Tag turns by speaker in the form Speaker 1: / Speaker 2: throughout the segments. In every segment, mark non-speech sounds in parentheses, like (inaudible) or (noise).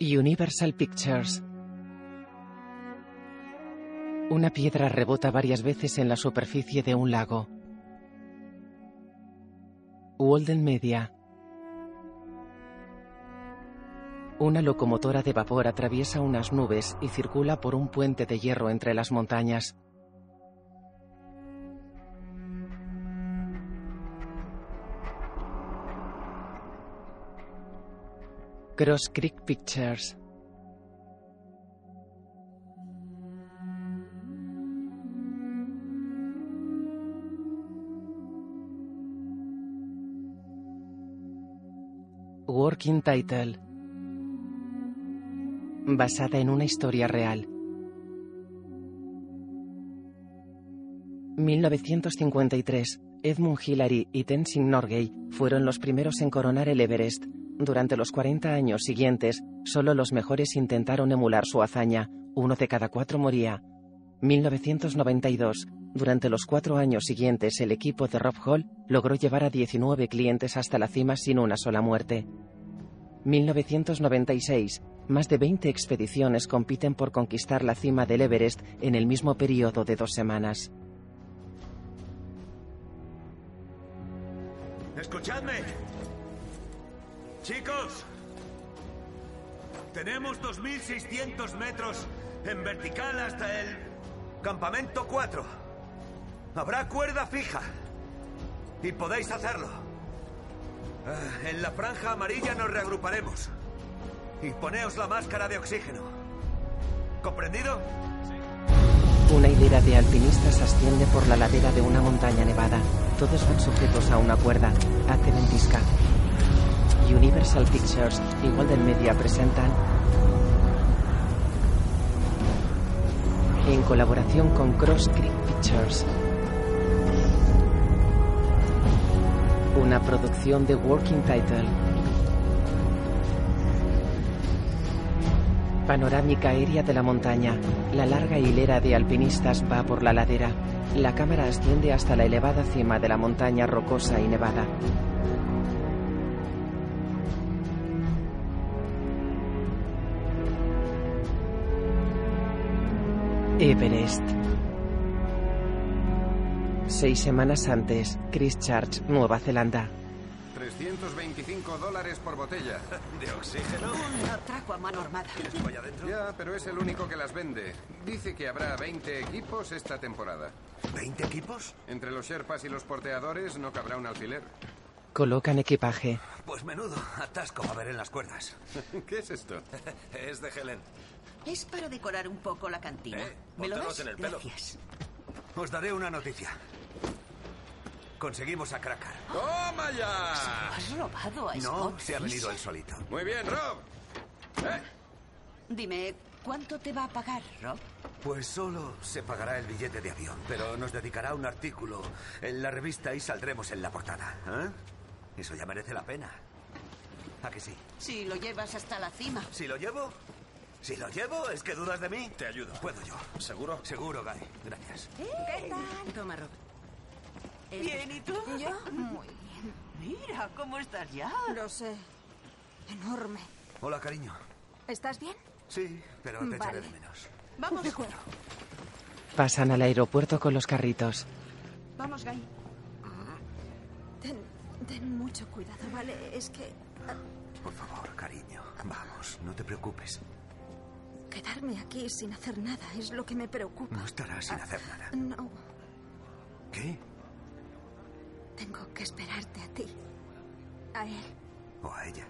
Speaker 1: Universal Pictures. Una piedra rebota varias veces en la superficie de un lago. Walden Media. Una locomotora de vapor atraviesa unas nubes y circula por un puente de hierro entre las montañas. Cross Creek Pictures. Working Title. Basada en una historia real. 1953. Edmund Hillary y Tenzing Norgay fueron los primeros en coronar el Everest. Durante los 40 años siguientes, solo los mejores intentaron emular su hazaña. Uno de cada cuatro moría. 1992. Durante los cuatro años siguientes, el equipo de Rob Hall logró llevar a 19 clientes hasta la cima sin una sola muerte. 1996. Más de 20 expediciones compiten por conquistar la cima del Everest en el mismo periodo de dos semanas.
Speaker 2: Escuchadme. Chicos, tenemos 2.600 metros en vertical hasta el campamento 4. Habrá cuerda fija. Y podéis hacerlo. Ah, En la franja amarilla nos reagruparemos. Y poneos la máscara de oxígeno. ¿Comprendido?
Speaker 1: Una hilera de alpinistas asciende por la ladera de una montaña nevada. Todos van sujetos a una cuerda. Hace ventisca. Universal Pictures y Walden Media presentan en colaboración con Cross Creek Pictures una producción de Working Title Panorámica aérea de la montaña. La larga hilera de alpinistas va por la ladera. La cámara asciende hasta la elevada cima de la montaña rocosa y nevada. Everest. Seis semanas antes, Christchurch, Nueva Zelanda.
Speaker 3: 325 dólares por botella. (laughs)
Speaker 2: ¿De oxígeno?
Speaker 4: Un atraco a mano armada.
Speaker 2: ¿Quieres allá adentro?
Speaker 3: Ya, pero es el único que las vende. Dice que habrá 20 equipos esta temporada.
Speaker 2: ¿20 equipos?
Speaker 3: Entre los Sherpas y los porteadores no cabrá un alfiler.
Speaker 1: Colocan equipaje.
Speaker 2: Pues menudo atasco va a haber en las cuerdas. (laughs)
Speaker 3: ¿Qué es esto? (laughs)
Speaker 2: es de Helen.
Speaker 4: Es para decorar un poco la cantina.
Speaker 2: Eh,
Speaker 4: ¿Me lo das?
Speaker 2: en el pelo.
Speaker 4: Gracias.
Speaker 2: Os daré una noticia. Conseguimos a Cracker.
Speaker 3: ¡Toma ya!
Speaker 4: ¿Has robado a
Speaker 2: No,
Speaker 4: Scott
Speaker 2: se ha venido él solito.
Speaker 3: Muy bien, Rob. ¿Eh?
Speaker 4: Dime, ¿cuánto te va a pagar, Rob?
Speaker 2: Pues solo se pagará el billete de avión, pero nos dedicará un artículo en la revista y saldremos en la portada. ¿eh? Eso ya merece la pena. ¿A que sí?
Speaker 4: Si lo llevas hasta la cima.
Speaker 2: ¿Si lo llevo? ¿Si lo llevo? ¿Es que dudas de mí?
Speaker 5: Te ayudo.
Speaker 2: Puedo yo.
Speaker 5: ¿Seguro?
Speaker 2: Seguro, Guy. Gracias.
Speaker 6: ¿Qué tal?
Speaker 4: Toma, Rob.
Speaker 6: Bien, ¿y tú? Yo, (laughs) muy bien.
Speaker 4: Mira, ¿cómo estás ya?
Speaker 6: Lo sé. Enorme.
Speaker 2: Hola, cariño.
Speaker 6: ¿Estás bien?
Speaker 2: Sí, pero te echaré
Speaker 6: Vale.
Speaker 2: de menos.
Speaker 4: Vamos.
Speaker 6: De acuerdo.
Speaker 1: Pasan al aeropuerto con los carritos.
Speaker 6: Vamos, Guy. Ten, ten mucho cuidado, ¿vale? Es que ah,
Speaker 2: Por favor, cariño. Vamos, no te preocupes.
Speaker 6: Quedarme aquí sin hacer nada es lo que me preocupa.
Speaker 2: No estarás sin hacer nada.
Speaker 6: No,
Speaker 2: ¿Qué?
Speaker 6: tengo que esperarte a ti. A él
Speaker 2: ¿O a ella?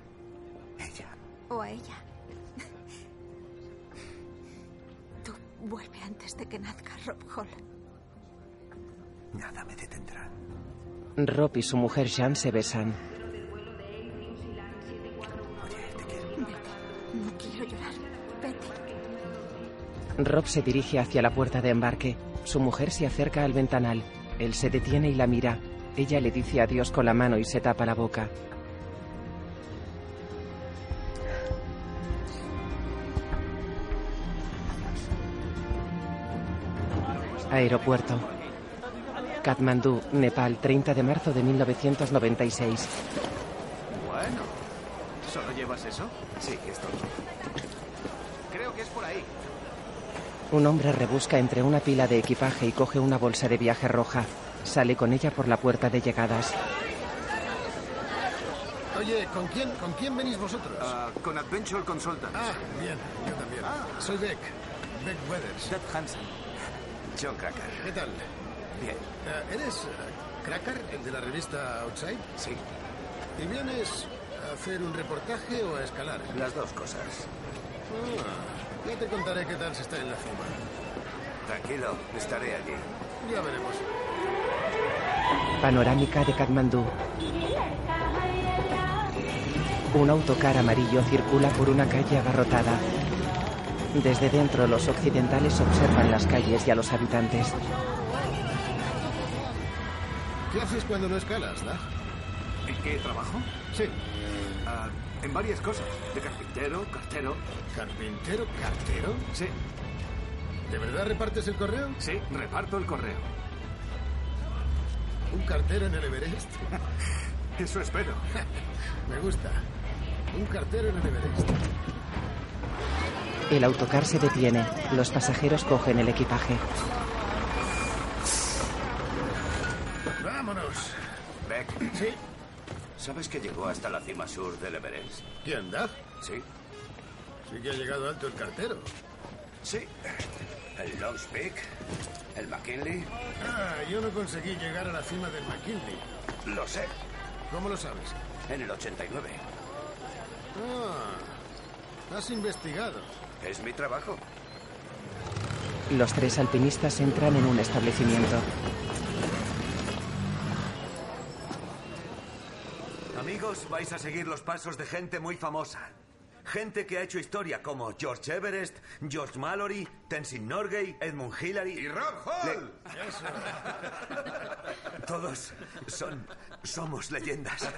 Speaker 2: Ella.
Speaker 6: o a ella. (laughs) Tú vuelve antes de que nazca Rob Hall.
Speaker 2: Nada me detendrá.
Speaker 1: Rob y su mujer Jean se besan.
Speaker 2: Oye, te quiero.
Speaker 6: Vete. No quiero llorar. Vete.
Speaker 1: Rob se dirige hacia la puerta de embarque. Su mujer se acerca al ventanal. Él se detiene y la mira. Ella le dice adiós con la mano y se tapa la boca. Aeropuerto. Katmandú, Nepal, 30 de marzo de 1996.
Speaker 2: Bueno.
Speaker 5: ¿Solo llevas eso?
Speaker 2: Sí, esto.
Speaker 5: Creo que es por ahí.
Speaker 1: Un hombre rebusca entre una pila de equipaje y coge una bolsa de viaje roja. Sale con ella por la puerta de llegadas.
Speaker 7: Oye, ¿con quién, ¿con quién venís vosotros?
Speaker 5: Ah, con Adventure Consultants.
Speaker 7: Ah, bien, yo también. Soy Beck, Beck Weathers.
Speaker 5: Seth Hansen.
Speaker 2: John Cracker.
Speaker 7: ¿Qué tal?
Speaker 2: Bien.
Speaker 7: Eh, ¿Eres eh, Cracker, el de la revista Outside?
Speaker 2: Sí,
Speaker 7: ¿Y vienes a hacer un reportaje o a escalar?
Speaker 2: las dos cosas.
Speaker 7: Ah, ya te contaré qué tal se está en la cima.
Speaker 2: Tranquilo, estaré allí.
Speaker 7: Ya veremos.
Speaker 1: Panorámica de Katmandú. Un autocar amarillo circula por una calle abarrotada. Desde dentro los occidentales observan las calles y a los habitantes.
Speaker 7: ¿Qué haces cuando no escalas, Dag?
Speaker 5: ¿En qué trabajo?
Speaker 7: Sí.
Speaker 5: Ah, en varias cosas. De carpintero, cartero.
Speaker 7: ¿Carpintero, cartero?
Speaker 5: Sí,
Speaker 7: ¿De verdad repartes el correo?
Speaker 5: sí, reparto el correo.
Speaker 7: ¿Un cartero en el Everest? (laughs)
Speaker 5: Eso espero. (laughs)
Speaker 7: Me gusta. Un cartero en el Everest.
Speaker 1: El autocar se detiene. Los pasajeros cogen el equipaje.
Speaker 7: ¡Vámonos!
Speaker 2: Beck,
Speaker 7: ¿Sí?
Speaker 2: ¿Sabes que llegó hasta la cima sur del Everest?
Speaker 7: ¿Quién, Dag?
Speaker 2: Sí.
Speaker 7: Sí que ha llegado alto el cartero.
Speaker 2: Sí. El Longs Peak, el McKinley.
Speaker 7: Ah, yo no conseguí llegar a la cima del McKinley.
Speaker 2: Lo sé.
Speaker 7: ¿Cómo lo sabes?
Speaker 2: En el 89.
Speaker 7: Ah, has investigado.
Speaker 2: Es mi trabajo.
Speaker 1: Los tres alpinistas entran en un establecimiento.
Speaker 2: Amigos, vais a seguir los pasos de gente muy famosa. Gente que ha hecho historia como George Everest, George Mallory, Tenzin Norgay, Edmund Hillary.
Speaker 3: ¡Y Rob Hall! (laughs)
Speaker 2: Todos son. somos leyendas. (laughs)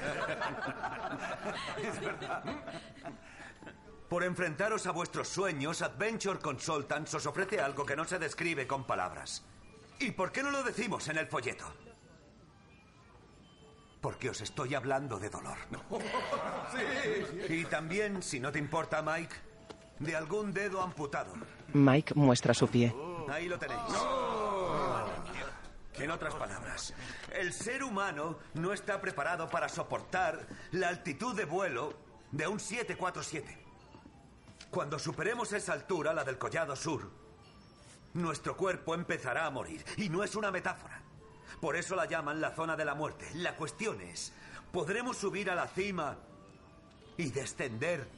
Speaker 2: Por enfrentaros a vuestros sueños, Adventure Consultants os ofrece algo que no se describe con palabras. ¿Y por qué no lo decimos en el folleto? Porque os estoy hablando de dolor. (laughs) Y también, si no te importa, Mike, de algún dedo amputado.
Speaker 1: Mike muestra su pie.
Speaker 2: Ahí lo tenéis. En otras palabras, el ser humano no está preparado para soportar la altitud de vuelo de un 747. Cuando superemos esa altura, la del Collado Sur, nuestro cuerpo empezará a morir. Y no es una metáfora. Por eso la llaman la zona de la muerte. La cuestión es, ¿podremos subir a la cima y descender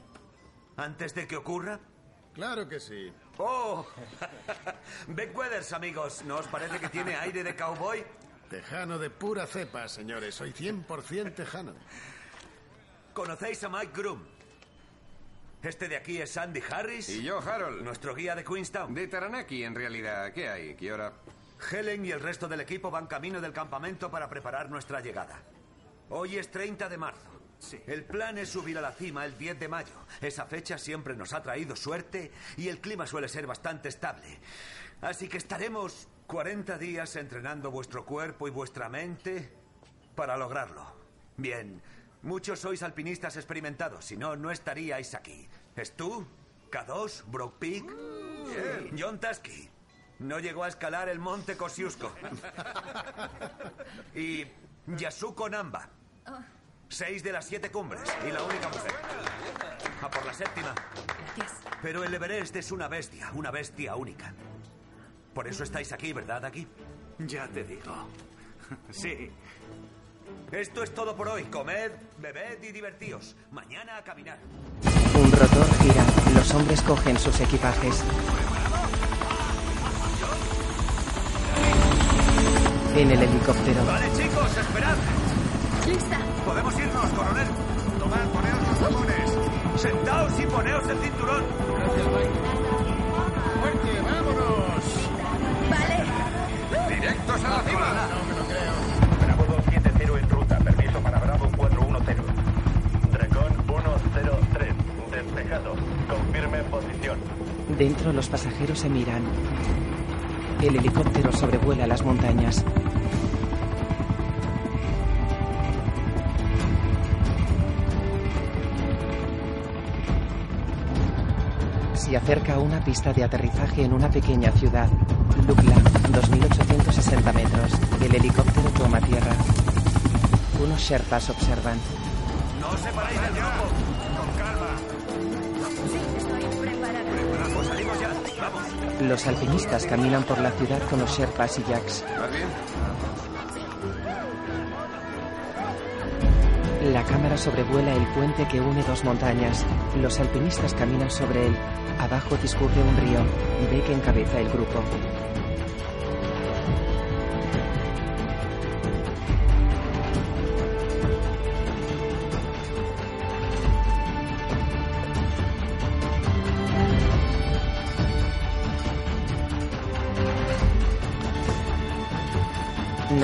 Speaker 2: antes de que ocurra?
Speaker 7: Claro que sí.
Speaker 2: ¡Oh! (laughs) Beck Weathers, amigos. ¿No os parece que tiene aire de cowboy?
Speaker 7: Tejano de pura cepa, señores. Soy 100% tejano.
Speaker 2: ¿Conocéis a Mike Groom? Este de aquí es Andy Harris.
Speaker 3: Y yo, Harold.
Speaker 2: Nuestro guía de Queenstown.
Speaker 3: De Taranaki, en realidad. ¿Qué hay? ¿Qué hora?
Speaker 2: Helen y el resto del equipo van camino del campamento para preparar nuestra llegada. Hoy es 30 de marzo.
Speaker 5: Sí.
Speaker 2: El plan es subir a la cima el 10 de mayo. Esa fecha siempre nos ha traído suerte y el clima suele ser bastante estable. Así que estaremos 40 días entrenando vuestro cuerpo y vuestra mente para lograrlo. Bien, muchos sois alpinistas experimentados, si no, no estaríais aquí. ¿Es tú? ¿K2? ¿Broke Peak? John Tasky. No llegó a escalar el monte Kosciuszko. (laughs) y Yasuko Namba. Seis de las siete cumbres y la única mujer. A por la séptima.
Speaker 6: Gracias.
Speaker 2: Pero el Everest es una bestia, una bestia única. Por eso estáis aquí, ¿verdad, aquí?
Speaker 5: Ya te digo. (laughs) Sí.
Speaker 2: Esto es todo por hoy. Comed, bebed y divertíos. Mañana a caminar.
Speaker 1: Un rotor gira. Los hombres cogen sus equipajes. En el helicóptero,
Speaker 2: Vale, chicos, esperad.
Speaker 6: ¡Lista!
Speaker 2: Podemos irnos, coronel. Tomad, poneos los tapones. Sentaos y poneos el cinturón.
Speaker 7: ¡Fuerte, vámonos!
Speaker 6: ¡Vale!
Speaker 3: ¡Directos a la cima!
Speaker 7: No me lo creo.
Speaker 8: Bravo 270 en ruta. Permiso para Bravo 410. Recon 103. Despejado. Confirme posición.
Speaker 1: dentro los pasajeros se miran. El helicóptero sobrevuela las montañas. se acerca a una pista de aterrizaje en una pequeña ciudad. Lukla, 2.860 metros. El helicóptero toma tierra. Unos Sherpas observan.
Speaker 2: ¡No se paráis del grupo!
Speaker 1: Los alpinistas caminan por la ciudad con los Sherpas y Jacks.
Speaker 3: ¿Vas bien?
Speaker 1: La cámara sobrevuela el puente que une dos montañas. Los alpinistas caminan sobre él. Abajo discurre un río. Beck encabeza el grupo.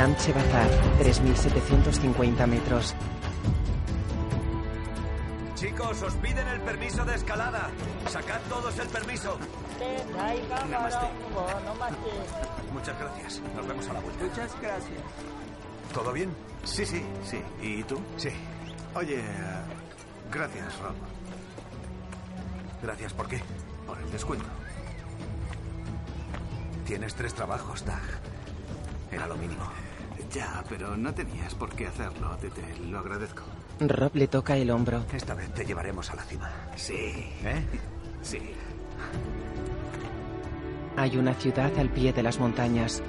Speaker 1: Namche Bazar, 3.750 metros.
Speaker 2: Chicos, os piden el permiso de escalada. Sacad todos el permiso. Muchas gracias. Nos vemos a la vuelta.
Speaker 5: Muchas gracias.
Speaker 2: ¿Todo bien?
Speaker 5: Sí, sí, sí. ¿Y tú?
Speaker 2: Sí.
Speaker 5: Oye, gracias, Rob,
Speaker 2: Gracias, ¿por qué?
Speaker 5: por el descuento.
Speaker 2: Tienes tres trabajos, Tag. Era lo mínimo.
Speaker 5: Ya, pero no tenías por qué hacerlo. Te, te lo agradezco.
Speaker 1: Rob le toca el hombro.
Speaker 2: Esta vez te llevaremos a la cima.
Speaker 5: Sí.
Speaker 2: ¿Eh?
Speaker 5: Sí.
Speaker 1: Hay una ciudad al pie de las montañas.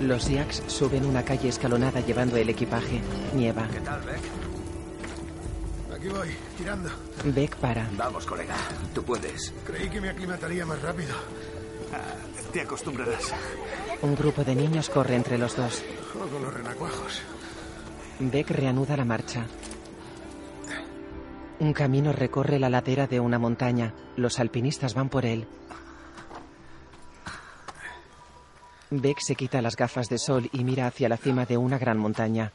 Speaker 1: Los Jacks suben una calle escalonada llevando el equipaje. Nieva.
Speaker 2: ¿Qué tal, Beck?
Speaker 7: Aquí voy, tirando.
Speaker 1: Beck para.
Speaker 2: Vamos, colega. Tú puedes.
Speaker 7: Creí que me aclimataría más rápido.
Speaker 5: Te acostumbrarás.
Speaker 1: Un grupo de niños corre entre los dos.
Speaker 7: Juego los renacuajos.
Speaker 1: Beck reanuda la marcha. Un camino recorre la ladera de una montaña. Los alpinistas van por él. Beck se quita las gafas de sol y mira hacia la cima de una gran montaña.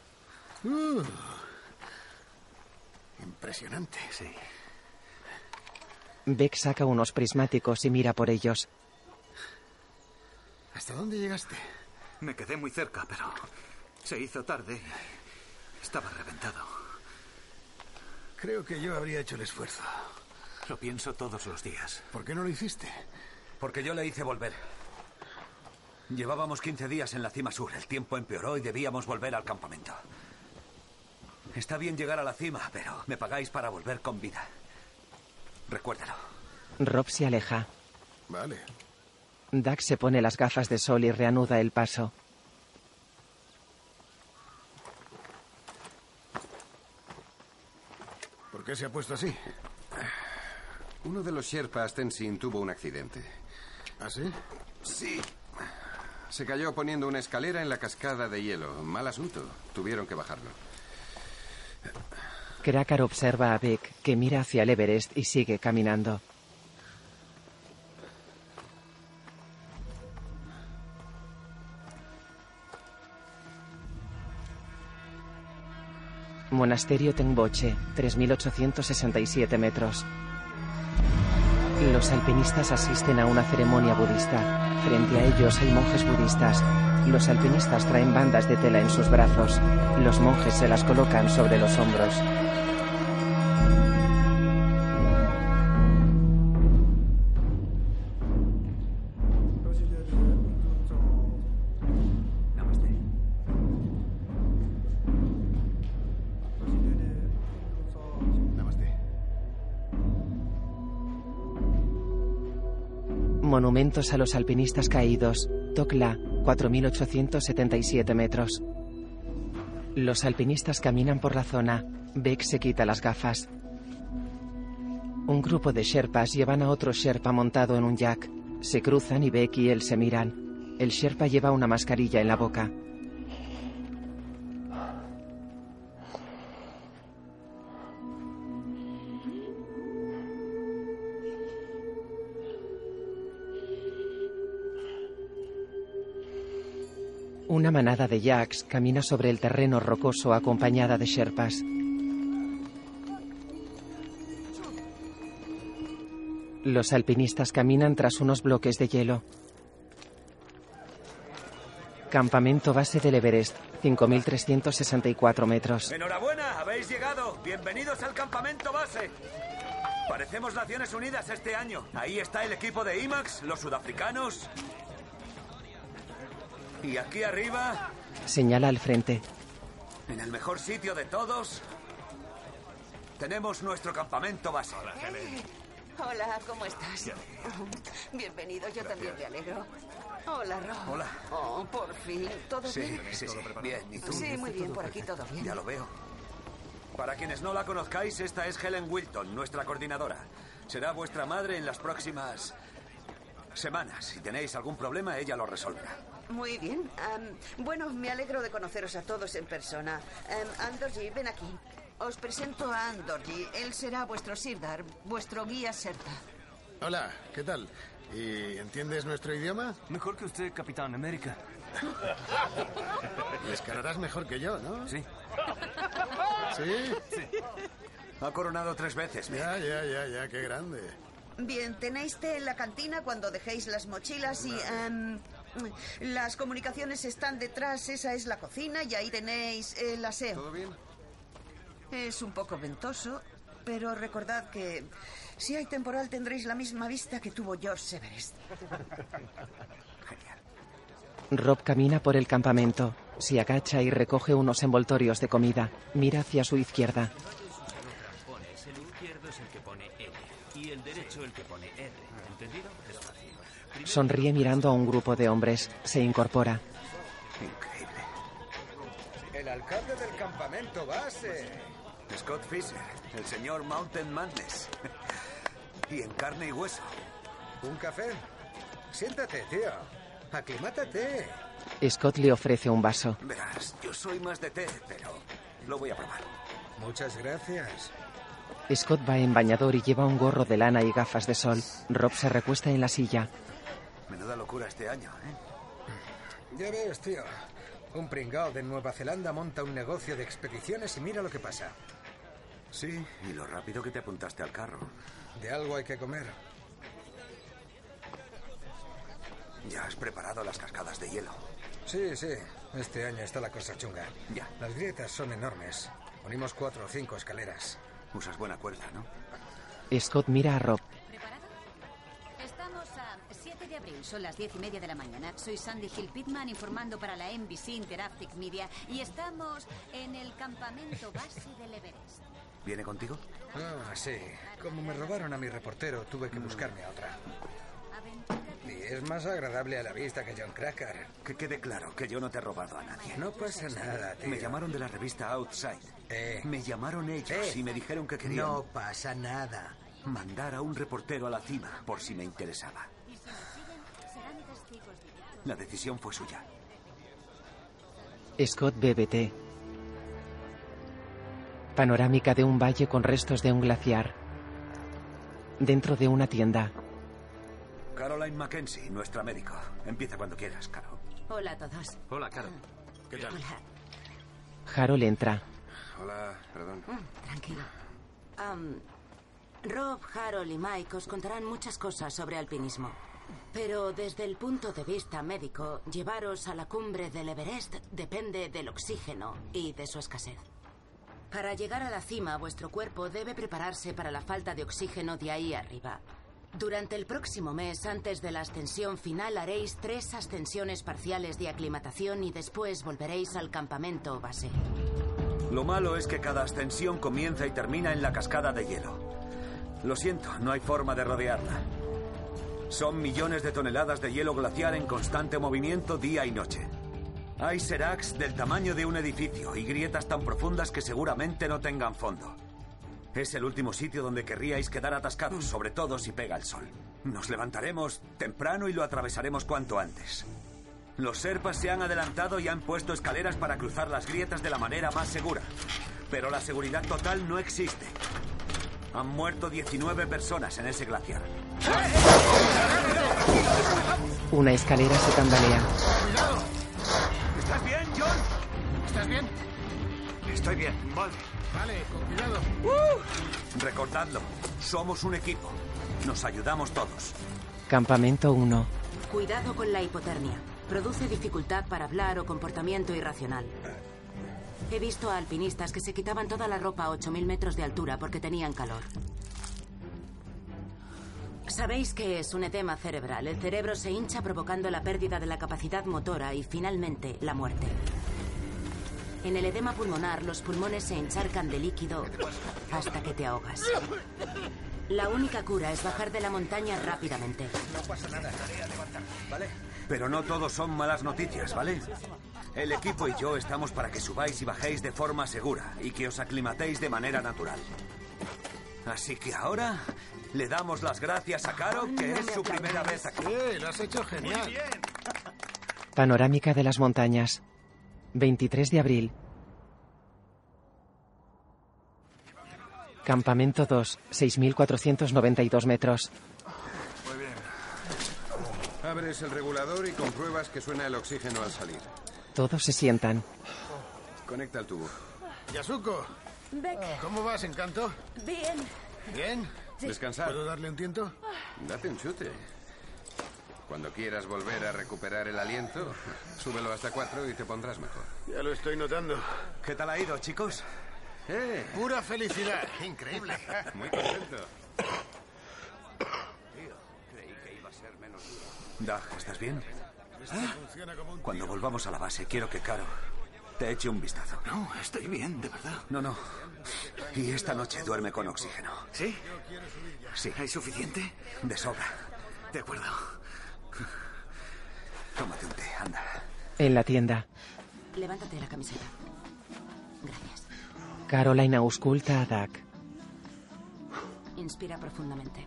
Speaker 7: Uh. impresionante.
Speaker 5: Sí.
Speaker 1: Beck saca unos prismáticos y mira por ellos.
Speaker 7: ¿Hasta dónde llegaste?
Speaker 5: Me quedé muy cerca, pero se hizo tarde. y Estaba reventado.
Speaker 7: Creo que yo habría hecho el esfuerzo.
Speaker 5: Lo pienso todos los días.
Speaker 7: ¿Por qué no lo hiciste?
Speaker 2: Porque yo le hice volver. Llevábamos 15 días en la cima sur. El tiempo empeoró y debíamos volver al campamento. Está bien llegar a la cima, pero me pagáis para volver con vida. Recuérdalo.
Speaker 1: Rob se aleja.
Speaker 7: Vale.
Speaker 1: Doug se pone las gafas de sol y reanuda el paso.
Speaker 7: ¿Por qué se ha puesto así?
Speaker 3: Uno de los Sherpas, Tenzin, tuvo un accidente.
Speaker 7: ¿Ah, sí?
Speaker 3: Sí. Se cayó poniendo una escalera en la cascada de hielo. Mal asunto. Tuvieron que bajarlo.
Speaker 1: Krakar observa a Beck, que mira hacia el Everest y sigue caminando. Monasterio Tengboche, 3.867 metros. Los alpinistas asisten a una ceremonia budista. Frente a ellos hay monjes budistas. Los alpinistas traen bandas de tela en sus brazos. Los monjes se las colocan sobre los hombros. Monumentos a los alpinistas caídos. Tokla, 4.877 metros. Los alpinistas caminan por la zona. Beck se quita las gafas. Un grupo de Sherpas llevan a otro Sherpa montado en un jack. Se cruzan y Beck y él se miran. El Sherpa lleva una mascarilla en la boca. Una manada de yaks camina sobre el terreno rocoso acompañada de Sherpas. Los alpinistas caminan tras unos bloques de hielo. Campamento base del Everest, 5.364 metros.
Speaker 2: Enhorabuena, habéis llegado. Bienvenidos al campamento base. Parecemos Naciones Unidas este año. Ahí está el equipo de IMAX, los sudafricanos. Y aquí arriba,
Speaker 1: Señala al frente.
Speaker 2: en el mejor sitio de todos, tenemos nuestro campamento base.
Speaker 4: Hola, ¿cómo estás? Bienvenido, yo también me alegro. Hola, Rob.
Speaker 2: Hola.
Speaker 4: Oh, por fin. ¿Todo
Speaker 2: Sí,
Speaker 4: bien?
Speaker 2: sí, sí. Bien, ¿y tú?
Speaker 4: Sí, muy bien, por aquí todo bien.
Speaker 2: Ya lo veo. Para quienes no la conozcáis, esta es Helen Wilton, nuestra coordinadora. Será vuestra madre en las próximas semanas. Si tenéis algún problema, ella lo resolverá.
Speaker 4: Muy bien. Am, bueno, me alegro de conoceros a todos en persona. Um, Andorji, ven aquí. Os presento a Andorji. Él será vuestro Sirdar, vuestro guía Serta.
Speaker 7: Hola, ¿qué tal? ¿Y entiendes nuestro idioma?
Speaker 9: Mejor que usted, Capitán América. (laughs)
Speaker 7: Escalarás mejor que yo, ¿no?
Speaker 9: Sí.
Speaker 7: ¿Sí?
Speaker 2: Ha coronado tres veces.
Speaker 7: Ya, ya, ya, ya, qué grande.
Speaker 4: Bien, tenéis té en la cantina cuando dejéis las mochilas y... am, las comunicaciones están detrás, esa es la cocina y ahí tenéis el aseo.
Speaker 3: ¿Todo bien?
Speaker 4: Es un poco ventoso, pero recordad que si hay temporal tendréis la misma vista que tuvo George Everest. (laughs)
Speaker 1: Rob camina por el campamento. Se agacha y recoge unos envoltorios de comida. Mira hacia su izquierda.
Speaker 9: Pones el izquierdo es el que pone L y el derecho el que pone R. ¿Entendido? Es fácil.
Speaker 1: Sonríe mirando a un grupo de hombres. Se incorpora.
Speaker 2: Increíble.
Speaker 10: El alcalde del campamento base.
Speaker 2: Scott Fisher, el señor Mountain Madness. y en carne y hueso.
Speaker 10: ¿Un café? Siéntate, tío. Aclimátate.
Speaker 1: Scott le ofrece un vaso.
Speaker 2: Verás, yo soy más de té, pero lo voy a probar.
Speaker 10: Muchas gracias.
Speaker 1: Scott va en bañador y lleva un gorro de lana y gafas de sol. Rob se recuesta en la silla.
Speaker 2: Menuda locura este año, ¿eh?
Speaker 10: Ya ves, tío. Un pringao de Nueva Zelanda monta un negocio de expediciones y mira lo que pasa.
Speaker 2: Sí, y lo rápido que te apuntaste al carro.
Speaker 10: De algo hay que comer.
Speaker 2: Ya has preparado las cascadas de hielo.
Speaker 10: Sí, sí. Este año está la cosa chunga.
Speaker 2: Ya.
Speaker 10: Las grietas son enormes. Unimos cuatro o cinco escaleras.
Speaker 2: Usas buena cuerda, ¿no?
Speaker 1: Scott mira a Rob.
Speaker 11: Abril, son las 10 y media de la mañana. Soy Sandy Hill Pittman informando para la NBC Interactive Media y estamos en el campamento base del Everest.
Speaker 2: ¿Viene contigo?
Speaker 10: Ah, sí. Como me robaron a mi reportero, tuve que buscarme a otra. Y es más agradable a la vista que John Cracker.
Speaker 2: Que quede claro que yo no te he robado a nadie.
Speaker 10: No pasa nada, tío.
Speaker 2: Me llamaron de la revista Outside.
Speaker 10: Eh.
Speaker 2: Me llamaron ellos
Speaker 10: Eh.
Speaker 2: y me dijeron que querían
Speaker 10: No pasa nada.
Speaker 2: mandar a un reportero a la cima por si me interesaba. La decisión fue suya.
Speaker 1: Scott bebe té. Panorámica de un valle con restos de un glaciar. Dentro de una tienda.
Speaker 2: Caroline Mackenzie, nuestra médico. Empieza cuando quieras, Caro.
Speaker 11: Hola a todos.
Speaker 3: Hola, Caro. ¿Qué tal?
Speaker 11: Hola.
Speaker 1: Harold entra.
Speaker 3: Hola, perdón.
Speaker 11: Tranquilo. Am, Rob, Harold y Mike os contarán muchas cosas sobre alpinismo. Pero desde el punto de vista médico, llevaros a la cumbre del Everest depende del oxígeno y de su escasez. Para llegar a la cima, vuestro cuerpo debe prepararse para la falta de oxígeno de ahí arriba. Durante el próximo mes, antes de la ascensión final, haréis tres ascensiones parciales de aclimatación y después volveréis al campamento base.
Speaker 2: Lo malo es que cada ascensión comienza y termina en la cascada de hielo. Lo siento, no hay forma de rodearla. Son millones de toneladas de hielo glaciar en constante movimiento día y noche. Hay seracs del tamaño de un edificio y grietas tan profundas que seguramente no tengan fondo. Es el último sitio donde querríais quedar atascados, sobre todo si pega el sol. Nos levantaremos temprano y lo atravesaremos cuanto antes. Los Serpas se han adelantado y han puesto escaleras para cruzar las grietas de la manera más segura. Pero la seguridad total no existe. Han muerto 19 personas en ese glaciar.
Speaker 1: Una escalera se tambalea.
Speaker 2: ¿Estás bien, John?
Speaker 7: ¿Estás bien?
Speaker 2: Estoy bien. Vale.
Speaker 7: Vale, con cuidado.
Speaker 2: Recordadlo, somos un equipo. Nos ayudamos todos.
Speaker 1: Campamento 1.
Speaker 11: Cuidado con la hipotermia. Produce dificultad para hablar o comportamiento irracional. He visto a alpinistas que se quitaban toda la ropa a 8.000 metros de altura porque tenían calor. Sabéis que es un edema cerebral. El cerebro se hincha provocando la pérdida de la capacidad motora y finalmente la muerte. En el edema pulmonar, los pulmones se encharcan de líquido hasta que te ahogas. La única cura es bajar de la montaña rápidamente.
Speaker 10: No pasa nada, tarea levantar, ¿vale?
Speaker 2: Pero no todos son malas noticias, ¿vale? El equipo y yo estamos para que subáis y bajéis de forma segura y que os aclimatéis de manera natural. Así que ahora le damos las gracias a Caro, que es su primera vez aquí.
Speaker 7: Sí, lo has hecho genial.
Speaker 1: Panorámica de las montañas. 23 de abril. Campamento 2, 6.492 metros.
Speaker 3: Muy bien. Abres el regulador y compruebas que suena el oxígeno al salir.
Speaker 1: Todos se sientan.
Speaker 3: Conecta el tubo.
Speaker 7: Yasuko,
Speaker 6: Beck,
Speaker 7: ¿cómo vas, Encanto?
Speaker 6: bien.
Speaker 7: ¿Bien?
Speaker 3: Descansar.
Speaker 7: ¿Puedo darle un tiento?
Speaker 3: Date un chute. Cuando quieras volver a recuperar el aliento, (laughs) súbelo hasta cuatro y te pondrás mejor.
Speaker 7: Ya lo estoy notando.
Speaker 2: ¿Qué tal ha ido, chicos?
Speaker 3: ¡Eh!
Speaker 7: Pura felicidad. Increíble. (laughs)
Speaker 3: Muy contento.
Speaker 2: Dag, ¿estás bien?
Speaker 7: Un...
Speaker 2: Cuando volvamos a la base, quiero que Caro te eche un vistazo.
Speaker 5: No, estoy bien, de verdad.
Speaker 2: No, no. Y esta noche duerme con oxígeno.
Speaker 5: ¿Sí?
Speaker 2: Sí,
Speaker 5: ¿Hay suficiente?
Speaker 2: de sobra.
Speaker 5: De acuerdo.
Speaker 2: Tómate un té, anda.
Speaker 1: En la tienda,
Speaker 11: Levántate la camiseta. Gracias.
Speaker 1: Caroline ausculta a Doug.
Speaker 11: Inspira profundamente.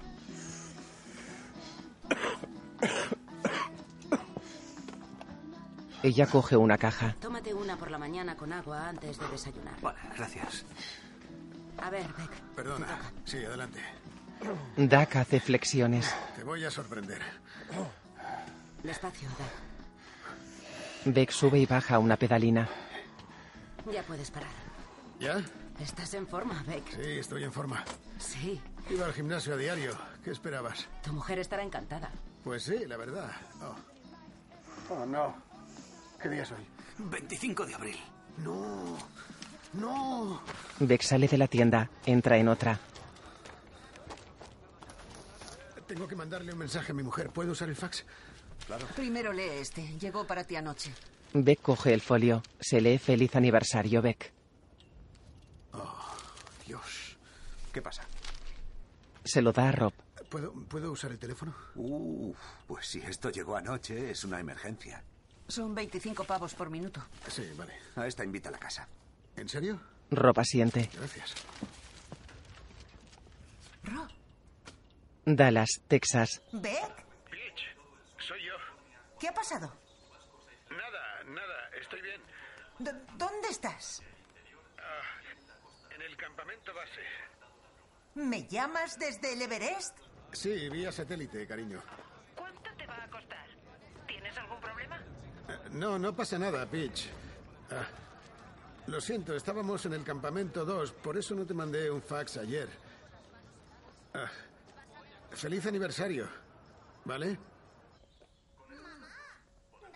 Speaker 1: Ella coge una caja.
Speaker 11: Tómate una por la mañana con agua antes de desayunar.
Speaker 5: Vale, gracias.
Speaker 11: A ver, Beck.
Speaker 7: Perdona. Sí, adelante.
Speaker 1: Doug hace flexiones.
Speaker 7: Te voy a sorprender.
Speaker 11: Despacio.
Speaker 1: Beck sube y baja una pedalina.
Speaker 11: Ya puedes parar.
Speaker 7: ¿Ya?
Speaker 11: Estás en forma, Beck.
Speaker 7: Sí, estoy en forma.
Speaker 11: Sí.
Speaker 7: Iba al gimnasio a diario. ¿Qué esperabas?
Speaker 11: Tu mujer estará encantada.
Speaker 7: Pues sí, la verdad. Oh. Oh, no. ¿Qué día es hoy?
Speaker 5: 25 de abril.
Speaker 7: No. No.
Speaker 1: Beck sale de la tienda, entra en otra.
Speaker 7: Tengo que mandarle un mensaje a mi mujer. ¿Puedo usar el fax?
Speaker 4: Primero lee este. Llegó para ti anoche.
Speaker 1: Beck coge el folio. Se lee Feliz aniversario, Beck.
Speaker 7: Dios.
Speaker 2: ¿Qué pasa?
Speaker 1: Se lo da a Rob.
Speaker 7: ¿Puedo, ¿Puedo usar el teléfono?
Speaker 2: Uf, pues si esto llegó anoche, es una emergencia.
Speaker 4: Son 25 pavos por minuto.
Speaker 7: Sí, vale.
Speaker 2: A esta invita a la casa.
Speaker 7: ¿En serio?
Speaker 1: Rob asiente.
Speaker 7: Gracias.
Speaker 4: Rob.
Speaker 1: Dallas, Texas.
Speaker 4: ¿Beck?
Speaker 7: Pitch, soy yo.
Speaker 4: ¿Qué ha pasado?
Speaker 7: Nada, nada. Estoy bien.
Speaker 4: D- ¿Dónde estás?
Speaker 7: En el campamento base.
Speaker 4: ¿Me llamas desde el Everest?
Speaker 7: Sí, vía satélite, cariño.
Speaker 12: ¿Cuánto te va a costar? ¿Tienes algún problema?
Speaker 7: Eh, No, no pasa nada, Pitch. Ah, lo siento, estábamos en el campamento 2, por eso no te mandé un fax ayer. Ah, feliz aniversario, ¿vale?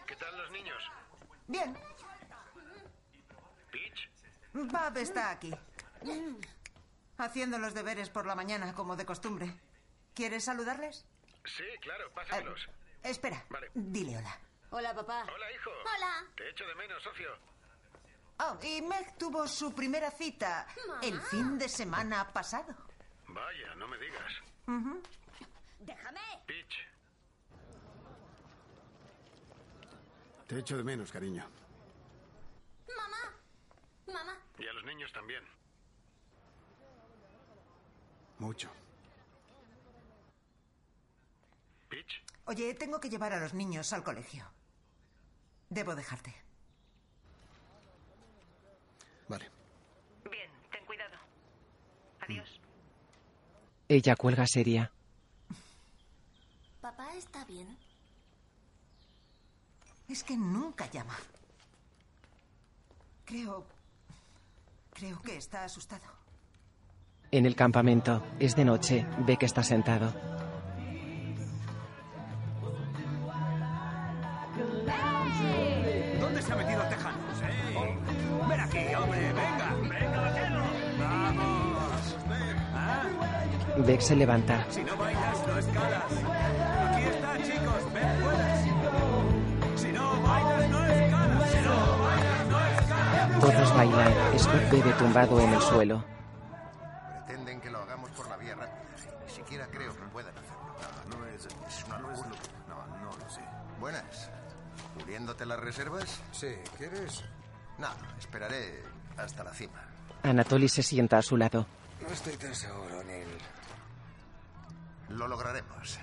Speaker 7: ¿Qué tal los niños?
Speaker 4: Bien.
Speaker 7: Pitch.
Speaker 4: Bab está aquí. Haciendo los deberes por la mañana, como de costumbre. ¿Quieres saludarles?
Speaker 7: Sí, claro,
Speaker 4: pásamelos. Espera. Dile hola.
Speaker 11: Hola, papá.
Speaker 7: Hola, hijo.
Speaker 6: Hola.
Speaker 7: Te echo de menos, socio.
Speaker 4: Oh, y Meg tuvo su primera cita el fin de semana pasado.
Speaker 7: Vaya, no me digas.
Speaker 6: Déjame.
Speaker 7: Pitch. Te echo de menos, cariño.
Speaker 6: Mamá. Mamá.
Speaker 7: Y a los niños también. Mucho. Pitch.
Speaker 4: Oye, tengo que llevar a los niños al colegio. Debo dejarte.
Speaker 7: Vale.
Speaker 12: Bien, ten cuidado. Adiós.
Speaker 1: Ella cuelga seria.
Speaker 6: ¿Papá está bien?
Speaker 4: Es que nunca llama. Creo... Creo que está asustado.
Speaker 1: En el campamento, es de noche. Beck está sentado.
Speaker 2: ¿Dónde se ha metido el tejano? Sí. Ven aquí, hombre, venga. Venga, vaquero. Vamos. ¿Ah?
Speaker 1: Beck se levanta.
Speaker 2: Si no bailas, no escalas. Aquí está, chicos. Beck, puedes. Si no bailas, no escalas. Si no bailas, no escalas.
Speaker 1: Todos bailan. Scott bebe tumbado en el suelo.
Speaker 13: Pretenden que lo hagamos por la vía rápida. Ni siquiera creo que puedan hacerlo.
Speaker 14: No es.
Speaker 13: Es una
Speaker 14: no es
Speaker 13: locura.
Speaker 14: lo- No, no lo sé.
Speaker 13: Buenas. ¿Cubriéndote las reservas?
Speaker 10: Sí, ¿quieres?
Speaker 13: No, esperaré hasta la cima.
Speaker 1: Anatoly se sienta a su lado.
Speaker 10: No estoy tan seguro, Neil.
Speaker 13: Lo lograremos.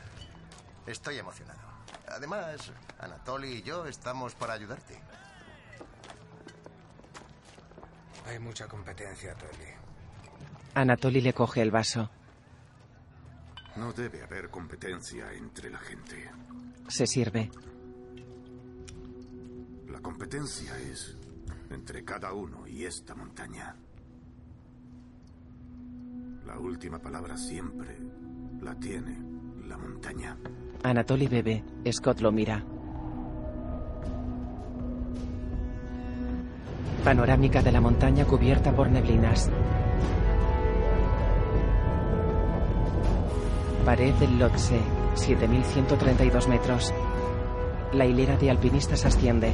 Speaker 13: Estoy emocionado. Además, Anatoly y yo estamos para ayudarte.
Speaker 10: Hay mucha competencia, Tolly.
Speaker 1: Anatoly le coge el vaso.
Speaker 14: No debe haber competencia entre la gente.
Speaker 1: Se sirve.
Speaker 14: Competencia es entre cada uno y esta montaña. La última palabra siempre la tiene la montaña.
Speaker 1: Anatoly bebe. Scott lo mira. Panorámica de la montaña cubierta por neblinas. Pared del Lhotse, 7.132 metros. La hilera de alpinistas asciende.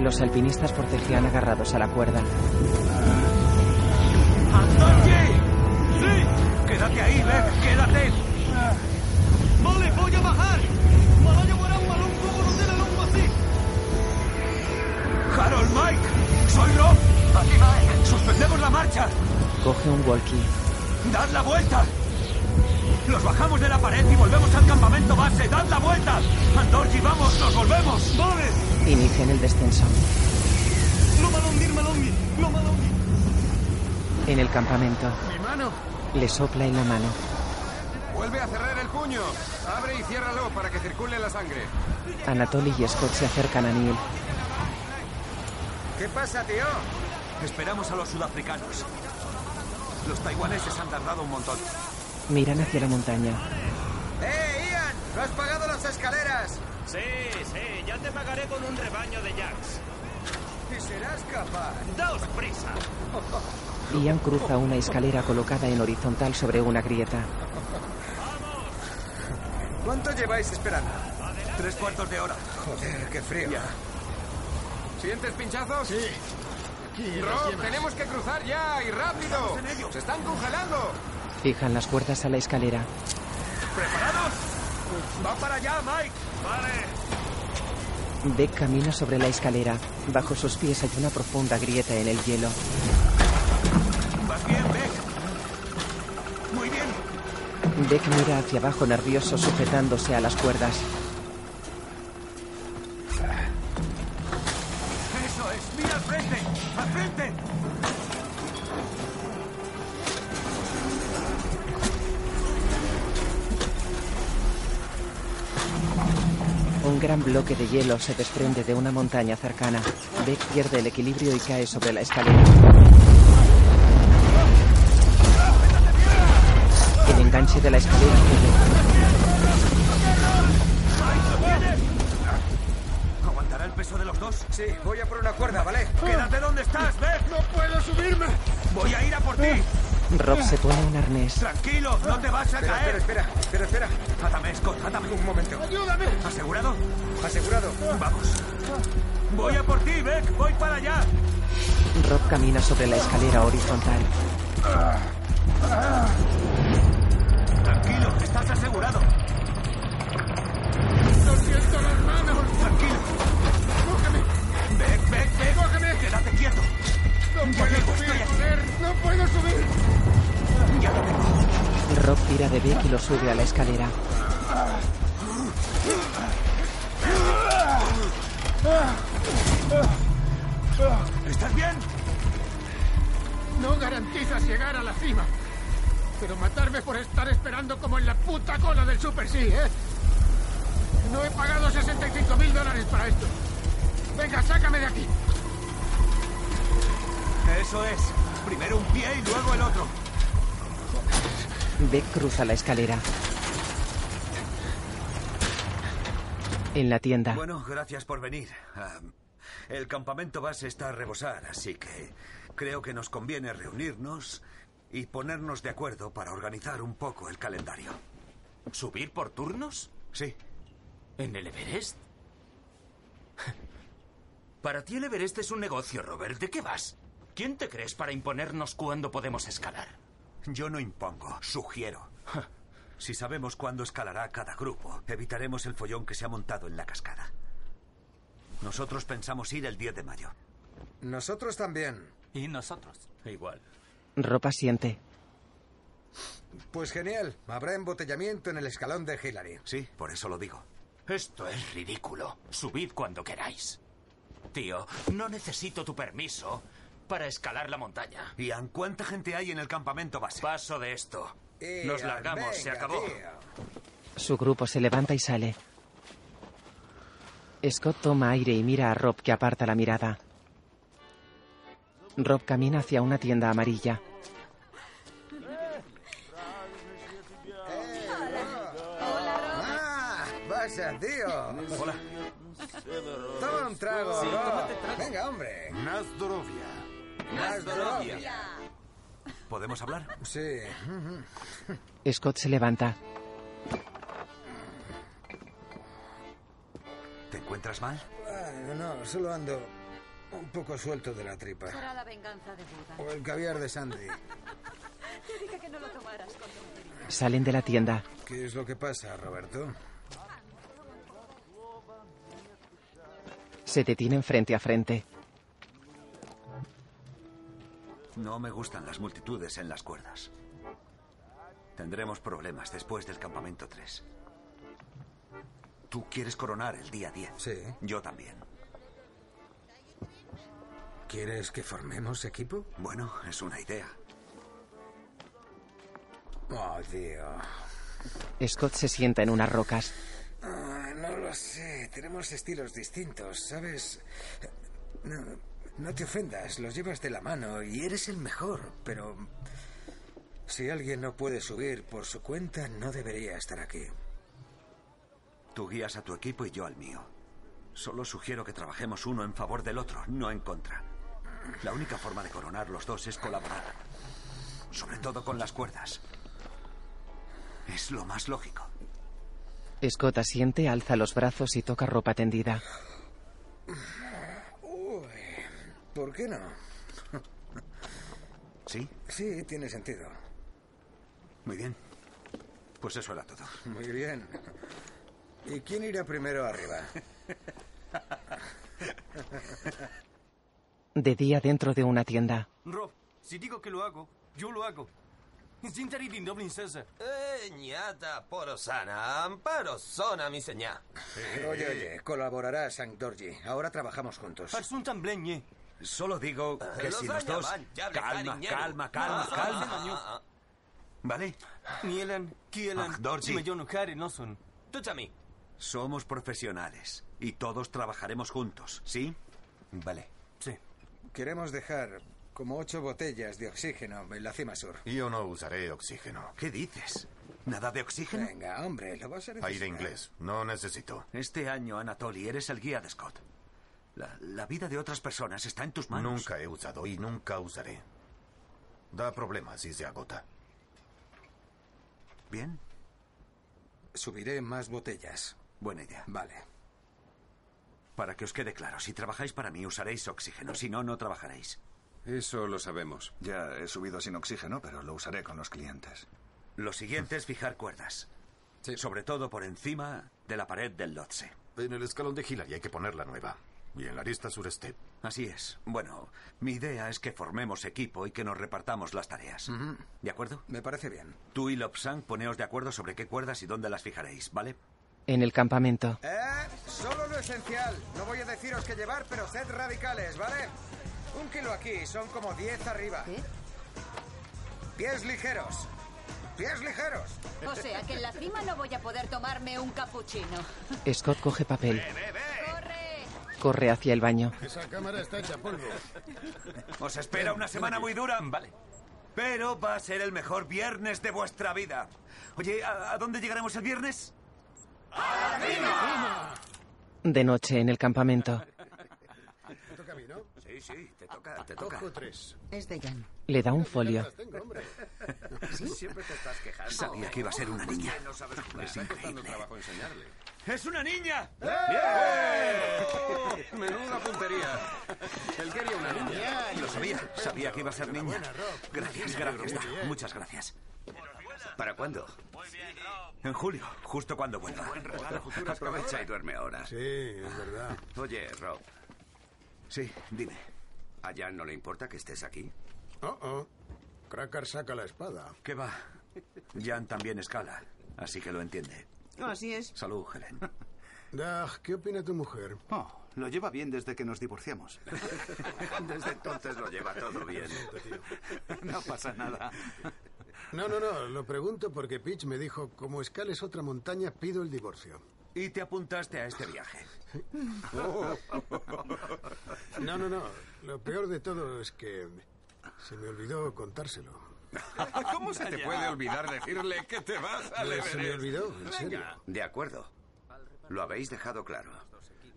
Speaker 1: Los alpinistas protegían agarrados a la cuerda.
Speaker 2: ¡Antorchi! ¡Sí! ¡Quédate ahí, Beck! ¡Quédate! ¡Vale, voy a bajar! ¡Harold, Mike! ¡Soy Rob! ¡Aquí, Mike! ¡Suspendemos la marcha!
Speaker 1: Coge un walkie.
Speaker 2: ¡Dad la vuelta! Nos bajamos de la pared y volvemos al campamento base. ¡Dad la vuelta! Andorji, vamos, nos volvemos. ¡Vale!
Speaker 1: Inician el descenso.
Speaker 2: ¡No malongui, malongui! ¡No!
Speaker 1: En el campamento.
Speaker 7: Mi mano.
Speaker 1: Le sopla en la mano.
Speaker 3: Vuelve a cerrar el puño. Abre y ciérralo para que circule la sangre.
Speaker 1: Anatoly y Scott se acercan a Neil.
Speaker 10: ¿Qué pasa, tío?
Speaker 2: Esperamos a los sudafricanos. Los taiwaneses han tardado un montón.
Speaker 1: Miran hacia la montaña.
Speaker 10: ¡Eh, Ian! ¿No has pagado las escaleras?
Speaker 9: Sí, sí, ya te pagaré con un rebaño de jacks.
Speaker 10: ¿Y serás capaz?
Speaker 9: ¡Daos prisa! (laughs)
Speaker 1: Ian cruza una escalera colocada en horizontal sobre una grieta.
Speaker 10: ¿Cuánto lleváis esperando?
Speaker 2: Tres cuartos de hora.
Speaker 10: Joder, qué frío.
Speaker 3: ¿Sientes pinchazos?
Speaker 7: Sí.
Speaker 3: Rob, tenemos que cruzar ya y rápido.
Speaker 2: Estamos en ello.
Speaker 3: Se están congelando.
Speaker 1: Fijan las cuerdas a la escalera.
Speaker 2: ¿Preparados? ¡Va para allá, Mike! Vale.
Speaker 1: Beck camina sobre la escalera. Bajo sus pies hay una profunda grieta en el hielo.
Speaker 2: ¿Vas bien, Beck? Muy bien.
Speaker 1: Beck mira hacia abajo nervioso sujetándose a las cuerdas. Bloque de hielo se desprende de una montaña cercana. Beck pierde el equilibrio y cae sobre la escalera. El enganche de la escalera
Speaker 2: ¿Aguantará el peso de los dos?
Speaker 10: Sí, voy a por una cuerda, ¿vale?
Speaker 2: Quédate donde estás, Beck.
Speaker 7: ¡No puedo subirme!
Speaker 2: Voy a ir a por ti.
Speaker 1: Rob se pone un arnés.
Speaker 2: Tranquilo, no te vas a
Speaker 10: Espera,
Speaker 2: caer.
Speaker 10: espera, espera, espera, espera.
Speaker 2: Átame, Scott, átame.
Speaker 10: Un momento.
Speaker 7: ¡Ayúdame!
Speaker 2: ¿Asegurado?
Speaker 10: Asegurado.
Speaker 2: Vamos. Voy a por ti, Beck. Voy para allá.
Speaker 1: Rob camina sobre la escalera horizontal.
Speaker 2: Tranquilo, estás asegurado.
Speaker 7: ¡No siento las manos!
Speaker 2: Tranquilo.
Speaker 7: ¡Cógeme!
Speaker 2: Beck, Beck, Beck.
Speaker 7: ¡Cógeme!
Speaker 2: Quédate quieto.
Speaker 7: ¡No puedo subir, joder! ¡No puedo subir!
Speaker 2: Ya lo tengo.
Speaker 1: Rob tira de Beck y lo sube a la escalera.
Speaker 2: ¿Estás bien?
Speaker 7: No garantizas llegar a la cima. Pero matarme por estar esperando como en la puta cola del Super sí, ¿eh? No he pagado 65 mil dólares para esto. Venga, sácame de aquí.
Speaker 2: Eso es. Primero un pie y luego el otro.
Speaker 1: Beck cruza la escalera. En la tienda,
Speaker 2: Bueno, gracias por venir. El campamento base está a rebosar, así que creo que nos conviene reunirnos y ponernos de acuerdo para organizar un poco el calendario.
Speaker 9: ¿Subir por turnos?
Speaker 2: Sí.
Speaker 9: ¿En el Everest? (laughs) Para ti el Everest es un negocio, Robert. ¿De qué vas? ¿Quién te crees para imponernos cuándo podemos escalar?
Speaker 2: Yo no impongo, sugiero. Si sabemos cuándo escalará cada grupo, evitaremos el follón que se ha montado en la cascada. Nosotros pensamos ir el 10 de mayo.
Speaker 10: Nosotros también.
Speaker 5: Y nosotros.
Speaker 9: Igual.
Speaker 1: Rob asiente.
Speaker 10: Pues genial. Habrá embotellamiento en el escalón de Hillary.
Speaker 2: Sí, por eso lo digo.
Speaker 9: Esto es ridículo. Subid cuando queráis. Tío, no necesito tu permiso para escalar la montaña.
Speaker 2: Ian, ¿cuánta gente hay en el campamento base?
Speaker 9: Paso de esto. Nos largamos, se acabó.
Speaker 10: tío.
Speaker 1: Su grupo se levanta y sale. Scott toma aire y mira a Rob que aparta la mirada. Rob camina hacia una tienda amarilla.
Speaker 10: ¡Ah!
Speaker 2: Hola.
Speaker 10: Toma un trago,
Speaker 5: Sí,
Speaker 10: Rob. Venga, hombre.
Speaker 14: Nazdorovia.
Speaker 10: Nazdorovia.
Speaker 2: ¿Podemos hablar?
Speaker 10: Sí.
Speaker 1: Scott se levanta.
Speaker 2: ¿Te encuentras mal?
Speaker 10: Ah, no, solo ando un poco suelto de la tripa.
Speaker 11: Será la venganza de Buda.
Speaker 10: O el caviar de Sandy. (laughs)
Speaker 6: Te dije que no lo tomaras con.
Speaker 1: Salen de la tienda.
Speaker 10: ¿Qué es lo que pasa, Roberto?
Speaker 1: Se detienen frente a frente.
Speaker 2: No me gustan las multitudes en las cuerdas. Tendremos problemas después del campamento 3. Tú quieres coronar el día 10.
Speaker 10: Sí.
Speaker 2: Yo también.
Speaker 10: ¿Quieres que formemos equipo?
Speaker 2: Bueno, es una idea.
Speaker 10: Oh, tío.
Speaker 1: Scott se sienta en unas rocas.
Speaker 10: Ah, no lo sé. Tenemos estilos distintos, ¿sabes? No, no te ofendas. Los llevas de la mano y eres el mejor. Pero si alguien no puede subir por su cuenta, no debería estar aquí.
Speaker 2: Tú guías a tu equipo y yo al mío. Solo sugiero que trabajemos uno en favor del otro, no en contra. La única forma de coronar los dos es colaborar. Sobre todo con las cuerdas. Es lo más lógico.
Speaker 1: Scott asiente, alza los brazos y toca ropa tendida.
Speaker 10: ¿Por qué no? (laughs)
Speaker 2: ¿Sí?
Speaker 10: Sí, tiene sentido.
Speaker 2: Muy bien. Pues eso era todo.
Speaker 10: Muy bien. ¿Y quién irá primero arriba?
Speaker 1: De día dentro de una tienda.
Speaker 5: Rob, si digo que lo hago, yo lo hago. Zintari din Dublin César.
Speaker 15: Eh, ñata, porosana, amparosona, mi señá.
Speaker 10: Oye, oye, colaborará Sankt Dorji. Ahora trabajamos juntos.
Speaker 5: Arsun bleñe.
Speaker 2: Solo digo que
Speaker 15: Los
Speaker 2: si los dos... Calma, calma, calma,
Speaker 5: Ah,
Speaker 2: calma.
Speaker 5: ah,
Speaker 2: ¿Vale?
Speaker 5: Nielan, kielan,
Speaker 2: Ah, Dorji.
Speaker 5: simayon kare no son.
Speaker 15: Tuchami.
Speaker 2: Somos profesionales y todos trabajaremos juntos, ¿sí? Vale.
Speaker 5: Sí.
Speaker 10: Queremos dejar como ocho botellas de oxígeno en la cima sur.
Speaker 14: Yo no usaré oxígeno.
Speaker 2: ¿Qué dices? ¿Nada de oxígeno?
Speaker 10: Venga, hombre, lo vas a necesitar.
Speaker 14: Aire inglés. No necesito.
Speaker 2: Este año, Anatoly, eres el guía de Scott. La, la vida de otras personas está en tus manos.
Speaker 14: Nunca he usado y nunca usaré. Da problemas si se agota.
Speaker 2: Bien,
Speaker 10: Subiré más botellas.
Speaker 2: buena idea.
Speaker 10: Vale.
Speaker 2: Para que os quede claro, si trabajáis para mí usaréis oxígeno, si no, no trabajaréis.
Speaker 3: Eso lo sabemos. Ya he subido sin oxígeno, pero lo usaré con los clientes.
Speaker 2: Lo siguiente es fijar cuerdas. Sobre todo por encima de la pared del Lotse.
Speaker 14: En el escalón de Hillary hay que poner la nueva. Y en la arista sureste.
Speaker 2: Así es. Bueno, mi idea es que formemos equipo y que nos repartamos las tareas. ¿De acuerdo?
Speaker 10: Me parece bien.
Speaker 2: Tú y Lopsang poneos de acuerdo sobre qué cuerdas y dónde las fijaréis, ¿vale?
Speaker 1: En el campamento.
Speaker 10: Eh, solo lo esencial. No voy a deciros qué llevar, pero sed radicales, ¿vale? Un kilo aquí, son como diez arriba.
Speaker 11: ¿Qué?
Speaker 10: Pies ligeros. Pies ligeros.
Speaker 11: O sea que en la cima no voy a poder tomarme un capuchino.
Speaker 1: Scott coge papel.
Speaker 11: Corre
Speaker 1: hacia el baño.
Speaker 7: Esa cámara está hecha polvo. (laughs)
Speaker 2: Os espera una semana muy dura. Vale. Pero va a ser el mejor viernes de vuestra vida. Oye, ¿a, a dónde llegaremos el viernes?
Speaker 1: De noche en el campamento.
Speaker 7: toca a mí, ¿no?
Speaker 16: Sí, te toca, te toca.
Speaker 7: Tres.
Speaker 4: Es de Jan.
Speaker 1: Le da un folio.
Speaker 7: Las tengo, hombre. (laughs)
Speaker 16: Siempre te estás quejando.
Speaker 2: Sabía que iba a ser una niña.
Speaker 16: No sabes jugar.
Speaker 3: Me está costando trabajo enseñarle.
Speaker 17: ¡Es una niña!
Speaker 3: ¡Bien! Menuda puntería. Él quería una niña.
Speaker 2: Lo sabía. Sabía que iba a ser niña. Gracias, gracias. Muchas gracias. ¿Para cuándo? En julio, justo cuando vuelva. Aprovecha y duerme ahora.
Speaker 7: Sí, es verdad.
Speaker 2: Oye, Rob. Sí, dime. ¿A Jan no le importa que estés aquí?
Speaker 7: Oh, oh. Cracker saca la espada.
Speaker 2: ¿Qué va? Jan también escala, así que lo entiende.
Speaker 4: Así es.
Speaker 2: Salud, Helen. (laughs)
Speaker 7: Dag, ¿qué opina tu mujer?
Speaker 14: Oh, lo lleva bien desde que nos divorciamos. (laughs)
Speaker 2: Desde entonces lo lleva todo bien. (laughs)
Speaker 14: No pasa nada.
Speaker 7: No, no, no, lo pregunto porque Pitch me dijo, como escales otra montaña, pido el divorcio.
Speaker 2: Y te apuntaste a este viaje. (laughs)
Speaker 7: No, no, no, lo peor de todo es que se me olvidó contárselo. (laughs)
Speaker 3: ¿Cómo se te puede olvidar decirle que te vas a
Speaker 7: Pues se me olvidó, en serio.
Speaker 2: De acuerdo. Lo habéis dejado claro.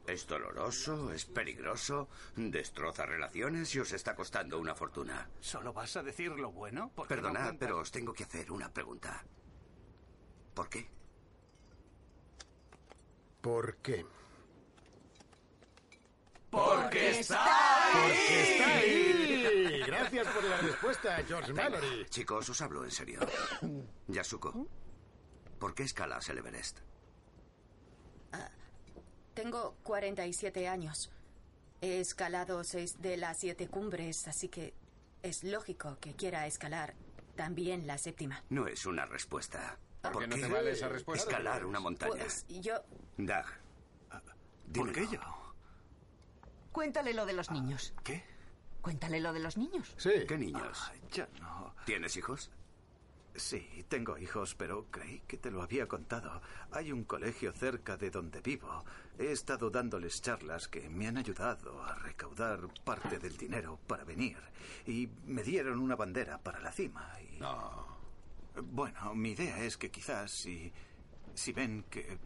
Speaker 2: Es doloroso, es peligroso, destroza relaciones y os está costando una fortuna.
Speaker 18: ¿Solo vas a decir lo bueno? ¿Por qué no
Speaker 2: Perdonad, pero os tengo que hacer una pregunta. ¿Por qué?
Speaker 7: ¿Por qué?
Speaker 17: ¡Porque está
Speaker 7: ¡Porque está ahí! Gracias por la respuesta, George Mallory.
Speaker 2: Chicos, os hablo en serio. Yasuko, ¿por qué escalas el Everest?
Speaker 19: Tengo 47 años. He escalado seis de las siete cumbres, así que es lógico que quiera escalar también la séptima.
Speaker 2: No es una respuesta.
Speaker 3: ¿Por qué no te vale esa respuesta?
Speaker 2: Escalar una montaña.
Speaker 19: Pues yo...
Speaker 2: Dag.
Speaker 14: ¿Por qué yo?
Speaker 4: Cuéntale lo de los niños.
Speaker 14: ¿Qué?
Speaker 4: Cuéntale lo de los niños.
Speaker 7: Sí.
Speaker 2: ¿Qué niños?
Speaker 14: Ya no.
Speaker 2: ¿Tienes hijos?
Speaker 14: Sí, tengo hijos, pero creí que te lo había contado. Hay un colegio cerca de donde vivo. He estado dándoles charlas que me han ayudado a recaudar parte del dinero para venir. Y me dieron una bandera para la cima. Y...
Speaker 3: No.
Speaker 14: Bueno, mi idea es que quizás si, si ven que,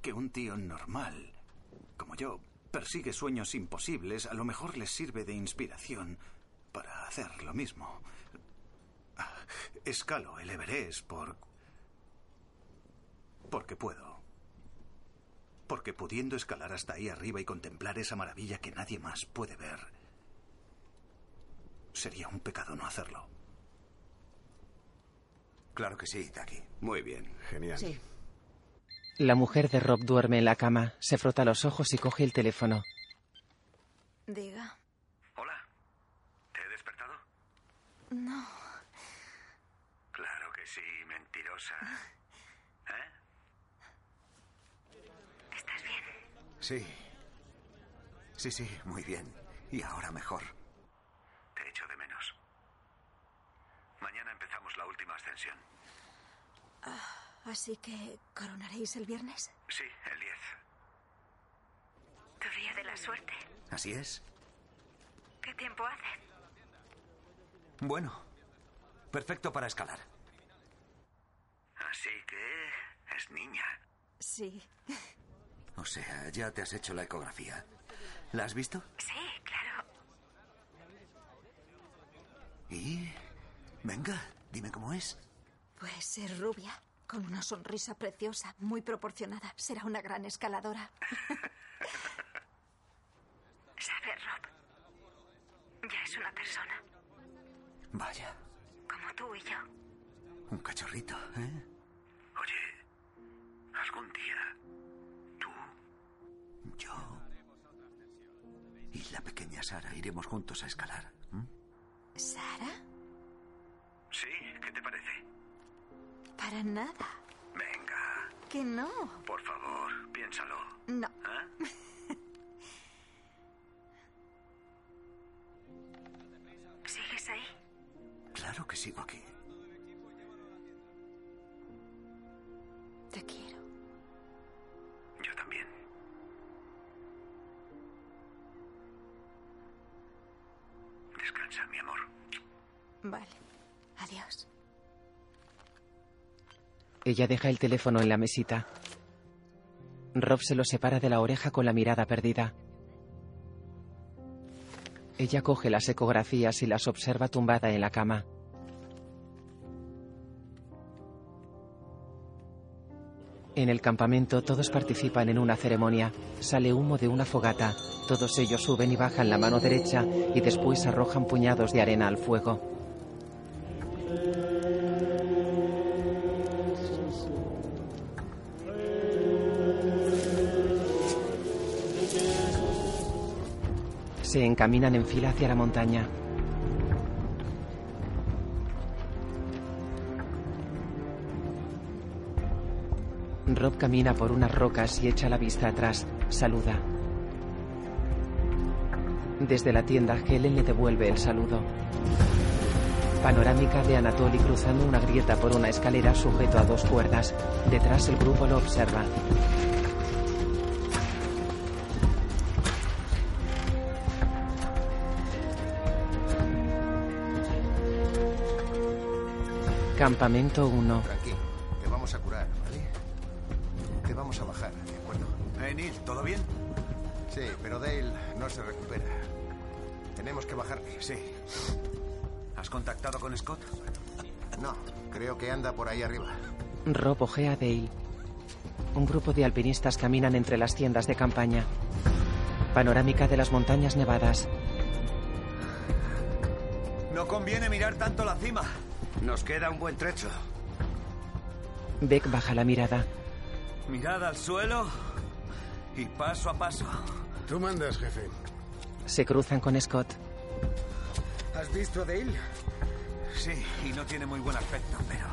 Speaker 14: que un tío normal, como yo, persigue sueños imposibles, a lo mejor les sirve de inspiración para hacer lo mismo. Escalo el Everest por... porque puedo. Porque pudiendo escalar hasta ahí arriba y contemplar esa maravilla que nadie más puede ver, sería un pecado no hacerlo.
Speaker 2: Claro que sí, Taki. Muy bien.
Speaker 7: Genial.
Speaker 4: Sí.
Speaker 1: La mujer de Rob duerme en la cama, se frota los ojos y coge el teléfono.
Speaker 6: Diga.
Speaker 2: Hola. ¿Te he despertado?
Speaker 6: No.
Speaker 2: Claro que sí, mentirosa. ¿Eh?
Speaker 6: ¿Estás bien?
Speaker 2: Sí. Sí, sí, muy bien. Y ahora mejor. Te echo de menos. Mañana empezamos la última ascensión.
Speaker 6: Ah, así que coronaréis el viernes.
Speaker 2: Sí, el 10.
Speaker 6: Tu día de la suerte.
Speaker 2: Así es.
Speaker 6: ¿Qué tiempo hace?
Speaker 2: Bueno. Perfecto para escalar. Así que es niña.
Speaker 6: Sí.
Speaker 2: O sea, ya te has hecho la ecografía. ¿La has visto?
Speaker 6: Sí, claro.
Speaker 2: ¿Y? Venga, dime cómo es.
Speaker 6: Pues ser rubia, con una sonrisa preciosa, muy proporcionada. Será una gran escaladora. (laughs) ¿Sabe, Rob? Ya es una persona,
Speaker 2: Vaya,
Speaker 6: como tú y yo.
Speaker 2: un cachorrito, ¿eh? Oye, algún día tú, yo y la pequeña Sara iremos juntos a escalar.
Speaker 6: ¿Sara?
Speaker 2: Sí, ¿qué te parece?
Speaker 6: Para nada.
Speaker 2: Venga,
Speaker 6: Que no.
Speaker 2: por favor, piénsalo.
Speaker 6: No.
Speaker 2: ¿eh? (laughs)
Speaker 6: ¿Sigues ahí?
Speaker 2: Claro que sigo aquí.
Speaker 6: Te quiero.
Speaker 2: Yo también. Descansa, mi amor.
Speaker 6: Vale. Adiós.
Speaker 1: Ella deja el teléfono en la mesita. Rob se lo separa de la oreja con la mirada perdida. Ella coge las ecografías y las observa tumbada en la cama. En el campamento todos participan en una ceremonia. Sale humo de una fogata. Todos ellos suben y bajan la mano derecha y después arrojan puñados de arena al fuego. Se encaminan en fila hacia la montaña. Rob camina por unas rocas y echa la vista atrás. Saluda. Desde la tienda, Helen le devuelve el saludo. Panorámica de Anatoly cruzando una grieta por una escalera sujeto a dos cuerdas. Detrás el grupo lo observa. Campamento 1.
Speaker 13: Tranquilo, te vamos a curar, ¿vale? Te vamos a bajar, ¿de acuerdo?
Speaker 2: Eh, Neil, ¿todo bien?
Speaker 13: Sí, pero Dale no se recupera. Tenemos que bajarle.
Speaker 2: Sí. ¿Has contactado con Scott?
Speaker 13: No, creo que anda por ahí arriba.
Speaker 1: Rob ojea a Dale. Un grupo de alpinistas caminan entre las tiendas de campaña. Panorámica de las montañas nevadas.
Speaker 2: No conviene mirar tanto la cima.
Speaker 20: Nos queda un buen trecho.
Speaker 1: Beck baja la mirada.
Speaker 2: Mirada al suelo y paso a paso.
Speaker 7: Tú mandas, jefe.
Speaker 1: Se cruzan con Scott.
Speaker 10: ¿Has visto a Dale?
Speaker 2: Sí, y no tiene muy buen aspecto, pero...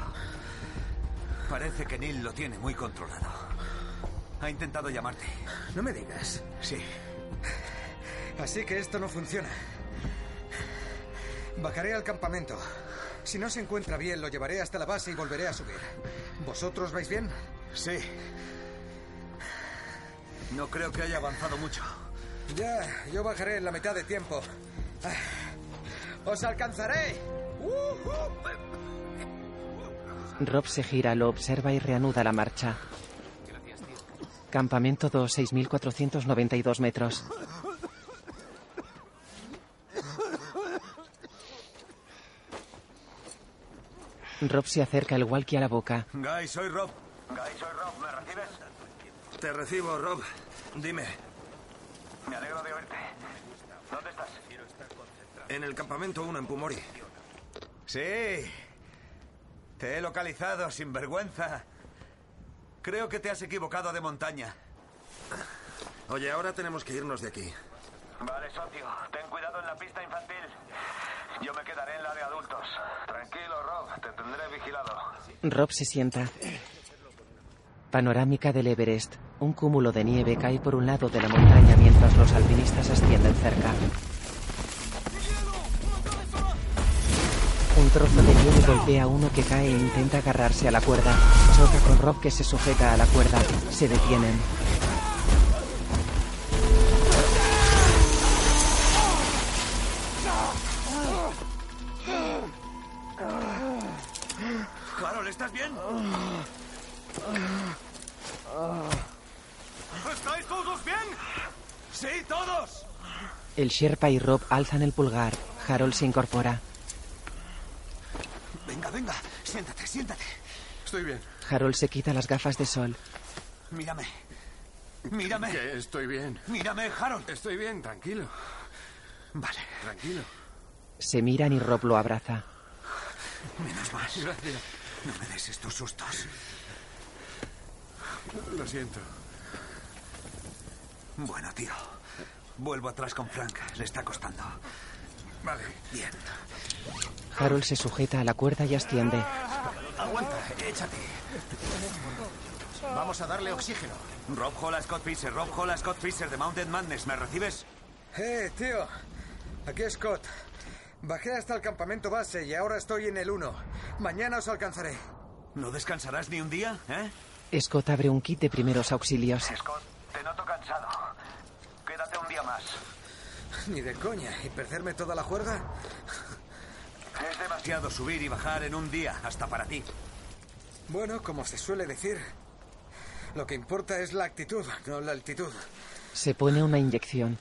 Speaker 2: Parece que Neil lo tiene muy controlado. Ha intentado llamarte.
Speaker 10: No me digas.
Speaker 2: Sí.
Speaker 10: Así que esto no funciona. Bajaré al campamento. Si no se encuentra bien, lo llevaré hasta la base y volveré a subir. ¿Vosotros vais bien?
Speaker 2: Sí. No creo que haya avanzado mucho.
Speaker 10: Ya, yo bajaré en la mitad de tiempo. Ah, ¡Os alcanzaré!
Speaker 1: Rob se gira, lo observa y reanuda la marcha. Campamento 2, 6.492 metros. Rob se acerca el walkie a la boca.
Speaker 2: Guy, soy Rob.
Speaker 8: Guy, soy Rob. ¿Me recibes?
Speaker 2: Te recibo, Rob. Dime.
Speaker 8: Me alegro de oírte. ¿Dónde estás?
Speaker 2: En el campamento 1 en Pumori. Sí. Te he localizado, sin vergüenza. Creo que te has equivocado de montaña. Oye, ahora tenemos que irnos de aquí.
Speaker 8: Vale, socio. Ten cuidado en la pista infantil. Yo me quedaré en la de adultos. Tranquilo, Rob. Te tendré vigilado.
Speaker 1: Rob se sienta. Panorámica del Everest. Un cúmulo de nieve cae por un lado de la montaña mientras los alpinistas ascienden cerca. Un trozo de nieve golpea a uno que cae e intenta agarrarse a la cuerda. Choca con Rob que se sujeta a la cuerda. Se detienen.
Speaker 2: ¿Estás bien? ¿Estáis todos bien? Sí, todos.
Speaker 1: El Sherpa y Rob alzan el pulgar. Harold se incorpora.
Speaker 2: Venga, venga. Siéntate, siéntate.
Speaker 3: Estoy bien.
Speaker 1: Harold se quita las gafas de sol.
Speaker 2: Mírame. Mírame.
Speaker 3: Que estoy bien.
Speaker 2: Mírame, Harold.
Speaker 3: Estoy bien, tranquilo.
Speaker 2: Vale.
Speaker 3: Tranquilo.
Speaker 1: Se miran y Rob lo abraza.
Speaker 2: Menos mal.
Speaker 3: Gracias.
Speaker 2: No me des estos sustos.
Speaker 3: Lo siento.
Speaker 2: Bueno, tío. Vuelvo atrás con Frank. Le está costando.
Speaker 3: Vale.
Speaker 2: Bien.
Speaker 1: Harold se sujeta a la cuerda y asciende.
Speaker 2: Aguanta, échate.
Speaker 13: Vamos a darle oxígeno.
Speaker 2: Rob Hola Scott Fisher, Rob Hola Scott Fisher de Mountain Madness. ¿Me recibes?
Speaker 10: Eh, tío. Aquí es Scott. Bajé hasta el campamento base y ahora estoy en el 1. Mañana os alcanzaré.
Speaker 2: ¿No descansarás ni un día, eh?
Speaker 1: Scott abre un kit de primeros auxilios.
Speaker 8: Scott, te noto cansado. Quédate un día más.
Speaker 10: Ni de coña. ¿Y perderme toda la juerga?
Speaker 2: Es demasiado subir y bajar en un día, hasta para ti.
Speaker 10: Bueno, como se suele decir, lo que importa es la actitud, no la altitud.
Speaker 1: Se pone una inyección.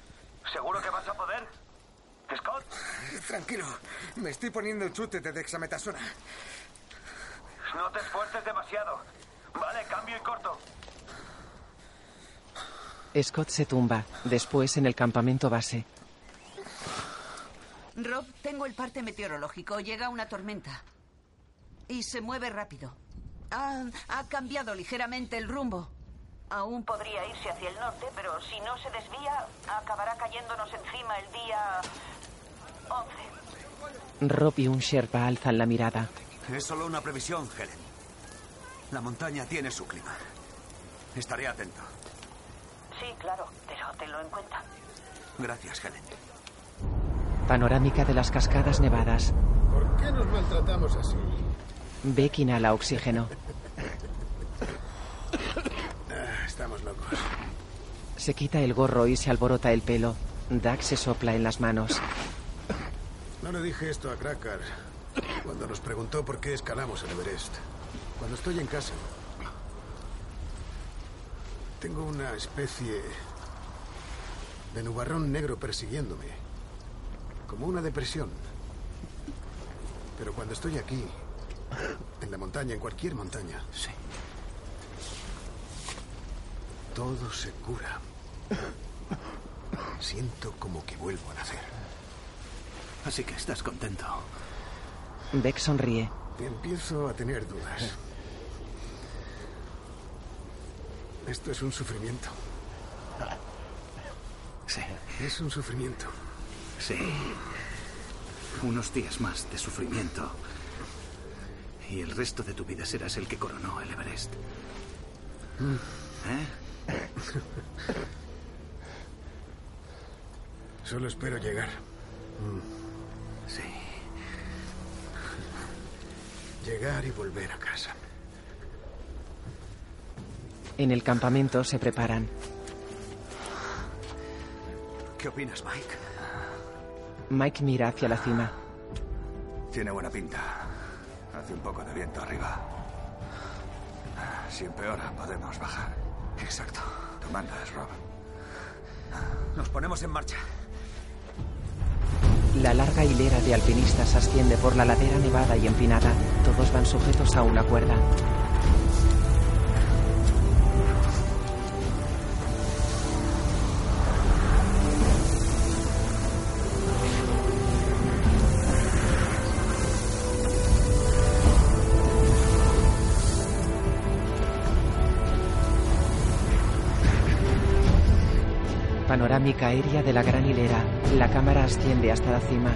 Speaker 8: ¿Seguro que vas a poder?
Speaker 10: Tranquilo, me estoy poniendo el chute de dexametasona.
Speaker 8: No te esfuerces demasiado. Vale, cambio y corto.
Speaker 1: Scott se tumba. Después, en el campamento base.
Speaker 4: Rob, tengo el parte meteorológico. Llega una tormenta. Y se mueve rápido. Ha, ha cambiado ligeramente el rumbo. Aún
Speaker 12: Podría irse hacia el norte, pero si no se desvía, acabará cayéndonos encima el día 11.
Speaker 1: Rob y un Sherpa alzan la mirada.
Speaker 2: Es solo una previsión, Helen. La montaña tiene su clima. Estaré atento.
Speaker 12: Sí, claro, pero tenlo en cuenta.
Speaker 2: Gracias, Helen.
Speaker 1: Panorámica de las cascadas nevadas.
Speaker 7: ¿Por qué nos maltratamos así?
Speaker 1: Beck inhala oxígeno.
Speaker 7: Ah, estamos locos.
Speaker 1: Se quita el gorro y se alborota el pelo. Doug se sopla en las manos.
Speaker 7: No le dije esto a Cracker cuando nos preguntó por qué escalamos el Everest. Cuando estoy en casa, tengo una especie de nubarrón negro persiguiéndome, como una depresión. Pero cuando estoy aquí, en la montaña, en cualquier montaña,
Speaker 14: Sí.
Speaker 7: todo se cura. Siento como que vuelvo a nacer.
Speaker 14: Así que estás contento.
Speaker 1: Beck sonríe.
Speaker 7: Empiezo a tener dudas. Esto es un sufrimiento.
Speaker 14: Sí.
Speaker 7: Es un sufrimiento.
Speaker 14: Sí. Unos días más de sufrimiento. Y el resto de tu vida serás el que coronó el Everest. ¿Eh?
Speaker 7: Solo espero llegar.
Speaker 14: Sí.
Speaker 7: Llegar y volver a casa.
Speaker 1: En el campamento se preparan.
Speaker 2: ¿Qué opinas, Mike?
Speaker 1: Mike mira hacia la cima.
Speaker 2: Tiene buena pinta. Hace un poco de viento arriba. Si empeora, podemos bajar.
Speaker 5: Exacto.
Speaker 2: Tú mandas, Rob. Nos ponemos en marcha.
Speaker 1: La larga hilera de alpinistas asciende por la ladera nevada y empinada. Todos van sujetos a una cuerda. Panorámica aérea de la gran hilera. La cámara asciende hasta la cima.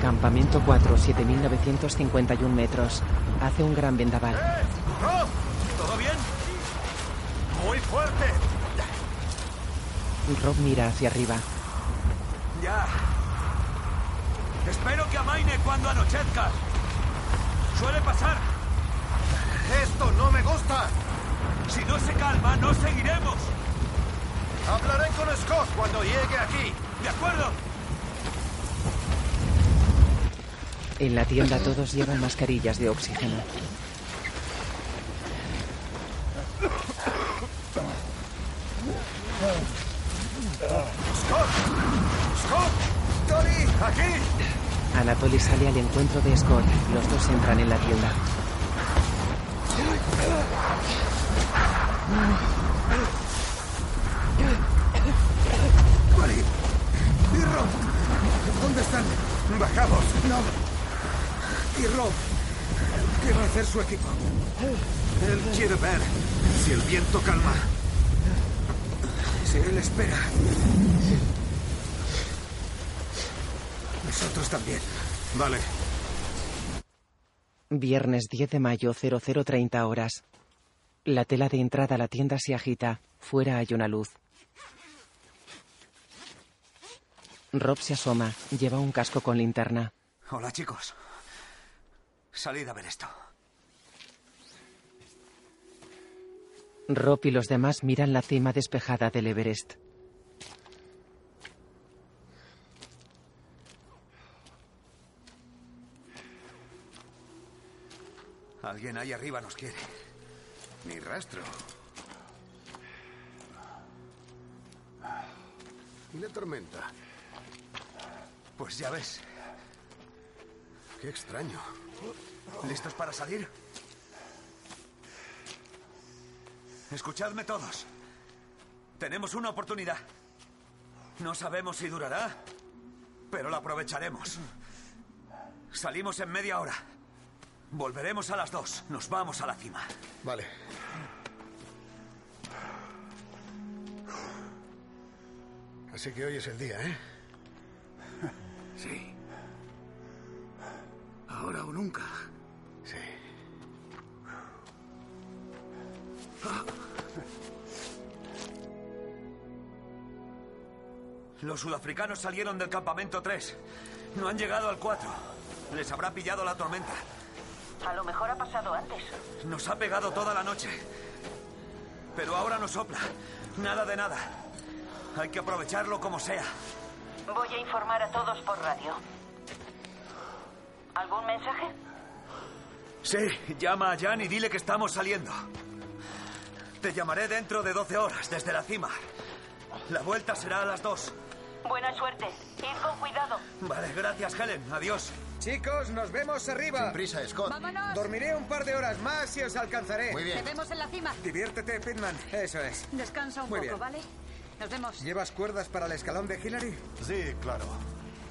Speaker 1: Campamento 4, 7.951 metros. Hace un gran vendaval.
Speaker 2: ¡Rob! ¿Todo bien? Muy fuerte.
Speaker 1: Rob mira hacia arriba.
Speaker 2: Ya. Espero que amaine cuando anochezca. Suele pasar. Esto no me gusta. Si no se calma, no seguiremos. Hablaré con Scott cuando llegue aquí. ¿De acuerdo?
Speaker 1: En la tienda todos llevan mascarillas de oxígeno.
Speaker 2: ¡Scott! ¡Scott! ¡Aquí!
Speaker 1: Anatoly sale al encuentro de Scott. Los dos entran en la tienda.
Speaker 10: Wally. ¿Y? ¿Dónde están?
Speaker 2: Bajamos.
Speaker 10: No. ¿Y? ¿Qué va a hacer su equipo?
Speaker 2: Él quiere ver si el viento calma.
Speaker 10: Si él espera. Nosotros también.
Speaker 2: Vale.
Speaker 1: Viernes 10 de mayo, 0030 horas. La tela de entrada a la tienda se agita. Fuera hay una luz. Rob se asoma. Lleva un casco con linterna.
Speaker 2: Hola, chicos. Salid a ver esto.
Speaker 1: Rob y los demás miran la cima despejada del Everest.
Speaker 2: Alguien ahí arriba nos quiere.
Speaker 3: Ni rastro.
Speaker 7: ¿Y la tormenta?
Speaker 2: Pues ya ves.
Speaker 7: Qué extraño.
Speaker 2: ¿Listos para salir? Escuchadme todos. Tenemos una oportunidad. No sabemos si durará, pero la aprovecharemos. Salimos en media hora. Volveremos a las dos. Nos vamos a la cima.
Speaker 7: Vale. Así que hoy es el día, ¿eh?
Speaker 14: Sí. Ahora o nunca.
Speaker 2: Los sudafricanos salieron del campamento 3. No han llegado al 4. Les habrá pillado la tormenta.
Speaker 12: A lo mejor ha pasado antes.
Speaker 2: Nos ha pegado toda la noche. Pero ahora no sopla. Nada de nada. Hay que aprovecharlo como sea.
Speaker 12: Voy a informar a todos por radio. ¿Algún mensaje?
Speaker 2: Sí, llama a Jan y dile que estamos saliendo. Te llamaré dentro de 12 horas desde la cima. La vuelta será a las 2.
Speaker 12: Buena suerte. Id con cuidado.
Speaker 2: Vale, gracias, Helen. Adiós.
Speaker 10: Chicos, nos vemos arriba.
Speaker 13: Sin prisa, Scott.
Speaker 6: ¡Vámonos!
Speaker 10: Dormiré un par de horas más y os alcanzaré.
Speaker 13: Muy bien.
Speaker 6: Te vemos en la cima.
Speaker 10: Diviértete, Pitman. Eso es.
Speaker 6: Descansa un
Speaker 10: Muy
Speaker 6: poco,
Speaker 10: bien.
Speaker 6: ¿vale? Nos vemos.
Speaker 10: ¿Llevas cuerdas para el escalón de Hillary?
Speaker 13: Sí, claro.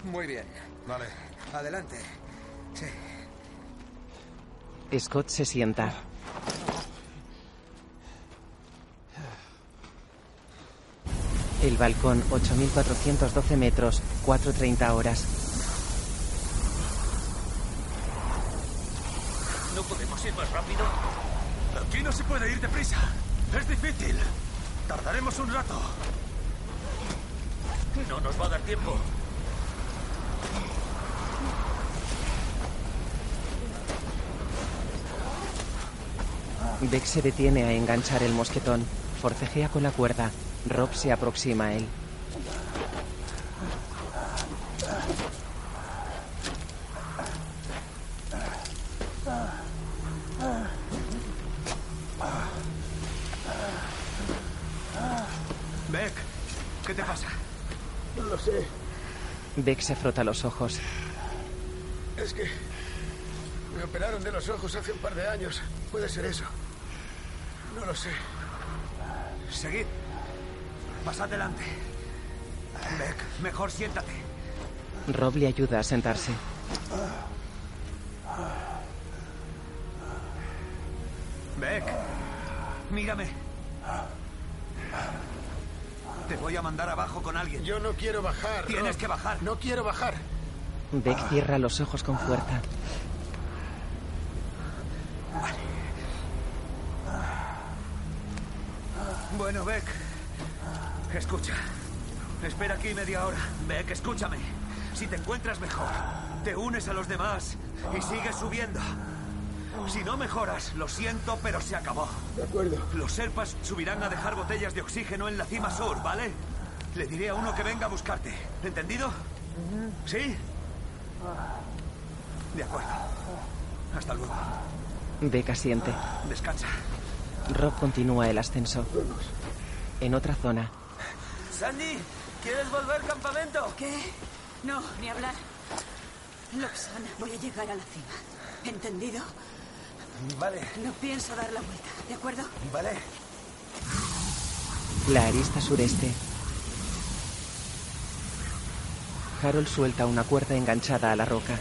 Speaker 10: Muy bien.
Speaker 13: Vale.
Speaker 10: Adelante. Sí.
Speaker 1: Scott se sienta. El balcón, 8.412 metros, 4.30 horas.
Speaker 2: ¿No podemos ir más rápido? Aquí no se puede ir deprisa. Es difícil. Tardaremos un rato. No nos va a dar tiempo.
Speaker 1: Beck se detiene a enganchar el mosquetón. Forcejea con la cuerda. Rob se aproxima a él.
Speaker 2: Beck, ¿qué te pasa?
Speaker 7: No lo sé.
Speaker 1: Beck se frota los ojos.
Speaker 7: Es que me operaron de los ojos hace un par de años. Puede ser eso. No lo sé.
Speaker 2: Seguid. Pasad delante. Beck, mejor siéntate.
Speaker 1: Rob le ayuda a sentarse.
Speaker 2: Beck, mírame. Te voy a mandar abajo con alguien.
Speaker 7: Yo no quiero bajar.
Speaker 2: Tienes
Speaker 7: Rob.
Speaker 2: que bajar.
Speaker 7: No quiero bajar.
Speaker 1: Beck cierra los ojos con fuerza.
Speaker 2: Bueno, Beck. Escucha. Espera aquí media hora. Beck, escúchame. Si te encuentras mejor, te unes a los demás y sigues subiendo. Si no mejoras, lo siento, pero se acabó.
Speaker 7: De acuerdo.
Speaker 2: Los serpas subirán a dejar botellas de oxígeno en la cima sur, ¿vale? Le diré a uno que venga a buscarte. ¿Entendido? ¿Sí? De acuerdo. Hasta luego.
Speaker 1: Beck asiente.
Speaker 2: Descansa.
Speaker 1: Rob continúa el ascenso. En otra zona,
Speaker 15: Sandy, ¿quieres volver campamento?
Speaker 6: ¿Qué? No, ni hablar. Loxana, voy a llegar a la cima. ¿Entendido?
Speaker 2: Vale,
Speaker 6: No pienso dar la vuelta, ¿de acuerdo?
Speaker 2: vale.
Speaker 1: la arista sureste. Harold suelta una cuerda enganchada a la roca.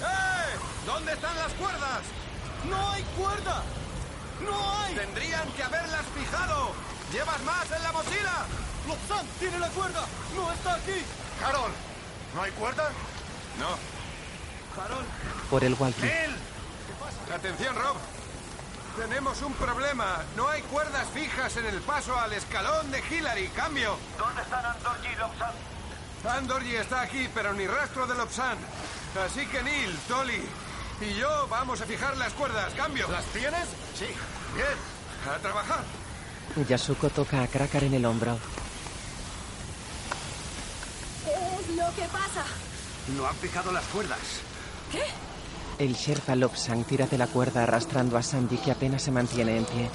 Speaker 15: ¡Eh! ¿Dónde están las cuerdas? ¡No hay cuerda! ¡No hay! Tendrían que haberlas fijado. ¿Llevas más en la mochila? ¡Lobsang tiene la cuerda! ¡No está aquí!
Speaker 13: Carol, ¿no hay cuerda?
Speaker 3: No.
Speaker 2: Harold,
Speaker 1: Por el walkie.
Speaker 3: ¡Neil! Atención, Rob. Tenemos un problema. No hay cuerdas fijas en el paso al escalón de Hillary. Cambio.
Speaker 15: ¿Dónde están Andorji y Lobsang?
Speaker 3: Andorji está aquí, pero ni rastro de Lobsan. Así que Neil, Tolly y yo vamos a fijar las cuerdas. Cambio.
Speaker 13: ¿Las tienes?
Speaker 3: Sí. Bien. A trabajar.
Speaker 1: Yasuko toca a Cracker en el hombro.
Speaker 6: ¿Qué es lo que pasa?
Speaker 14: No han fijado las cuerdas.
Speaker 6: ¿Qué?
Speaker 1: El Sherpa Lobsang tira de la cuerda arrastrando a Sandy que apenas se mantiene en pie.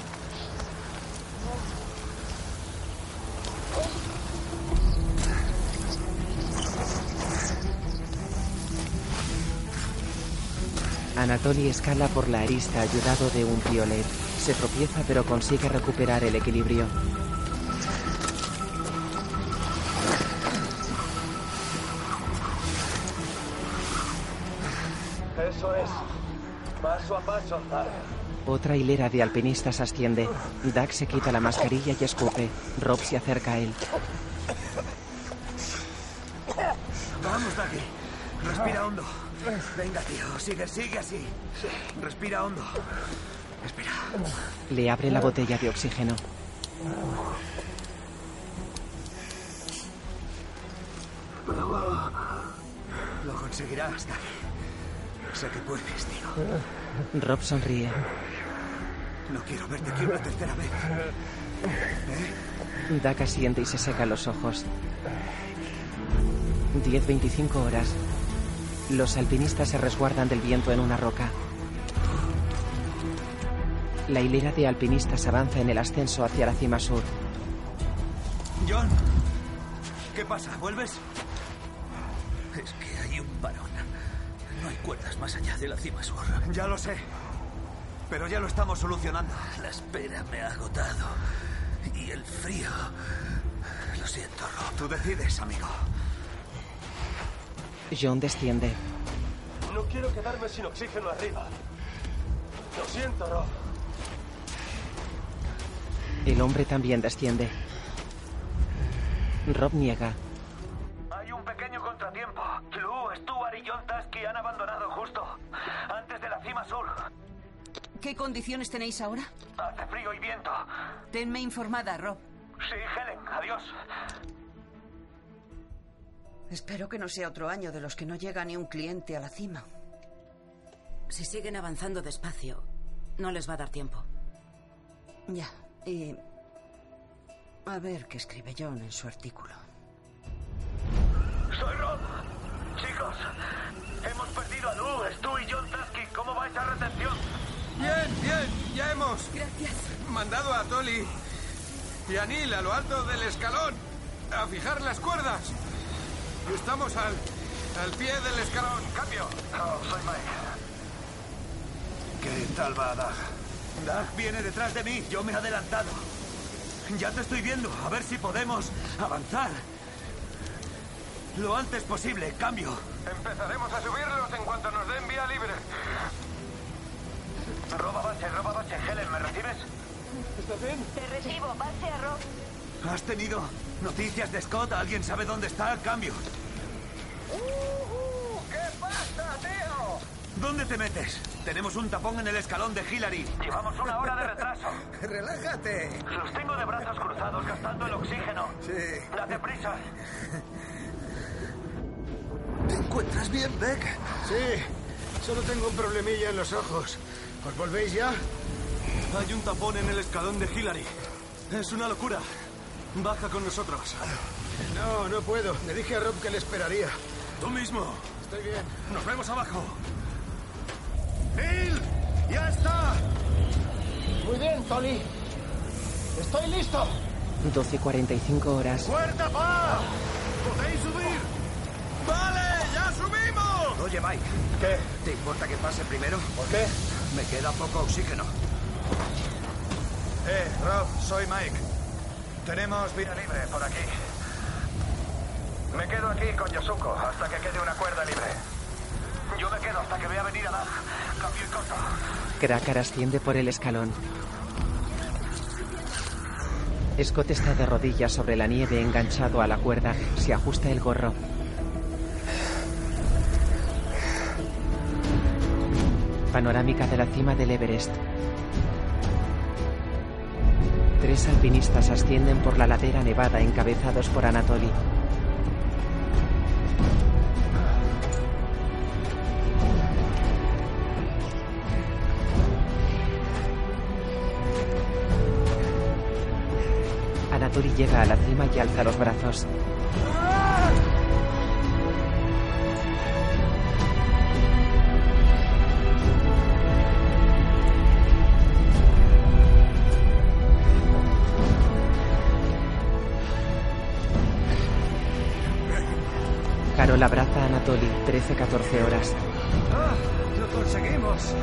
Speaker 1: Anatoly escala por la arista ayudado de un piolet. Se tropieza pero consigue recuperar el equilibrio.
Speaker 15: Eso es. Paso a paso, Zara.
Speaker 1: Otra hilera de alpinistas asciende. Doug se quita la mascarilla y escupe. Rob se acerca a él.
Speaker 2: Vamos, Daggy. Respira hondo. Venga, tío. Sigue, sigue así. Respira hondo. Espera.
Speaker 1: Le abre la botella de oxígeno.
Speaker 2: Lo conseguirás, Daggy. Sé que puedes, tío.
Speaker 1: Rob sonríe.
Speaker 2: No quiero verte aquí una tercera vez. ¿Eh?
Speaker 1: Doug asiente y se seca los ojos. 10-25 horas. Los alpinistas se resguardan del viento en una roca. La hilera de alpinistas avanza en el ascenso hacia la cima sur.
Speaker 2: John. ¿Qué pasa? ¿Vuelves?
Speaker 5: Es que hay un parón. No hay cuerdas más allá de la cima sur.
Speaker 2: Ya lo sé. Pero ya lo estamos solucionando.
Speaker 5: La espera me ha agotado. Y el frío. Lo siento, Rob.
Speaker 2: Tú decides, amigo.
Speaker 1: John desciende.
Speaker 15: No quiero quedarme sin oxígeno arriba. Lo siento, Rob.
Speaker 1: El hombre también desciende. Rob niega.
Speaker 2: Hay un pequeño contratiempo. Lou, Stuart y John Tasky han abandonado justo antes de la cima sur.
Speaker 4: ¿Qué condiciones tenéis ahora?
Speaker 2: Hace frío y viento.
Speaker 4: Tenme informada, Rob.
Speaker 2: Sí, Helen, adiós.
Speaker 4: Espero que no sea otro año de los que no llega ni un cliente a la cima.
Speaker 11: Si siguen avanzando despacio, no les va a dar tiempo.
Speaker 4: Ya, y... A ver qué escribe John en su artículo.
Speaker 2: Soy Rob. Chicos, hemos perdido a Lou, Stu y John Tasky. ¿Cómo va esa retención?
Speaker 3: Bien, bien, ya hemos.
Speaker 6: Gracias.
Speaker 3: Mandado a Tolly y a Neil a lo alto del escalón a fijar las cuerdas. Estamos al, al pie del escalón. Cambio.
Speaker 2: Oh, soy Mike.
Speaker 13: ¿Qué tal va, Doug?
Speaker 2: Doug viene detrás de mí. Yo me he adelantado. Ya te estoy viendo. A ver si podemos avanzar. Lo antes posible. Cambio.
Speaker 3: Empezaremos a subirlos en cuanto nos den vía libre.
Speaker 2: Roba base, roba base. Helen, ¿me recibes?
Speaker 3: ¿Estás bien?
Speaker 12: Te recibo, base a Rob.
Speaker 2: ¿Has tenido noticias de Scott? ¿Alguien sabe dónde está? Cambio.
Speaker 3: ¿Qué pasa, tío?
Speaker 2: ¿Dónde te metes? Tenemos un tapón en el escalón de Hillary. Llevamos una hora de retraso. (laughs)
Speaker 10: Relájate.
Speaker 2: Los tengo de brazos cruzados gastando el oxígeno.
Speaker 10: Sí.
Speaker 2: Date prisa.
Speaker 13: ¿Te encuentras bien, Beck?
Speaker 7: Sí, solo tengo un problemilla en los ojos. ¿Os volvéis ya?
Speaker 15: Hay un tapón en el escalón de Hillary. Es una locura. Baja con nosotros.
Speaker 7: No, no puedo. Le dije a Rob que le esperaría.
Speaker 15: Tú mismo.
Speaker 7: Estoy bien.
Speaker 15: Nos vemos abajo. ¡Neil! ¡Ya está!
Speaker 7: Muy bien, Tony. Estoy listo.
Speaker 1: 12.45 horas.
Speaker 15: ¡Puerta pa! ¡Podéis subir! ¡Vale! ¡Ya subimos!
Speaker 13: Oye, Mike.
Speaker 7: ¿Qué?
Speaker 13: ¿Te importa que pase primero?
Speaker 7: ¿Por qué?
Speaker 13: Me queda poco oxígeno.
Speaker 15: Eh, Rob, soy Mike. Tenemos vía libre por aquí. Me quedo aquí con Yosuko hasta que quede una cuerda libre.
Speaker 2: Yo me quedo hasta que vea venir a Doug. Cambio corto.
Speaker 1: Cracker asciende por el escalón. Scott está de rodillas sobre la nieve enganchado a la cuerda. Se ajusta el gorro. Panorámica de la cima del Everest. Tres alpinistas ascienden por la ladera nevada encabezados por Anatoly. Anatoly llega a la cima y alza los brazos. A Anatoly, 13-14 horas.
Speaker 15: ¡Ah! ¡Lo conseguimos!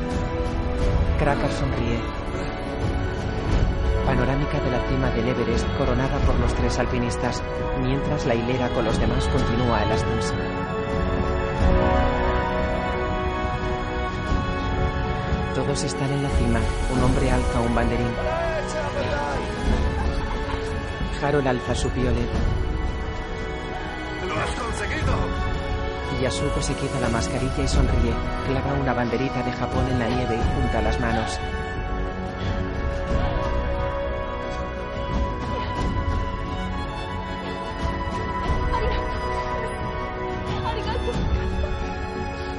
Speaker 1: Cracker sonríe. Panorámica de la cima del Everest coronada por los tres alpinistas, mientras la hilera con los demás continúa el ascenso. Todos están en la cima. Un hombre alza un banderín. Harold alza su piolet.
Speaker 15: ¡Lo has conseguido!
Speaker 1: Yasuko se quita la mascarilla y sonríe. Clava una banderita de Japón en la nieve y junta las manos.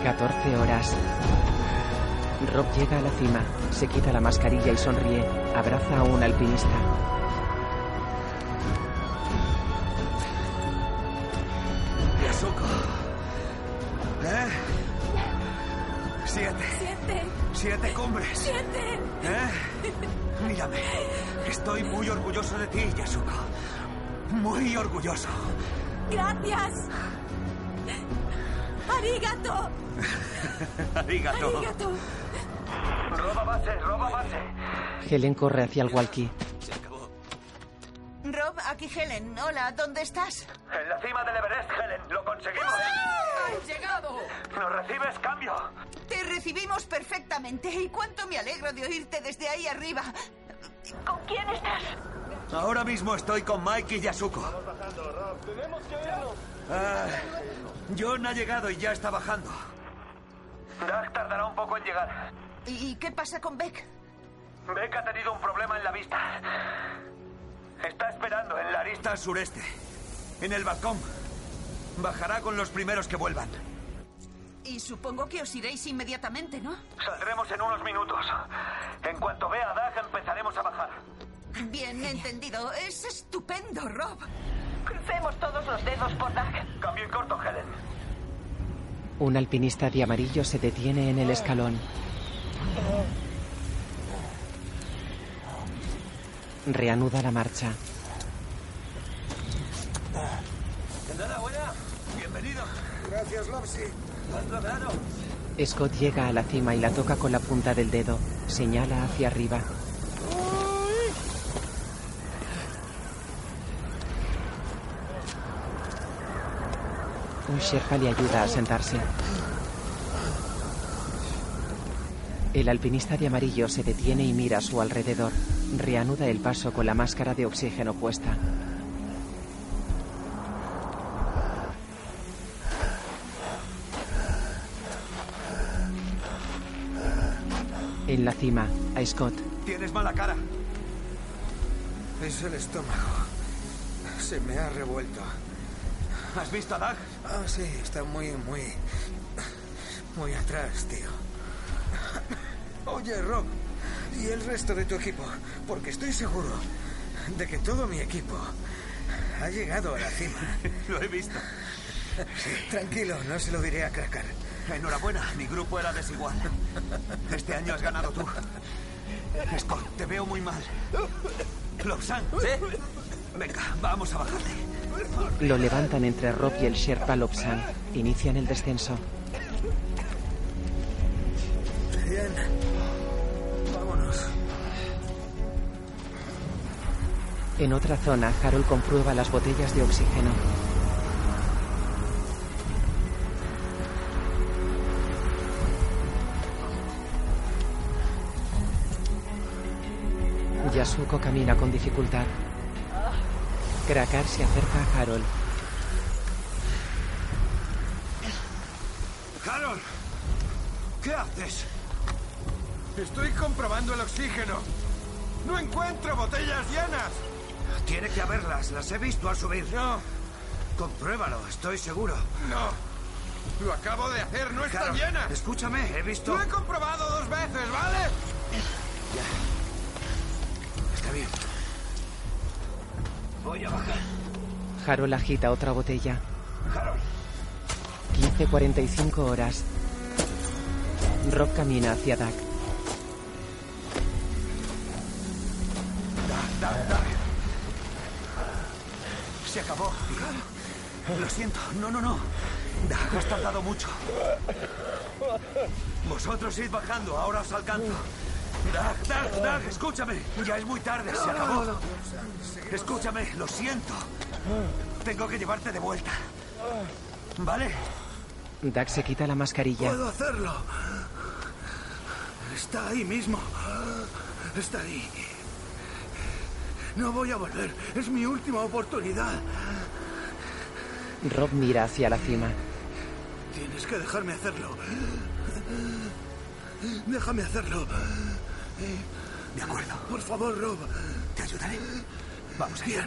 Speaker 1: Catorce horas. Rob llega a la cima, se quita la mascarilla y sonríe. Abraza a un alpinista.
Speaker 2: Orgulloso.
Speaker 6: Gracias. Arigato. (laughs)
Speaker 2: Arigato.
Speaker 6: Arigato.
Speaker 8: Roba base, roba base.
Speaker 1: Helen corre hacia el walkie.
Speaker 4: Rob, aquí Helen. Hola, ¿dónde estás?
Speaker 8: En la cima del Everest, Helen. Lo conseguimos.
Speaker 4: ¡Han llegado!
Speaker 8: ¿Nos recibes cambio?
Speaker 4: Te recibimos perfectamente. ¿Y cuánto me alegro de oírte desde ahí arriba?
Speaker 12: ¿Con quién estás?
Speaker 2: Ahora mismo estoy con Mike y Yasuko. Ah, John ha llegado y ya está bajando.
Speaker 8: Doug tardará un poco en llegar.
Speaker 4: ¿Y qué pasa con Beck?
Speaker 8: Beck ha tenido un problema en la vista. Está esperando en la arista
Speaker 2: al sureste, en el balcón. Bajará con los primeros que vuelvan.
Speaker 4: Y supongo que os iréis inmediatamente, ¿no?
Speaker 8: Saldremos en unos minutos. En cuanto vea a Doug, empezaremos a bajar.
Speaker 4: Bien entendido. Es estupendo, Rob.
Speaker 12: Crucemos todos los dedos por Doug.
Speaker 8: Cambio en corto, Helen.
Speaker 1: Un alpinista de amarillo se detiene en el escalón. Reanuda la marcha.
Speaker 2: Enhorabuena. Bienvenido.
Speaker 10: Gracias, Lopsy.
Speaker 1: Scott llega a la cima y la toca con la punta del dedo. Señala hacia arriba. Un Sherpa le ayuda a sentarse. El alpinista de amarillo se detiene y mira a su alrededor. Reanuda el paso con la máscara de oxígeno puesta. En la cima, a Scott.
Speaker 2: Tienes mala cara.
Speaker 10: Es el estómago. Se me ha revuelto.
Speaker 2: ¿Has visto a Doug?
Speaker 10: Ah, sí, está muy, muy. Muy atrás, tío. Oye, Rob, y el resto de tu equipo, porque estoy seguro de que todo mi equipo ha llegado a la cima. (laughs)
Speaker 2: Lo he visto.
Speaker 10: Tranquilo, no se lo diré a Cracker.
Speaker 2: Enhorabuena, mi grupo era desigual. Este año has ganado tú. Scott, te veo muy mal. Lobsan, ¿sí? Venga, vamos a bajarle.
Speaker 1: Lo levantan entre Rob y el Sherpa Lobsang. Inician el descenso.
Speaker 10: Bien. Vámonos.
Speaker 1: En otra zona, Harold comprueba las botellas de oxígeno. Yasuko camina con dificultad. Krakar se acerca a Harold.
Speaker 3: ¡Harold! ¿Qué haces? Estoy comprobando el oxígeno. No encuentro botellas llenas.
Speaker 15: Tiene que haberlas, las he visto al subir.
Speaker 3: No.
Speaker 15: Compruébalo, estoy seguro.
Speaker 3: No. Lo acabo de hacer, no están
Speaker 15: Harold,
Speaker 3: llenas.
Speaker 15: Escúchame, he visto.
Speaker 3: Lo he comprobado dos veces, ¿vale?
Speaker 15: Voy a bajar.
Speaker 1: Harold agita otra botella.
Speaker 15: Harold.
Speaker 1: 15.45 horas. Rob camina hacia Doug.
Speaker 2: Se acabó. Lo siento. No, no, no. Dag, has tardado mucho. Vosotros id bajando, ahora os alcanzo. Dag, Dag, Dag, escúchame. Ya es muy tarde, se acabó. Escúchame, lo siento. Tengo que llevarte de vuelta. ¿Vale?
Speaker 1: Dag se quita la mascarilla.
Speaker 14: Puedo hacerlo. Está ahí mismo. Está ahí. No voy a volver. Es mi última oportunidad.
Speaker 1: Rob mira hacia la cima.
Speaker 14: Tienes que dejarme hacerlo. Déjame hacerlo.
Speaker 2: De acuerdo.
Speaker 14: Por favor, Rob.
Speaker 2: Te ayudaré. Vamos
Speaker 14: Bien.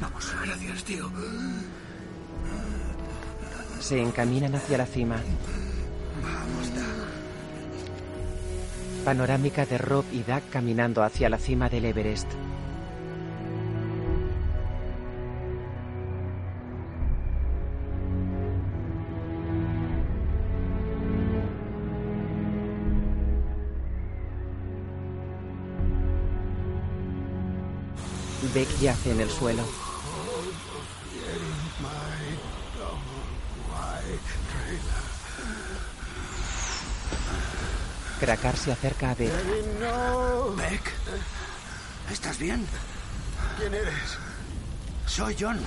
Speaker 2: Vamos.
Speaker 14: Gracias, tío.
Speaker 1: Se encaminan hacia la cima.
Speaker 14: Vamos, Dag.
Speaker 1: Panorámica de Rob y Dag caminando hacia la cima del Everest. Beck yace en el suelo. Krakar se acerca a Beck.
Speaker 2: Beck, ¿estás bien?
Speaker 7: ¿Quién eres?
Speaker 2: Soy John.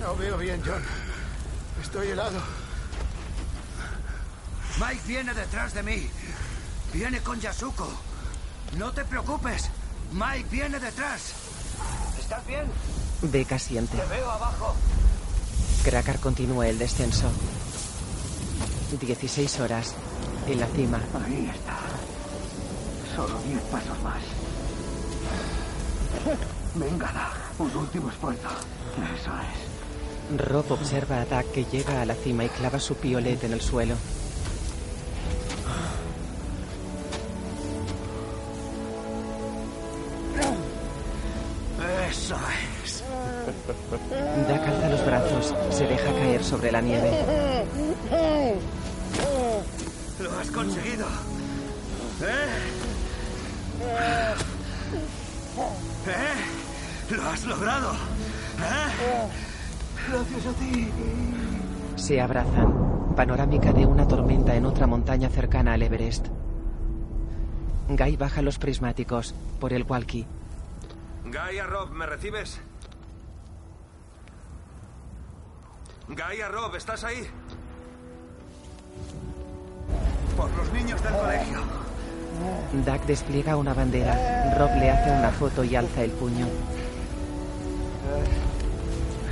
Speaker 7: No veo bien, John. Estoy helado.
Speaker 2: Mike viene detrás de mí. Viene con Yasuko. No te preocupes. Mike viene detrás. ¿Estás bien?
Speaker 1: Beck asiente.
Speaker 2: Te veo abajo.
Speaker 1: Krakar continúa el descenso. 16 horas. En la cima.
Speaker 21: Ahí está. Solo diez pasos más. Venga. Un último esfuerzo. Eso es.
Speaker 1: Rob observa a Dag que llega a la cima y clava su piolet en el suelo. Dag alza los brazos, se deja caer sobre la nieve.
Speaker 2: Lo has conseguido. ¿Eh? ¿Eh? Lo has logrado. ¿Eh?
Speaker 21: Gracias a ti.
Speaker 1: Se abrazan. Panorámica de una tormenta en otra montaña cercana al Everest. Guy baja los prismáticos por el walkie.
Speaker 3: Gaia Rob, ¿me recibes? Gaia Rob, ¿estás ahí?
Speaker 2: Por los niños del colegio.
Speaker 1: Doug despliega una bandera. Rob le hace una foto y alza el puño.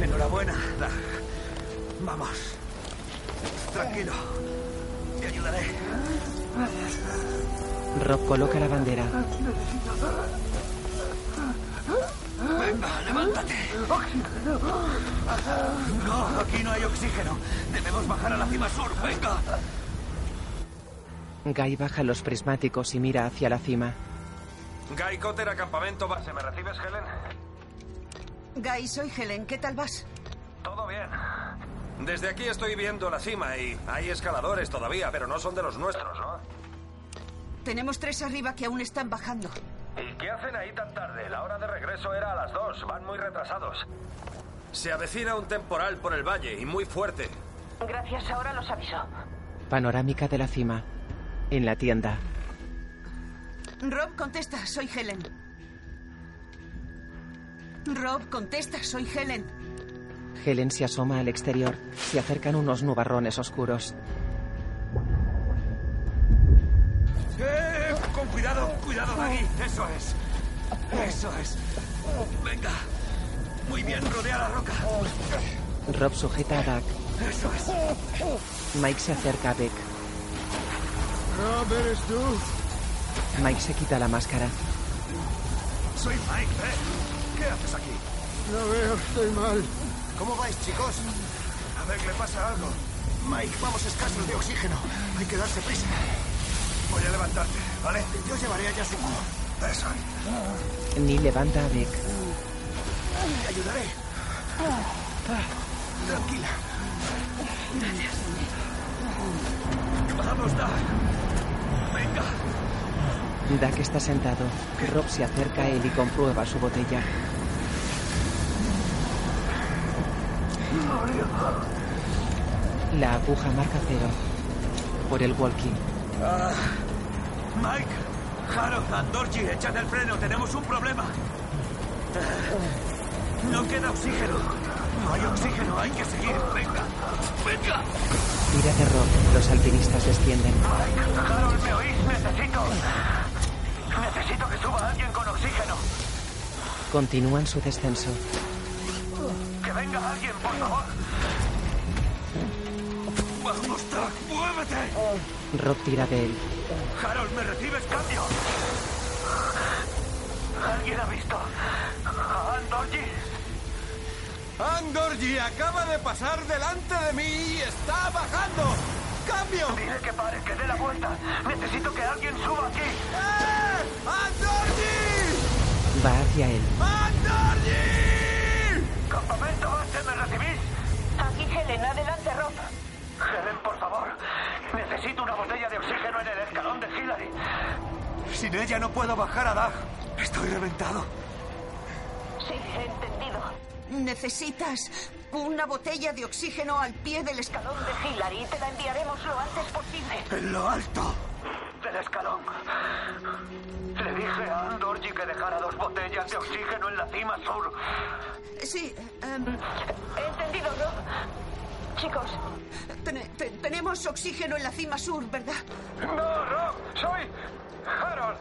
Speaker 2: Enhorabuena, Dag. Vamos. Tranquilo. Te ayudaré.
Speaker 1: Rob coloca la bandera.
Speaker 2: Venga, levántate. No, aquí no hay oxígeno. Debemos bajar a la cima sur. Venga.
Speaker 1: Guy baja los prismáticos y mira hacia la cima.
Speaker 3: Guy Cotter, acampamento base. ¿Me recibes, Helen?
Speaker 4: Guy, soy Helen. ¿Qué tal vas?
Speaker 3: Todo bien. Desde aquí estoy viendo la cima y hay escaladores todavía, pero no son de los nuestros, ¿no?
Speaker 4: Tenemos tres arriba que aún están bajando.
Speaker 8: ¿Y qué hacen ahí tan tarde? La hora de regreso era a las dos. Van muy retrasados.
Speaker 3: Se avecina un temporal por el valle y muy fuerte.
Speaker 12: Gracias, ahora los aviso.
Speaker 1: Panorámica de la cima. En la tienda.
Speaker 4: Rob, contesta. Soy Helen. Rob, contesta. Soy Helen.
Speaker 1: Helen se asoma al exterior. Se acercan unos nubarrones oscuros.
Speaker 2: ¡Eh! Cuidado, cuidado, Maggie. Eso es. Eso es. Venga. Muy bien, rodea la roca.
Speaker 1: Rob sujeta a Doug.
Speaker 2: Eso es.
Speaker 1: Mike se acerca a Beck.
Speaker 7: Rob, ¿eres tú?
Speaker 1: Mike se quita la máscara.
Speaker 2: Soy Mike, ¿eh? ¿Qué haces aquí?
Speaker 7: No veo, estoy mal.
Speaker 2: ¿Cómo vais, chicos? A ver, le pasa algo. Mike, vamos escasos de oxígeno. Hay que darse prisa. Voy a levantarte, ¿vale? Yo llevaré a Yasuko. Eso.
Speaker 1: Ni levanta a Beck.
Speaker 2: Te ayudaré. Tranquila.
Speaker 4: Gracias.
Speaker 2: Vamos, Doug. Venga.
Speaker 1: Doug está sentado. Rob se acerca a él y comprueba su botella. La aguja marca cero. Por el walkie.
Speaker 2: Ah, Mike, Harold, Andorji, echad el freno, tenemos un problema. No queda oxígeno. No hay oxígeno, hay que seguir. Venga, venga.
Speaker 1: Tira de Rob. Los alpinistas descienden.
Speaker 8: Harold, ¿me oís? Necesito. Necesito que suba alguien con oxígeno.
Speaker 1: Continúan su descenso.
Speaker 8: Que venga alguien, por favor.
Speaker 2: Vamos, muévete.
Speaker 1: Rob tira de él.
Speaker 2: Harold, ¿me recibes cambio?
Speaker 8: ¿Alguien ha visto a Andorji?
Speaker 3: Andorji acaba de pasar delante de mí y está bajando. ¡Cambio!
Speaker 8: Dile que pare, que dé la vuelta. Necesito que alguien suba aquí.
Speaker 3: ¡Eh! ¡Andorji!
Speaker 1: Va hacia él.
Speaker 3: ¡Andorji!
Speaker 8: Campamento base, ¿me recibís?
Speaker 12: Aquí Helen, adelante Rob.
Speaker 8: Helen, por favor. Necesito una botella de oxígeno en el escalón de Hillary.
Speaker 2: Sin ella no puedo bajar a Doug. Estoy reventado.
Speaker 12: Sí, entendido.
Speaker 4: Necesitas una botella de oxígeno al pie del escalón
Speaker 12: De Hillary, te la enviaremos lo antes posible.
Speaker 2: En lo alto.
Speaker 8: Del escalón. Le dije a Andorji que dejara dos botellas de oxígeno en la cima sur.
Speaker 4: Sí, em,
Speaker 12: Entendido, Rob. Chicos,
Speaker 4: ten- te- tenemos oxígeno en la cima sur, ¿verdad?
Speaker 3: No, Rob, soy Harold.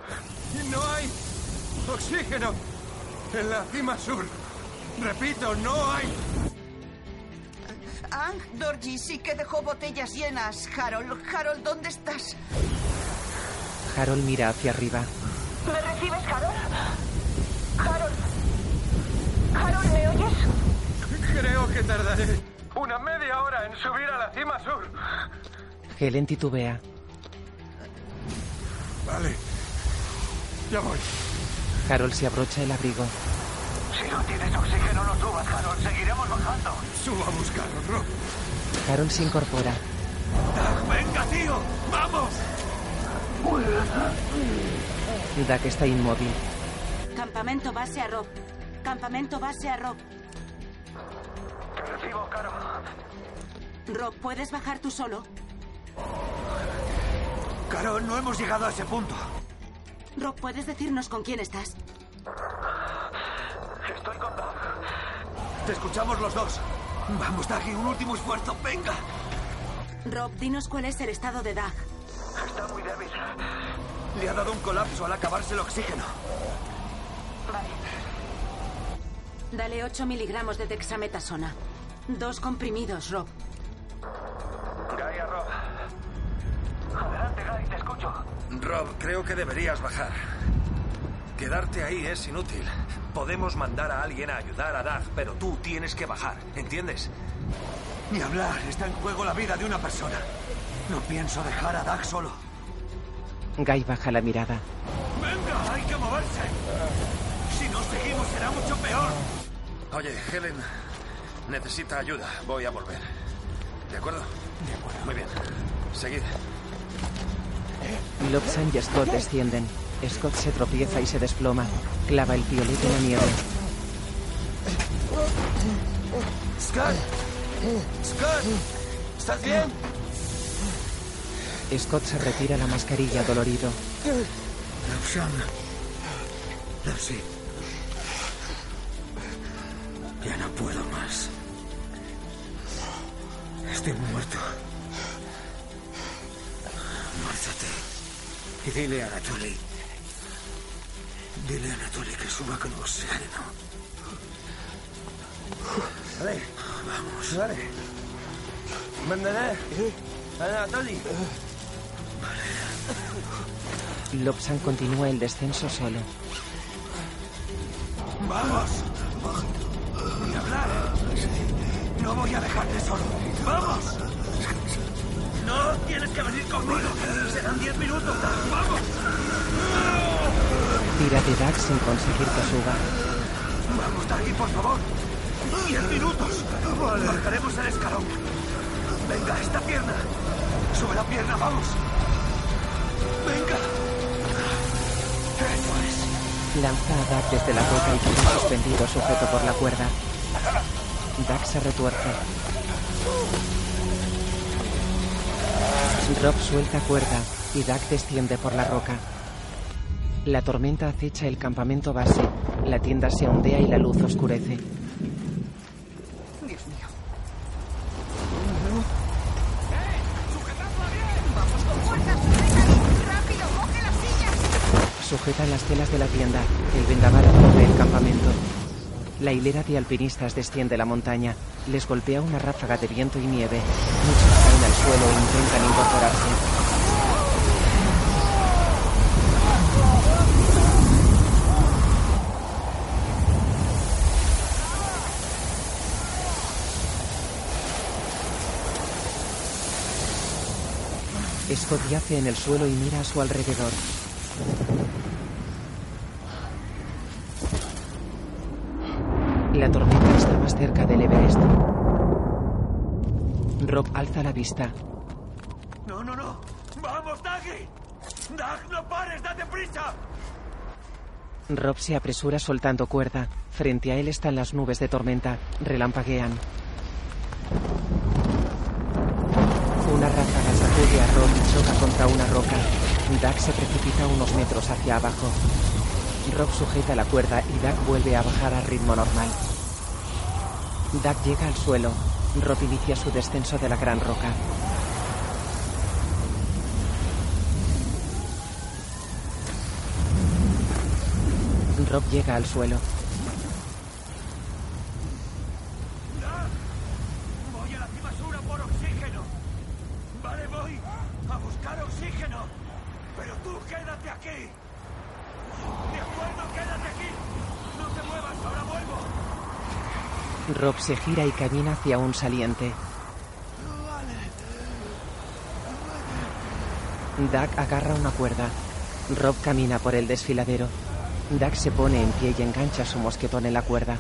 Speaker 3: No hay oxígeno en la cima sur. Repito, no hay.
Speaker 4: Ang Dorji sí que dejó botellas llenas. Harold, Harold, ¿dónde estás?
Speaker 1: Harold mira hacia arriba.
Speaker 12: ¿me recibes, Harold? Harold. Harold, ¿me oyes?
Speaker 3: Creo que tardaré una media hora en subir a la cima sur.
Speaker 1: Helen titubea.
Speaker 3: Vale. Ya voy.
Speaker 1: Harold se abrocha el abrigo.
Speaker 8: Si no tienes oxígeno, no subas, Harold. Seguiremos bajando.
Speaker 3: Subo a buscarlo, Rob.
Speaker 1: Harold se incorpora.
Speaker 2: Doug, venga, tío. Vamos.
Speaker 1: Doug está inmóvil.
Speaker 11: Campamento base a Rob. Campamento base a Rob.
Speaker 8: Recibo, Caro.
Speaker 11: Rob, ¿puedes bajar tú solo?
Speaker 2: Caro, no hemos llegado a ese punto.
Speaker 11: Rob, ¿puedes decirnos con quién estás?
Speaker 8: Estoy con Doug.
Speaker 2: Te escuchamos los dos. Vamos, Doug, y un último esfuerzo. Venga.
Speaker 11: Rob, dinos cuál es el estado de Doug.
Speaker 8: Está muy débil.
Speaker 2: Le ha dado un colapso al acabarse el oxígeno.
Speaker 11: Dale 8 miligramos de dexametasona. Dos comprimidos, Rob.
Speaker 8: Guy a Rob. Adelante, Guy, te escucho.
Speaker 10: Rob, creo que deberías bajar. Quedarte ahí es inútil. Podemos mandar a alguien a ayudar a Doug, pero tú tienes que bajar, ¿entiendes?
Speaker 2: Ni hablar. Está en juego la vida de una persona. No pienso dejar a Doug solo.
Speaker 1: Guy baja la mirada.
Speaker 2: Venga, hay que moverse. Si no seguimos será mucho peor.
Speaker 10: Oye, Helen necesita ayuda. Voy a volver. ¿De acuerdo? De acuerdo. Muy bien. Seguid.
Speaker 1: Lobsan y Scott descienden. Scott se tropieza y se desploma. Clava el piolet en la nieve.
Speaker 3: Scott. Scott. ¿Estás bien?
Speaker 1: Scott se retira la mascarilla dolorido.
Speaker 10: Lobshan. Lobsi. Ya no puedo más. Estoy muerto. Mártate. Y dile a Anatoly. Dile a Anatoly que suba con oxígeno.
Speaker 15: Vale.
Speaker 10: Vamos.
Speaker 15: Vale. Mandaré a Anatoly.
Speaker 1: Lobsan continúa el descenso solo.
Speaker 2: Vamos. Ni hablar. No voy a dejarte solo. ¡Vamos! No tienes que venir conmigo. Serán diez minutos. ¡Vamos!
Speaker 1: Tira de Doug sin conseguir que suba.
Speaker 2: Vamos, Daggy, por favor. Diez minutos. Bajaremos el escalón. Venga, esta pierna. Sube la pierna, vamos. Venga.
Speaker 1: Lanza a Doug desde la roca y queda suspendido sujeto por la cuerda. Doug se retuerce. Rob suelta cuerda y Doug desciende por la roca. La tormenta acecha el campamento base. La tienda se ondea y la luz oscurece.
Speaker 6: Las
Speaker 1: telas de la tienda. El vendaval absorbe el campamento. La hilera de alpinistas desciende la montaña. Les golpea una ráfaga de viento y nieve. Muchos caen al suelo e intentan incorporarse. Scott yace en el suelo y mira a su alrededor. La tormenta está más cerca del Everest. Rob alza la vista.
Speaker 2: No, no, no. ¡Vamos, Daggy! ¡Dag, no pares! ¡Date prisa!
Speaker 1: Rob se apresura soltando cuerda. Frente a él están las nubes de tormenta. Relampaguean. Una ráfaga sacude a Rob y choca contra una roca. Doug se precipita unos metros hacia abajo. Rob sujeta la cuerda y Doug vuelve a bajar a ritmo normal. Doug llega al suelo. Rob inicia su descenso de la gran roca. Rob llega al suelo.
Speaker 2: Voy a la cima sur a por oxígeno. Vale, voy a buscar oxígeno. Pero tú quédate aquí. De acuerdo, quédate aquí. No te muevas, ahora vuelvo.
Speaker 1: Rob se gira y camina hacia un saliente. Doug agarra una cuerda. Rob camina por el desfiladero. Doug se pone en pie y engancha su mosquetón en la cuerda.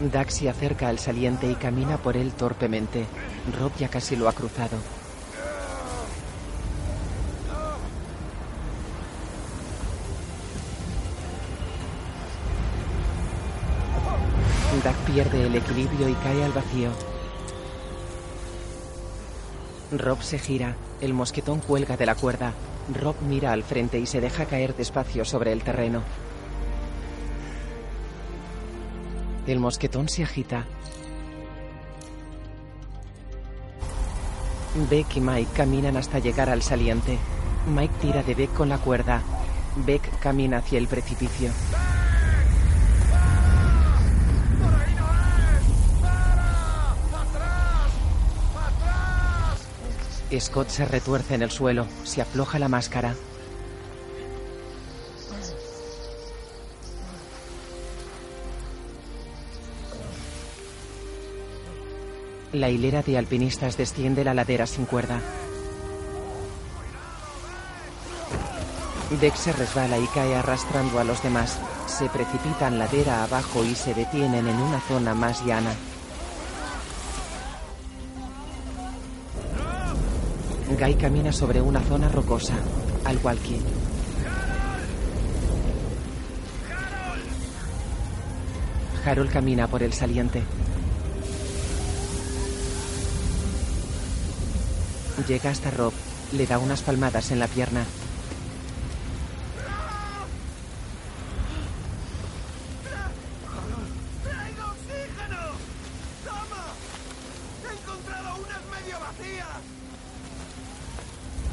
Speaker 1: Doug se acerca al saliente y camina por él torpemente. Rob ya casi lo ha cruzado. Pierde el equilibrio y cae al vacío. Rob se gira. El mosquetón cuelga de la cuerda. Rob mira al frente y se deja caer despacio sobre el terreno. El mosquetón se agita. Beck y Mike caminan hasta llegar al saliente. Mike tira de Beck con la cuerda. Beck camina hacia el precipicio. Scott se retuerce en el suelo, se afloja la máscara. La hilera de alpinistas desciende la ladera sin cuerda. Beck se resbala y cae arrastrando a los demás. Se precipitan ladera abajo y se detienen en una zona más llana. Guy camina sobre una zona rocosa, al walkie. Harold camina por el saliente. Llega hasta Rob, le da unas palmadas en la pierna.
Speaker 2: ¡Traigo oxígeno! ¡Toma! ¡He encontrado unas medio vacías!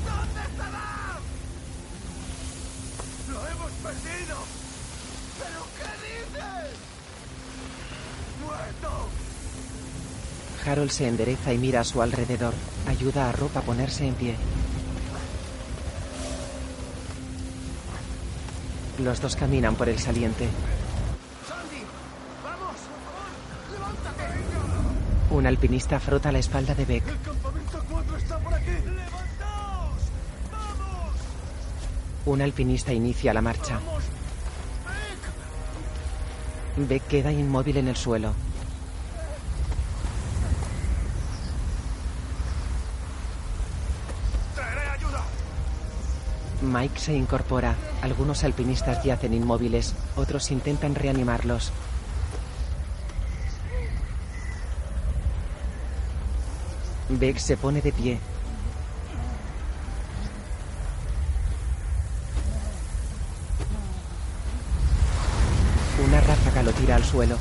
Speaker 2: ¿Dónde estará? ¡Lo hemos perdido! ¿Pero qué dices? ¡Muerto!
Speaker 1: Se endereza y mira a su alrededor. Ayuda a Rob a ponerse en pie. Los dos caminan por el saliente. Un alpinista frota la espalda de Beck.
Speaker 2: ¡El campamento 4 está por aquí! ¡Levantaos!
Speaker 1: Un alpinista inicia la marcha. Beck queda inmóvil en el suelo.
Speaker 2: ¡Traeré ayuda!
Speaker 1: Mike se incorpora. Algunos alpinistas yacen inmóviles, otros intentan reanimarlos. Beck se pone de pie. Una ráfaga lo tira al suelo.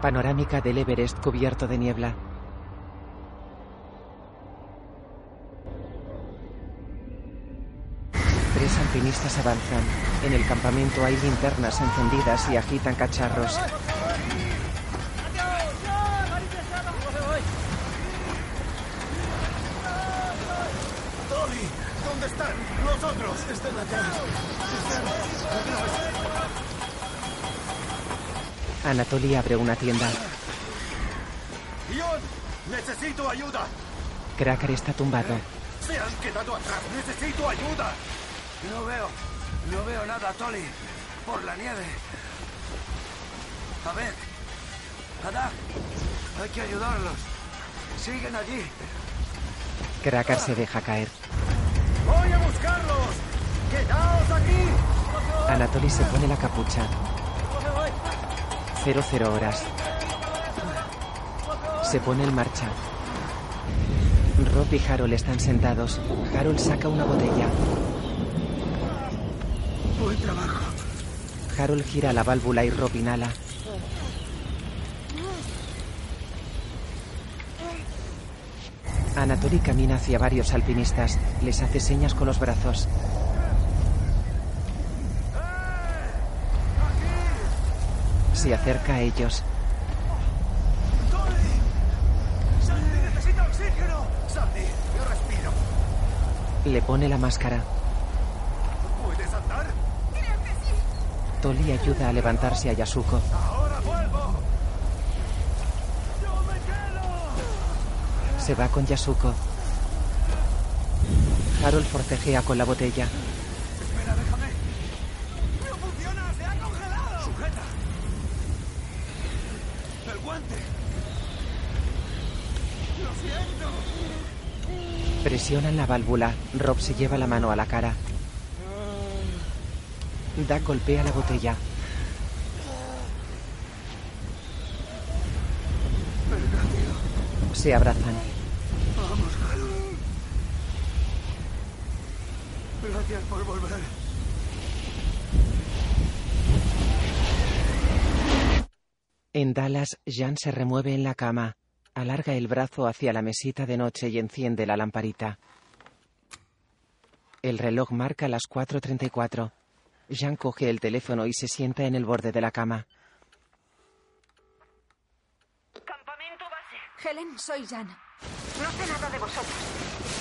Speaker 1: Panorámica del Everest cubierto de niebla. Tres alpinistas avanzan. En el campamento hay linternas encendidas y agitan cacharros.
Speaker 15: ¿dónde están? Los otros. Están acá.
Speaker 1: Anatoly abre una tienda.
Speaker 15: Ion, necesito ayuda.
Speaker 1: Cracker está tumbado.
Speaker 15: Se han quedado atrás. Necesito ayuda.
Speaker 20: No veo. No veo nada, Tolly. Por la nieve. A ver. Ada. Hay que ayudarlos. Siguen allí.
Speaker 1: Cracker se deja caer.
Speaker 15: ¡Voy a buscarlos! ¡Quedaos aquí!
Speaker 1: Anatoly se pone la capucha. 00 horas. Se pone en marcha. Rob y Harold están sentados. Harold saca una botella.
Speaker 20: Buen trabajo.
Speaker 1: Harold gira la válvula y Rob inhala. Anatoly camina hacia varios alpinistas. Les hace señas con los brazos. Se acerca a ellos.
Speaker 15: ¡Sandy necesita oxígeno! ¡Sandy, yo respiro!
Speaker 1: Le pone la máscara.
Speaker 15: ¿Puedes andar?
Speaker 1: Tolly ayuda a levantarse a Yasuko.
Speaker 15: ¡Ahora vuelvo!
Speaker 1: Se va con Yasuko. Harold forcejea con la botella.
Speaker 15: Espera, déjame. ¡No funciona! ¡Se ha congelado! ¡Sujeta! ¡El guante! ¡Lo siento!
Speaker 1: Presionan la válvula. Rob se lleva la mano a la cara. Doug golpea la botella. Se abrazan.
Speaker 20: Vamos, Harold. Gracias por volver.
Speaker 1: En Dallas, Jan se remueve en la cama. Alarga el brazo hacia la mesita de noche y enciende la lamparita. El reloj marca las 4.34. Jan coge el teléfono y se sienta en el borde de la cama.
Speaker 6: Helen, soy Jan.
Speaker 4: No sé nada de vosotros.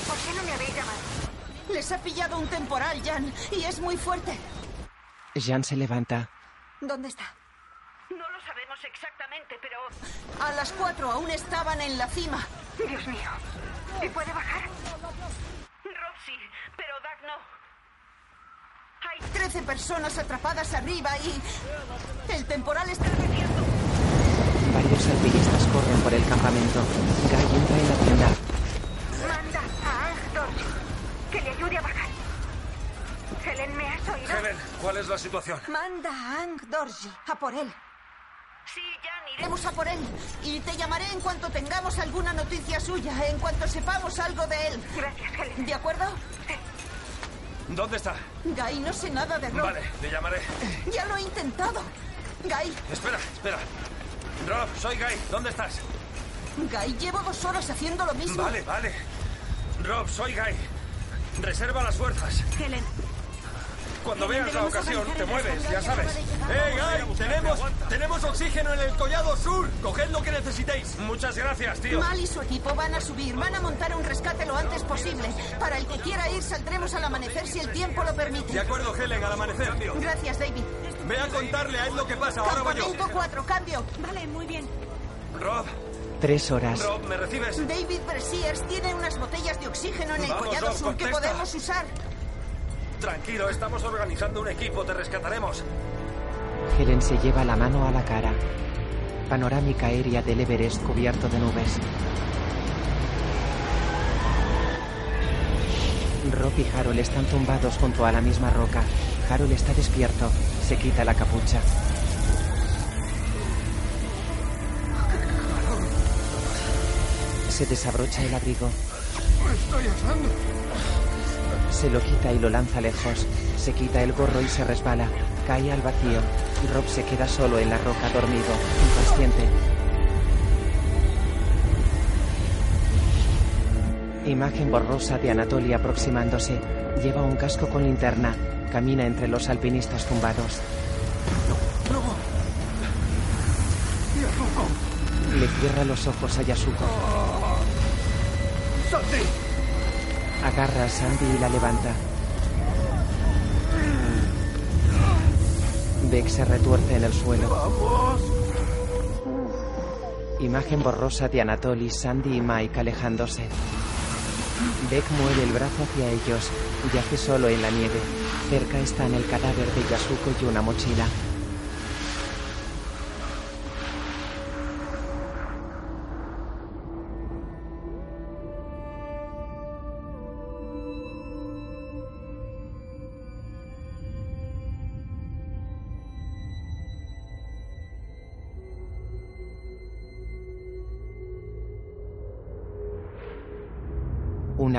Speaker 4: ¿Por qué no me habéis llamado? Les ha pillado un temporal, Jan, y es muy fuerte.
Speaker 1: Jan se levanta.
Speaker 6: ¿Dónde está?
Speaker 4: No lo sabemos exactamente, pero... A las cuatro aún estaban en la cima. Dios mío. ¿Y puede bajar? Rob sí, pero Doug no. Hay trece personas atrapadas arriba y... El temporal está creciendo.
Speaker 1: Varios alpinistas corren por el campamento. Guy entra en la tienda.
Speaker 4: Manda a Ang Dorji que le ayude a bajar. Helen, ¿me has oído?
Speaker 15: Helen, ¿cuál es la situación?
Speaker 6: Manda a Ang Dorji a por él.
Speaker 4: Sí, Jan, iremos a por él. Y te llamaré en cuanto tengamos alguna noticia suya, en cuanto sepamos algo de él. Gracias, Helen. ¿De acuerdo?
Speaker 15: ¿Dónde está?
Speaker 4: Guy, no sé nada de Rob.
Speaker 15: Vale, le llamaré.
Speaker 4: Ya lo he intentado. Guy,
Speaker 15: Espera, espera. Rob, soy Guy. ¿Dónde estás?
Speaker 4: Guy, llevo dos horas haciendo lo mismo.
Speaker 15: Vale, vale. Rob, soy Guy. Reserva las fuerzas.
Speaker 6: Helen.
Speaker 15: Cuando veas la ocasión, te mueves, ya sabes. ¡Eh, Guy! Tenemos, tenemos oxígeno en el collado sur. Coged lo que necesitéis. Muchas gracias, tío.
Speaker 4: Mal y su equipo van a subir, van a montar un rescate lo antes posible. Para el que quiera ir, saldremos al amanecer si el tiempo lo permite.
Speaker 15: De acuerdo, Helen, al amanecer.
Speaker 4: Gracias, David.
Speaker 15: Ve a contarle a él lo que pasa. Ahora voy yo.
Speaker 4: Campamento 4, cambio.
Speaker 6: Vale, muy bien.
Speaker 15: Rob,
Speaker 1: Tres horas.
Speaker 15: Rob, ¿me recibes?
Speaker 4: David Bresiers tiene unas botellas de oxígeno en el
Speaker 15: Vamos,
Speaker 4: collado
Speaker 15: Rob,
Speaker 4: sur que
Speaker 15: contesta.
Speaker 4: podemos usar.
Speaker 15: Tranquilo, estamos organizando un equipo. Te rescataremos.
Speaker 1: Helen se lleva la mano a la cara. Panorámica aérea del Everest cubierto de nubes. Rob y Harold están tumbados junto a la misma roca. Harold está despierto. Se quita la capucha. Se desabrocha el abrigo.
Speaker 22: ¡Me estoy asando!
Speaker 1: Se lo quita y lo lanza lejos. Se quita el gorro y se resbala. Cae al vacío. Rob se queda solo en la roca dormido, inconsciente. Imagen borrosa de Anatoly aproximándose. Lleva un casco con linterna. Camina entre los alpinistas tumbados. Le cierra los ojos a Yasuko.
Speaker 22: ¡Sandy!
Speaker 1: Agarra a Sandy y la levanta. Beck se retuerce en el suelo. Imagen borrosa de Anatoly, Sandy y Mike alejándose. Beck mueve el brazo hacia ellos. Yace solo en la nieve. Cerca están el cadáver de Yasuko y una mochila.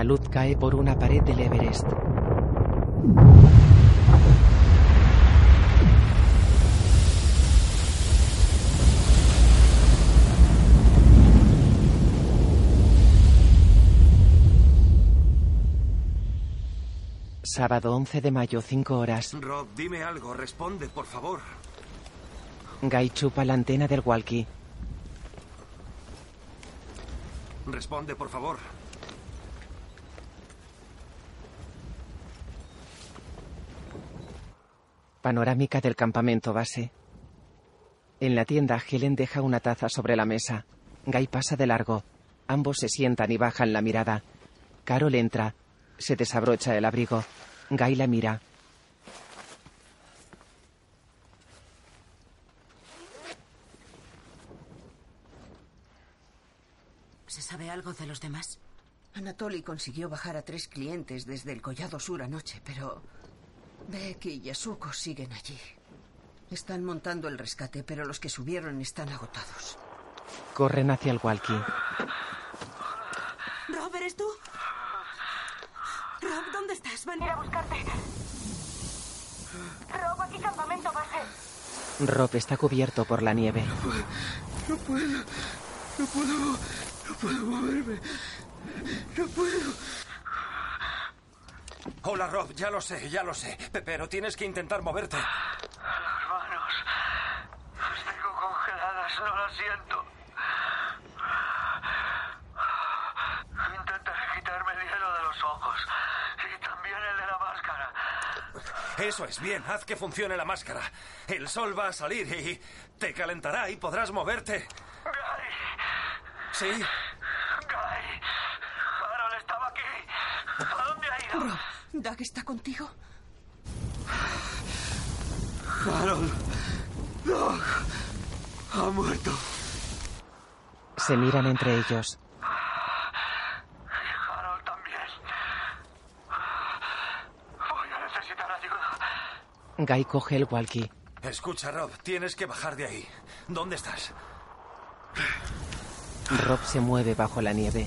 Speaker 1: Una luz cae por una pared del Everest. Sábado 11 de mayo, 5 horas.
Speaker 15: Rob, dime algo. Responde, por favor.
Speaker 1: Guy chupa la antena del walkie.
Speaker 15: Responde, por favor.
Speaker 1: Panorámica del campamento base. En la tienda, Helen deja una taza sobre la mesa. Guy pasa de largo. Ambos se sientan y bajan la mirada. Carol entra. Se desabrocha el abrigo. Guy la mira.
Speaker 11: ¿Se sabe algo de los demás?
Speaker 4: Anatoly consiguió bajar a tres clientes desde el Collado Sur anoche, pero Beck y Yasuko siguen allí. Están montando el rescate, pero los que subieron están agotados.
Speaker 1: Corren hacia el walkie.
Speaker 11: Rob, ¿eres tú? Rob, ¿dónde estás? Ven.
Speaker 23: Ir a buscarte. Rob, aquí campamento base.
Speaker 1: Rob está cubierto por la nieve.
Speaker 22: No puedo. No puedo. No puedo moverme. No puedo.
Speaker 15: Hola, Rob. Ya lo sé, ya lo sé. Pe- Pero tienes que intentar moverte.
Speaker 2: Las manos. Las tengo congeladas, no las siento. Intentaré quitarme el hielo de los ojos. Y también el de la máscara.
Speaker 15: Eso es bien. Haz que funcione la máscara. El sol va a salir y te calentará y podrás moverte. Sí.
Speaker 2: Guy. Harold estaba aquí. ¿A dónde ha ido?
Speaker 4: ¿Doug está contigo?
Speaker 22: Harold. Doug. Ha muerto.
Speaker 1: Se miran entre ellos.
Speaker 2: Harold también. Voy a necesitar ayuda.
Speaker 1: Guy coge el walkie.
Speaker 15: Escucha, Rob. Tienes que bajar de ahí. ¿Dónde estás?
Speaker 1: Rob se mueve bajo la nieve.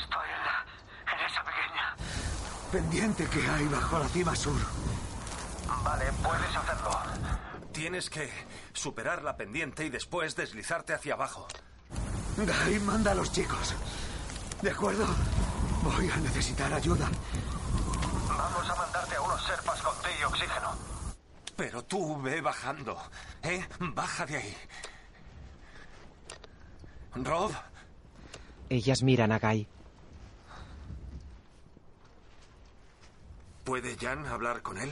Speaker 2: Estoy en, la, en esa pequeña.
Speaker 22: Pendiente que hay bajo la cima sur.
Speaker 15: Vale, puedes hacerlo. Tienes que superar la pendiente y después deslizarte hacia abajo.
Speaker 22: Guy, manda a los chicos. ¿De acuerdo? Voy a necesitar ayuda.
Speaker 2: Vamos a mandarte a unos serpas con té y oxígeno.
Speaker 15: Pero tú ve bajando, ¿eh? Baja de ahí. Rob,
Speaker 1: Ellas miran a Guy.
Speaker 15: ¿Puede Jan hablar con él?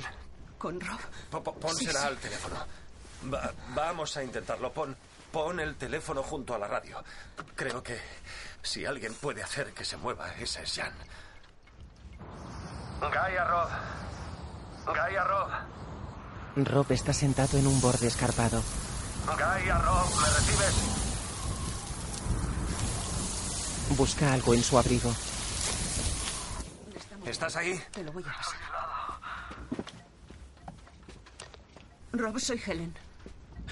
Speaker 4: ¿Con Rob?
Speaker 15: Po- po- pónsela
Speaker 4: Sí, sí.
Speaker 15: al teléfono. Va- vamos a intentarlo. Pon, pon el teléfono junto a la radio. Creo que si alguien puede hacer que se mueva, ese es Jan.
Speaker 2: Guy a Rob. Guy a Rob.
Speaker 1: Rob está sentado en un borde escarpado.
Speaker 2: Guy a Rob. ¿Me recibes?
Speaker 1: Busca algo en su abrigo.
Speaker 5: ¿Estás ahí?
Speaker 4: Te lo voy a pasar. Rob, soy Helen.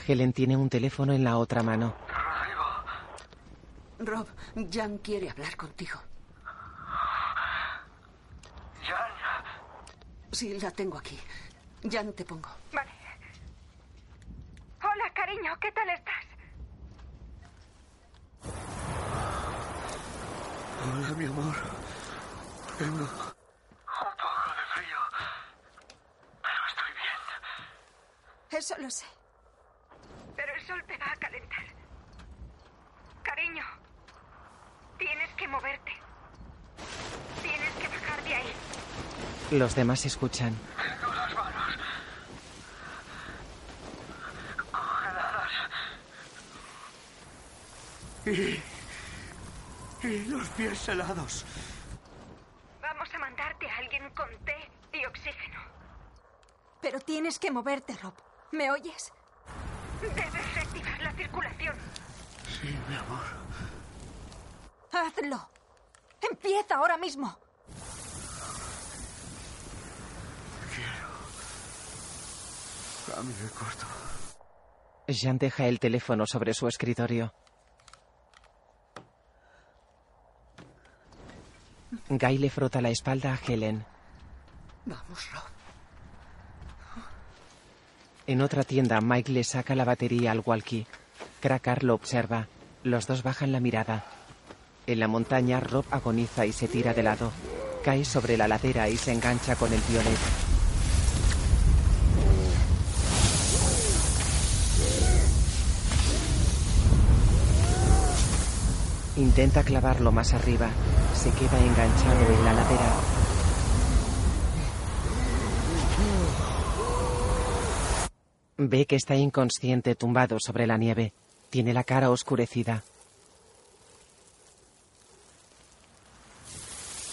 Speaker 1: Helen tiene un teléfono en la otra mano.
Speaker 4: Rob, Jan quiere hablar contigo.
Speaker 20: ¿Jan?
Speaker 4: Sí, la tengo aquí. Jan, te pongo.
Speaker 6: Vale. Hola, cariño, ¿qué tal estás?
Speaker 20: Hola, mi amor. Tengo un poco de frío. Pero estoy bien.
Speaker 6: Eso lo sé. Pero el sol te va a calentar. Cariño, tienes que moverte. Tienes que bajar de ahí.
Speaker 1: Los demás escuchan.
Speaker 20: Tengo las manos congeladas. Y, y los pies helados.
Speaker 6: Vamos a mandarte a alguien con té y oxígeno. Pero tienes que moverte, Rob. ¿Me oyes? Debes reactivar la circulación.
Speaker 20: Sí, mi amor.
Speaker 6: Hazlo. Empieza ahora mismo.
Speaker 20: Cambio de cuarto.
Speaker 1: Jean deja el teléfono sobre su escritorio. Guy le frota la espalda a Helen.
Speaker 4: Vamos, Rob.
Speaker 1: En otra tienda, Mike le saca la batería al walkie. Cracker lo observa. Los dos bajan la mirada. En la montaña, Rob agoniza y se tira de lado. Cae sobre la ladera y se engancha con el violet. Intenta clavarlo más arriba. Se queda enganchado en la ladera. Ve que está inconsciente tumbado sobre la nieve. Tiene la cara oscurecida.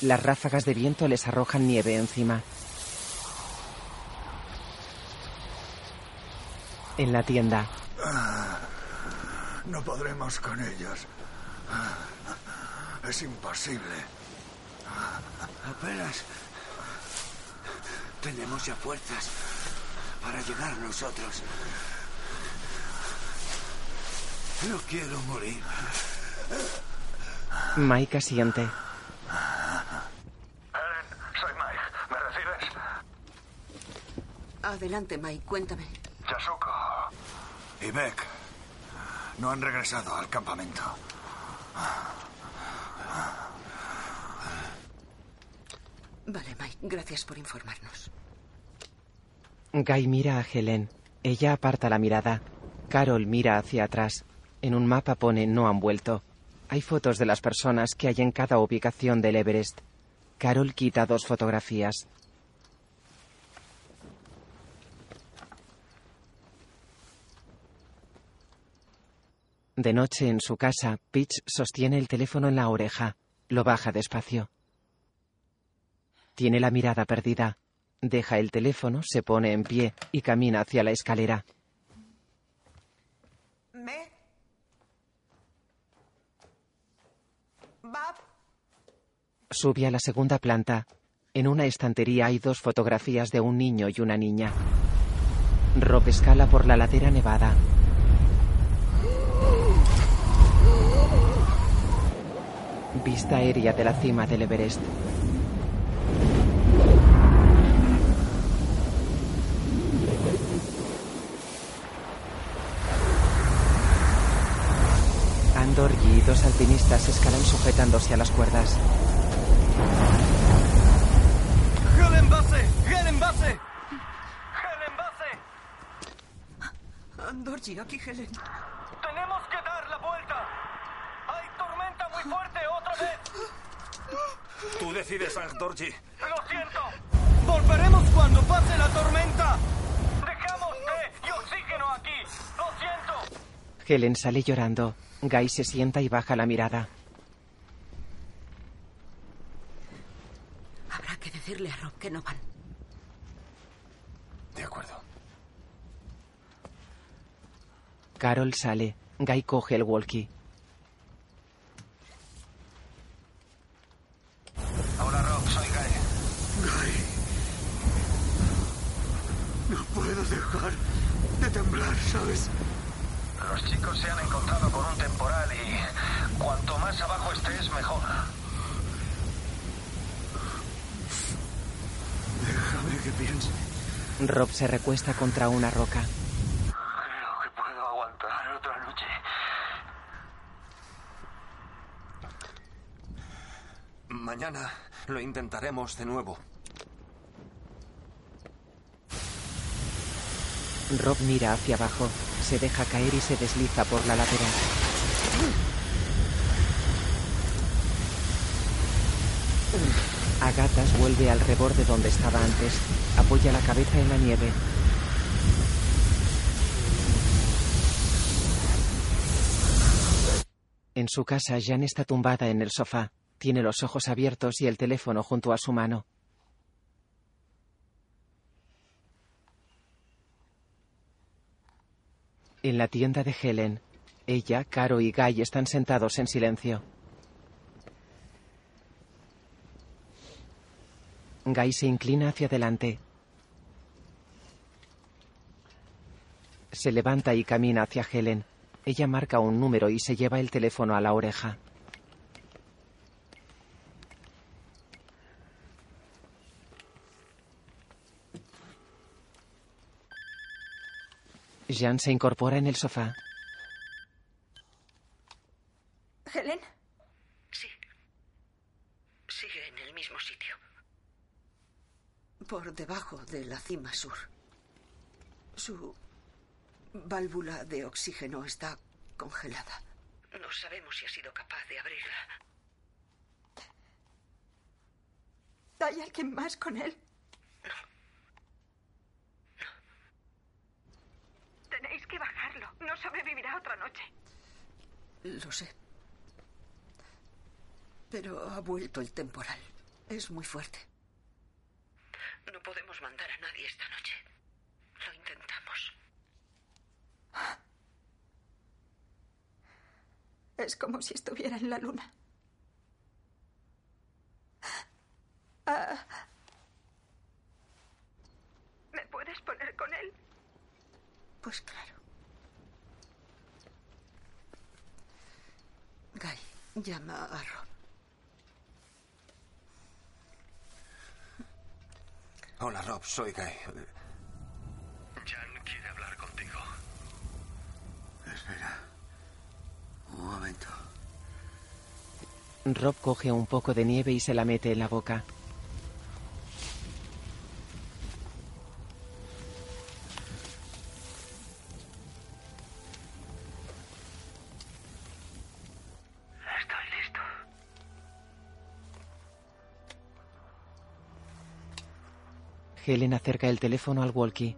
Speaker 1: Las ráfagas de viento les arrojan nieve encima. En la tienda,
Speaker 20: No podremos con ellos. Es imposible.
Speaker 21: Apenas tenemos ya fuerzas para llegar nosotros. No quiero morir.
Speaker 1: Mike asiente.
Speaker 20: Soy Mike. ¿Me recibes?
Speaker 4: Adelante, Mike, cuéntame.
Speaker 20: Yasuko y Beck no han regresado al campamento.
Speaker 4: Vale, Mike, gracias por informarnos.
Speaker 1: Guy mira a Helen. Ella aparta la mirada. Carol mira hacia atrás. En un mapa pone no han vuelto. Hay fotos de las personas que hay en cada ubicación del Everest. Carol quita dos fotografías. De noche en su casa, Peach sostiene el teléfono en la oreja. Lo baja despacio. Tiene la mirada perdida. Deja el teléfono, se pone en pie y camina hacia la escalera.
Speaker 24: ¿Me? ¿Bab?
Speaker 1: Sube a la segunda planta. En una estantería hay dos fotografías de un niño y una niña. Rob escala por la ladera nevada. Vista aérea de la cima del Everest. Andor y dos alpinistas escalan sujetándose a las cuerdas.
Speaker 15: ¡Helen base! ¡Helen base! ¡Helen base!
Speaker 4: Andorji, aquí Helen.
Speaker 15: ¡Tenemos que dar la vuelta! ¡Hay tormenta muy fuerte otra vez!
Speaker 5: Tú decides, Dorji.
Speaker 15: ¡Lo siento! ¡Volveremos cuando pase la tormenta!
Speaker 1: Helen sale llorando. Guy se sienta y baja la mirada.
Speaker 11: Habrá que decirle a Rob que no van.
Speaker 5: De acuerdo.
Speaker 1: Carol sale. Guy coge el walkie. Hola Rob, soy Guy. Guy.
Speaker 20: No puedo dejar de temblar, ¿sabes?
Speaker 15: Los chicos se han encontrado con un temporal y cuanto más abajo estés, mejor.
Speaker 20: Déjame que piense.
Speaker 1: Rob se recuesta contra una roca.
Speaker 15: Creo que puedo aguantar otra noche.
Speaker 2: Mañana lo intentaremos de nuevo.
Speaker 1: Rob mira hacia abajo, se deja caer y se desliza por la lateral. Agatas vuelve al reborde donde estaba antes. Apoya la cabeza en la nieve. En su casa, Jan está tumbada en el sofá. Tiene los ojos abiertos y el teléfono junto a su mano. En la tienda de Helen, ella, Caro y Guy están sentados en silencio. Guy se inclina hacia adelante. Se levanta y camina hacia Helen. Ella marca un número y se lleva el teléfono a la oreja. Jean se incorpora en el sofá.
Speaker 6: ¿Helen?
Speaker 4: Sí. Sigue en el mismo sitio. Por debajo de la cima sur. Su válvula de oxígeno está congelada. No sabemos si ha sido capaz de abrirla.
Speaker 6: ¿Hay alguien más con él? Tenéis que bajarlo. No sobrevivirá otra noche.
Speaker 4: Lo sé. Pero ha vuelto el temporal. Es muy fuerte. No podemos mandar a nadie esta noche. Lo intentamos.
Speaker 6: Es como si estuviera en la luna. Ah. ¿Me puedes poner con él?
Speaker 4: Pues claro. Guy, llama a Rob.
Speaker 2: Hola, Rob, soy Guy.
Speaker 15: Jan quiere hablar contigo.
Speaker 20: Espera. Un momento.
Speaker 1: Rob coge un poco de nieve y se la mete en la boca. Helen acerca el teléfono al walkie.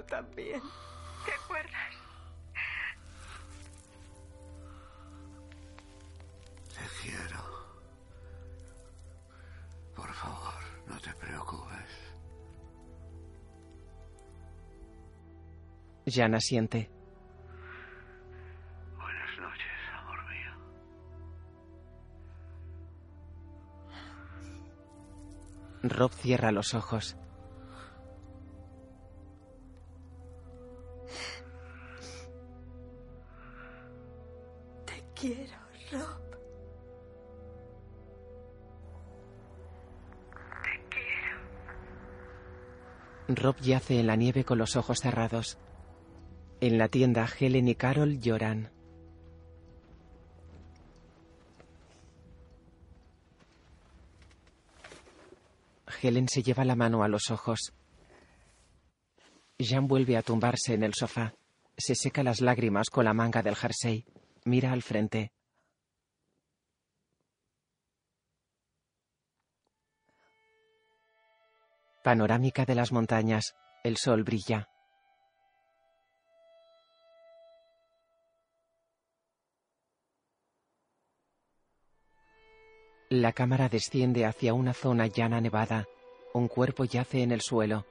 Speaker 6: Tú también. ¿Te acuerdas?
Speaker 20: Te quiero. Por favor, no te preocupes.
Speaker 1: Jan asiente.
Speaker 20: Buenas noches, amor mío.
Speaker 1: Rob cierra los ojos.
Speaker 6: Rob
Speaker 1: yace en la nieve con los ojos cerrados. En la tienda, Helen y Carol lloran. Helen se lleva la mano a los ojos. Jean vuelve a tumbarse en el sofá. Se seca las lágrimas con la manga del jersey. Mira al frente. Panorámica de las montañas. El sol brilla. La cámara desciende hacia una zona llana nevada. Un cuerpo yace en el suelo.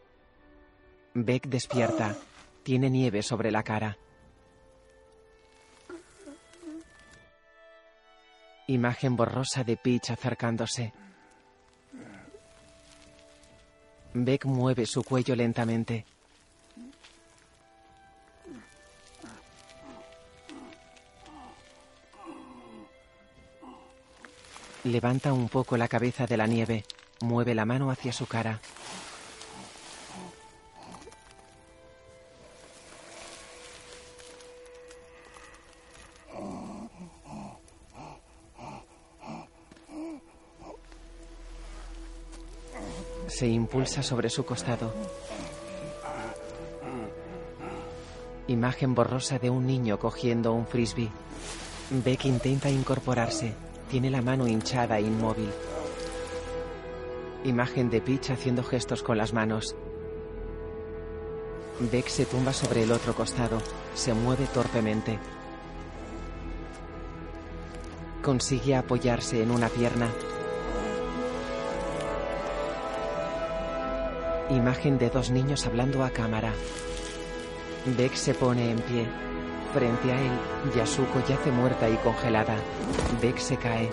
Speaker 1: Beck despierta. Tiene nieve sobre la cara. Imagen borrosa de Peach acercándose. Beck mueve su cuello lentamente. Levanta un poco la cabeza de la nieve. Mueve la mano hacia su cara. Se impulsa sobre su costado. Imagen borrosa de un niño cogiendo un frisbee. Beck intenta incorporarse. Tiene la mano hinchada e inmóvil. Imagen de Peach haciendo gestos con las manos. Beck se tumba sobre el otro costado. Se mueve torpemente. Consigue apoyarse en una pierna. Imagen de dos niños hablando a cámara. Beck se pone en pie. Frente a él, Yasuko yace muerta y congelada. Beck se cae.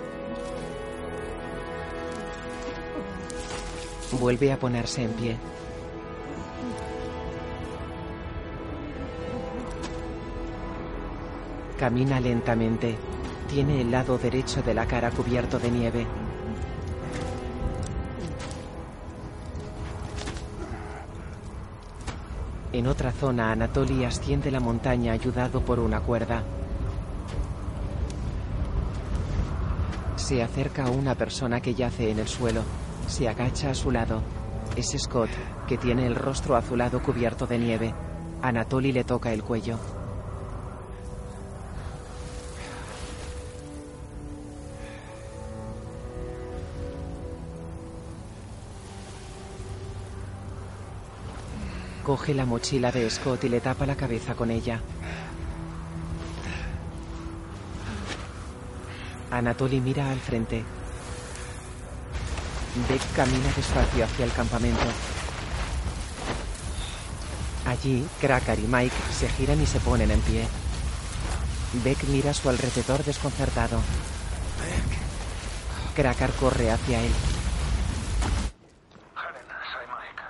Speaker 1: Vuelve a ponerse en pie. Camina lentamente. Tiene el lado derecho de la cara cubierto de nieve. En otra zona, Anatoly asciende la montaña ayudado por una cuerda. Se acerca a una persona que yace en el suelo. Se agacha a su lado. Es Scott, que tiene el rostro azulado cubierto de nieve. Anatoly le toca el cuello. Coge la mochila de Scott y le tapa la cabeza con ella. Anatoly mira al frente. Beck camina despacio hacia el campamento. Allí, Cracker y Mike se giran y se ponen en pie. Beck mira a su alrededor desconcertado. Cracker corre hacia él.
Speaker 20: Helen, soy Mike.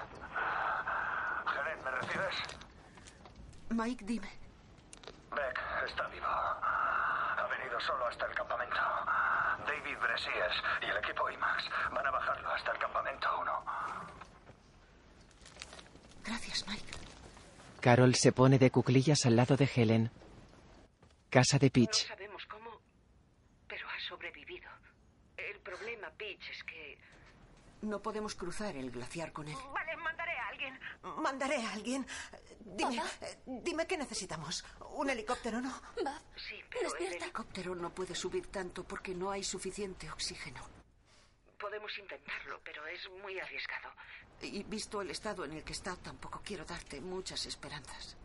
Speaker 20: Helen, ¿me recibes?
Speaker 25: Mike, dime.
Speaker 20: Beck está vivo. Ha venido solo hasta el campamento. David Bresiers y el equipo IMAX van a bajarlo hasta el campamento 1.
Speaker 25: Gracias, Mike.
Speaker 1: Carol se pone de cuclillas al lado de Helen. Casa de Peach.
Speaker 4: No sabemos cómo, pero ha sobrevivido. El problema, Peach, es que...
Speaker 25: No podemos cruzar el glaciar con él.
Speaker 4: Vale, mandaré a alguien.
Speaker 25: Mandaré a alguien. Dime, eh, dime qué necesitamos. Un helicóptero, ¿no?
Speaker 4: Sí, pero el
Speaker 25: El helicóptero no puede subir tanto porque no hay suficiente oxígeno.
Speaker 4: Podemos intentarlo, pero es muy arriesgado.
Speaker 25: Y visto el estado en el que está, tampoco quiero darte muchas esperanzas.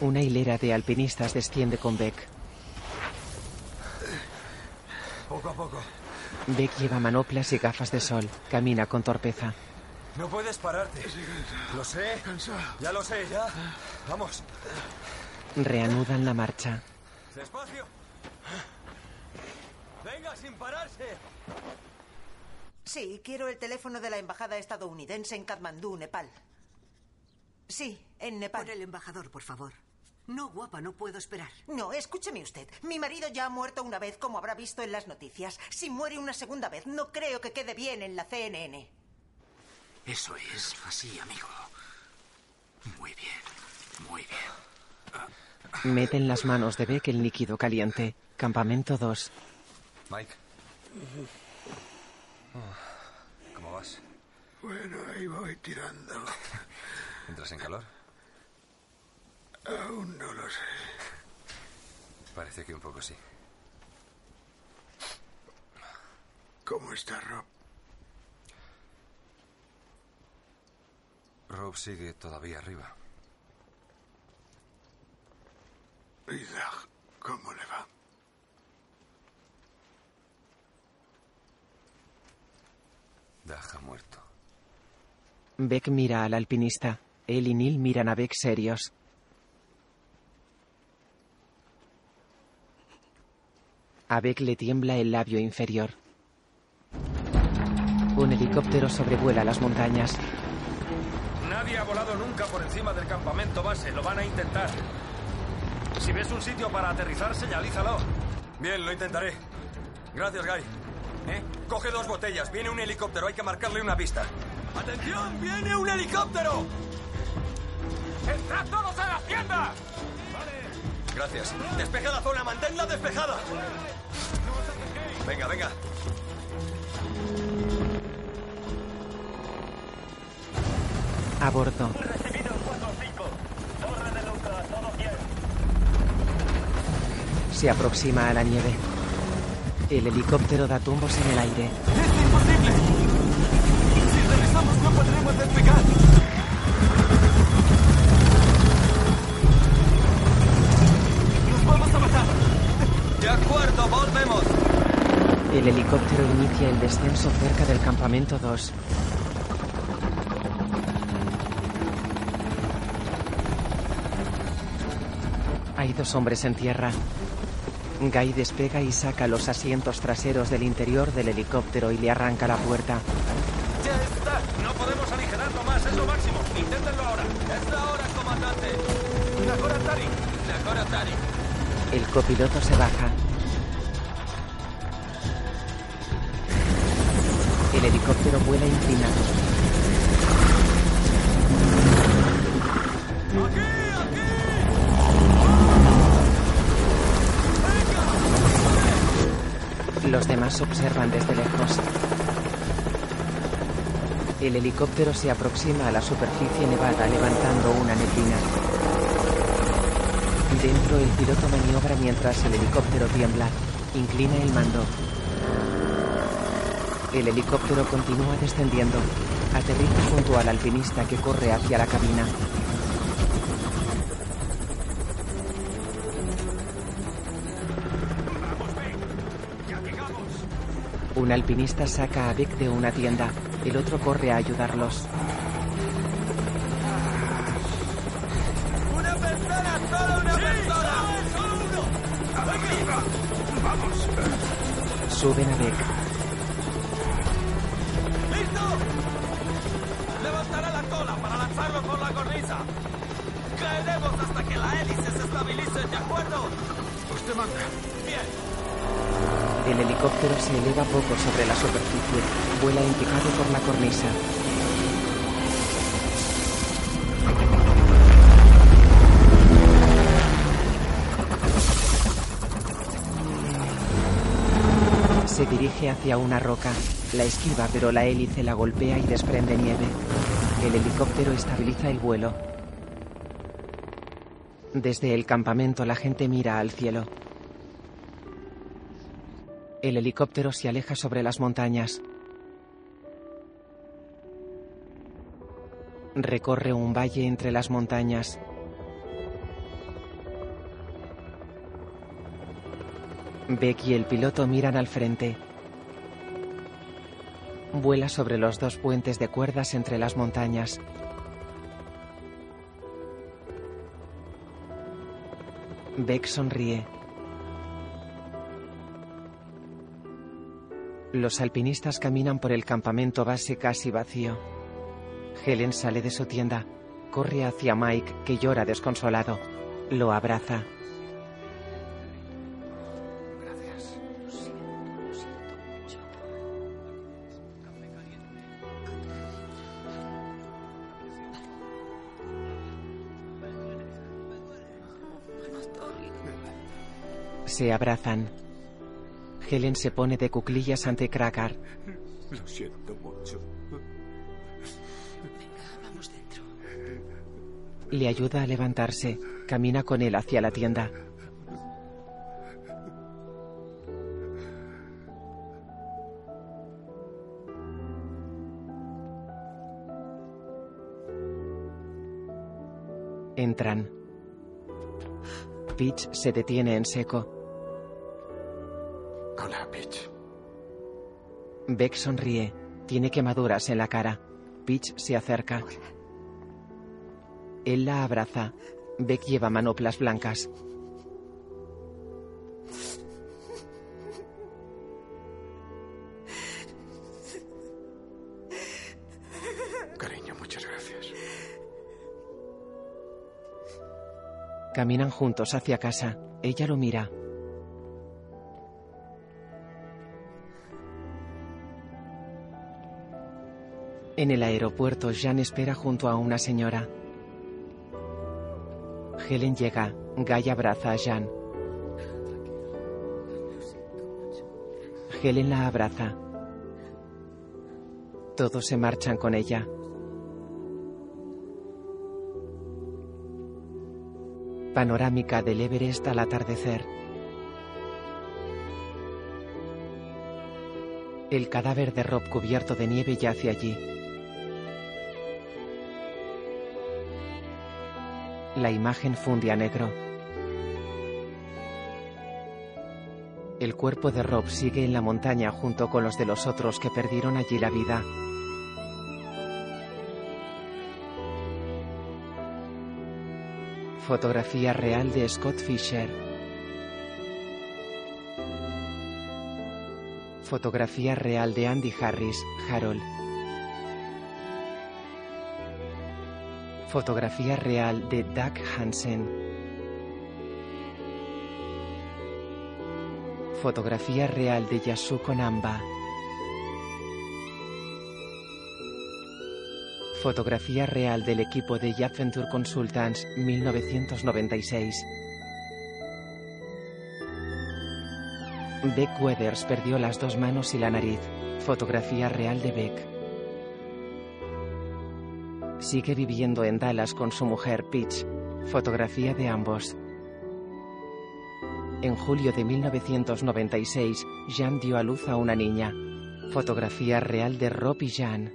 Speaker 1: Una hilera de alpinistas desciende con Beck.
Speaker 15: Poco a poco.
Speaker 1: Beck lleva manoplas y gafas de sol. Camina con torpeza.
Speaker 15: No puedes pararte. Lo sé. Ya lo sé, ya. Vamos.
Speaker 1: Reanudan la marcha.
Speaker 15: Despacio. Venga, sin pararse.
Speaker 24: Sí, quiero el teléfono de la embajada estadounidense en Katmandú, Nepal. Sí, en Nepal.
Speaker 25: Por el embajador, por favor. No, guapa, no puedo esperar. No, escúcheme usted. Mi marido ya ha muerto una vez, como habrá visto en las noticias. Si muere una segunda vez, no creo que quede bien en la CNN.
Speaker 9: Eso es así, amigo. Muy bien, muy bien.
Speaker 1: Mete en las manos de Beck el líquido caliente. Campamento 2.
Speaker 15: Mike. ¿Cómo vas?
Speaker 7: Bueno, ahí voy tirando.
Speaker 15: ¿Entras en calor?
Speaker 7: Aún no lo sé.
Speaker 15: Parece que un poco sí.
Speaker 7: ¿Cómo está Rob?
Speaker 15: Rob sigue todavía arriba.
Speaker 7: ¿Y Doug? ¿Cómo le va?
Speaker 15: Doug ha muerto.
Speaker 1: Beck mira al alpinista. Él y Neil miran a Beck serios. A Beck le tiembla el labio inferior. Un helicóptero sobrevuela las montañas.
Speaker 26: Nadie ha volado nunca por encima del campamento base. Lo van a intentar. Si ves un sitio para aterrizar, señalízalo.
Speaker 15: Bien, lo intentaré. Gracias, Guy.
Speaker 26: ¿Eh? Coge dos botellas. Viene un helicóptero. Hay que marcarle una pista.
Speaker 15: ¡Atención! ¡Viene un helicóptero!
Speaker 26: ¡Entrad todos a la tienda!
Speaker 15: Gracias. Despeja la zona, manténla despejada. Venga, venga.
Speaker 1: A bordo. Se aproxima a la nieve. El helicóptero da tumbos en el aire.
Speaker 15: De acuerdo, volvemos.
Speaker 1: El helicóptero inicia el descenso cerca del campamento 2. Hay dos hombres en tierra. Guy despega y saca los asientos traseros del interior del helicóptero y le arranca la puerta.
Speaker 26: ¡Ya está! No podemos aligerarlo más. Es lo máximo. Inténtenlo ahora.
Speaker 15: Es la hora, comandante.
Speaker 26: Nakora Tari.
Speaker 15: Nakora Tari.
Speaker 1: El copiloto se baja. El helicóptero vuela inclinado. Los demás observan desde lejos. El helicóptero se aproxima a la superficie nevada levantando una neblina. Dentro el piloto maniobra mientras el helicóptero tiembla. Inclina el mando. El helicóptero continúa descendiendo. Aterriza junto al alpinista que corre hacia la cabina. Un alpinista saca a Beck de una tienda. El otro corre a ayudarlos. Hacia una roca. La esquiva, pero la hélice la golpea y desprende nieve. El helicóptero estabiliza el vuelo. Desde el campamento la gente mira al cielo. El helicóptero se aleja sobre las montañas. Recorre un valle entre las montañas. Beck y el piloto miran al frente. Vuela sobre los dos puentes de cuerdas entre las montañas. Beck sonríe. Los alpinistas caminan por el campamento base casi vacío. Helen sale de su tienda. Corre hacia Mike, que llora desconsolado. Lo abraza. Se abrazan. Helen se pone de cuclillas ante Krakar.
Speaker 27: Lo siento mucho.
Speaker 25: Vamos dentro.
Speaker 1: Le ayuda a levantarse. Camina con él hacia la tienda. Entran. Peach se detiene en seco.
Speaker 7: Hola, Peach.
Speaker 1: Beck sonríe. Tiene quemaduras en la cara. Peach se acerca. Él la abraza. Beck lleva manoplas blancas.
Speaker 7: Cariño, muchas gracias.
Speaker 1: Caminan juntos hacia casa. Ella lo mira. En el aeropuerto, Jean espera junto a una señora. Helen llega. Guy abraza a Jean. Helen la abraza. Todos se marchan con ella. Panorámica del Everest al atardecer. El cadáver de Rob cubierto de nieve yace allí. La imagen funde a negro. El cuerpo de Rob sigue en la montaña junto con los de los otros que perdieron allí la vida. Fotografía real de Scott Fisher. Fotografía real de Andy Harris, Harold. Fotografía real de Doug Hansen. Fotografía real de Yasuko Namba. Fotografía real del equipo de Venture Consultants 1996. Beck Weathers perdió las dos manos y la nariz. Fotografía real de Beck. Sigue viviendo en Dallas con su mujer Peach. Fotografía de ambos. En julio de 1996, Jan dio a luz a una niña. Fotografía real de Rob y Jan.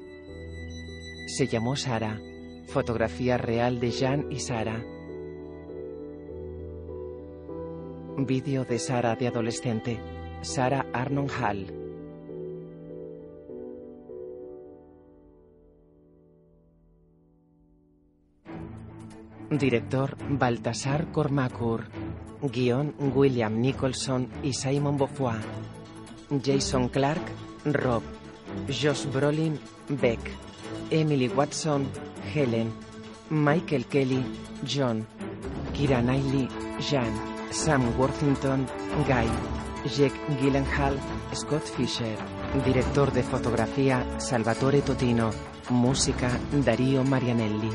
Speaker 1: Se llamó Sara. Fotografía real de Jan y Sara. Vídeo de Sara de adolescente. Sara Arnon Hall. Director Baltasar Cormacur. Guión William Nicholson y Simon Beaufoy. Jason Clark, Rob. Josh Brolin, Beck. Emily Watson, Helen. Michael Kelly, John. Kira Knightley, Jan. Sam Worthington, Guy. Jack Gyllenhaal, Scott Fisher. Director de fotografía, Salvatore Totino. Música, Darío Marianelli.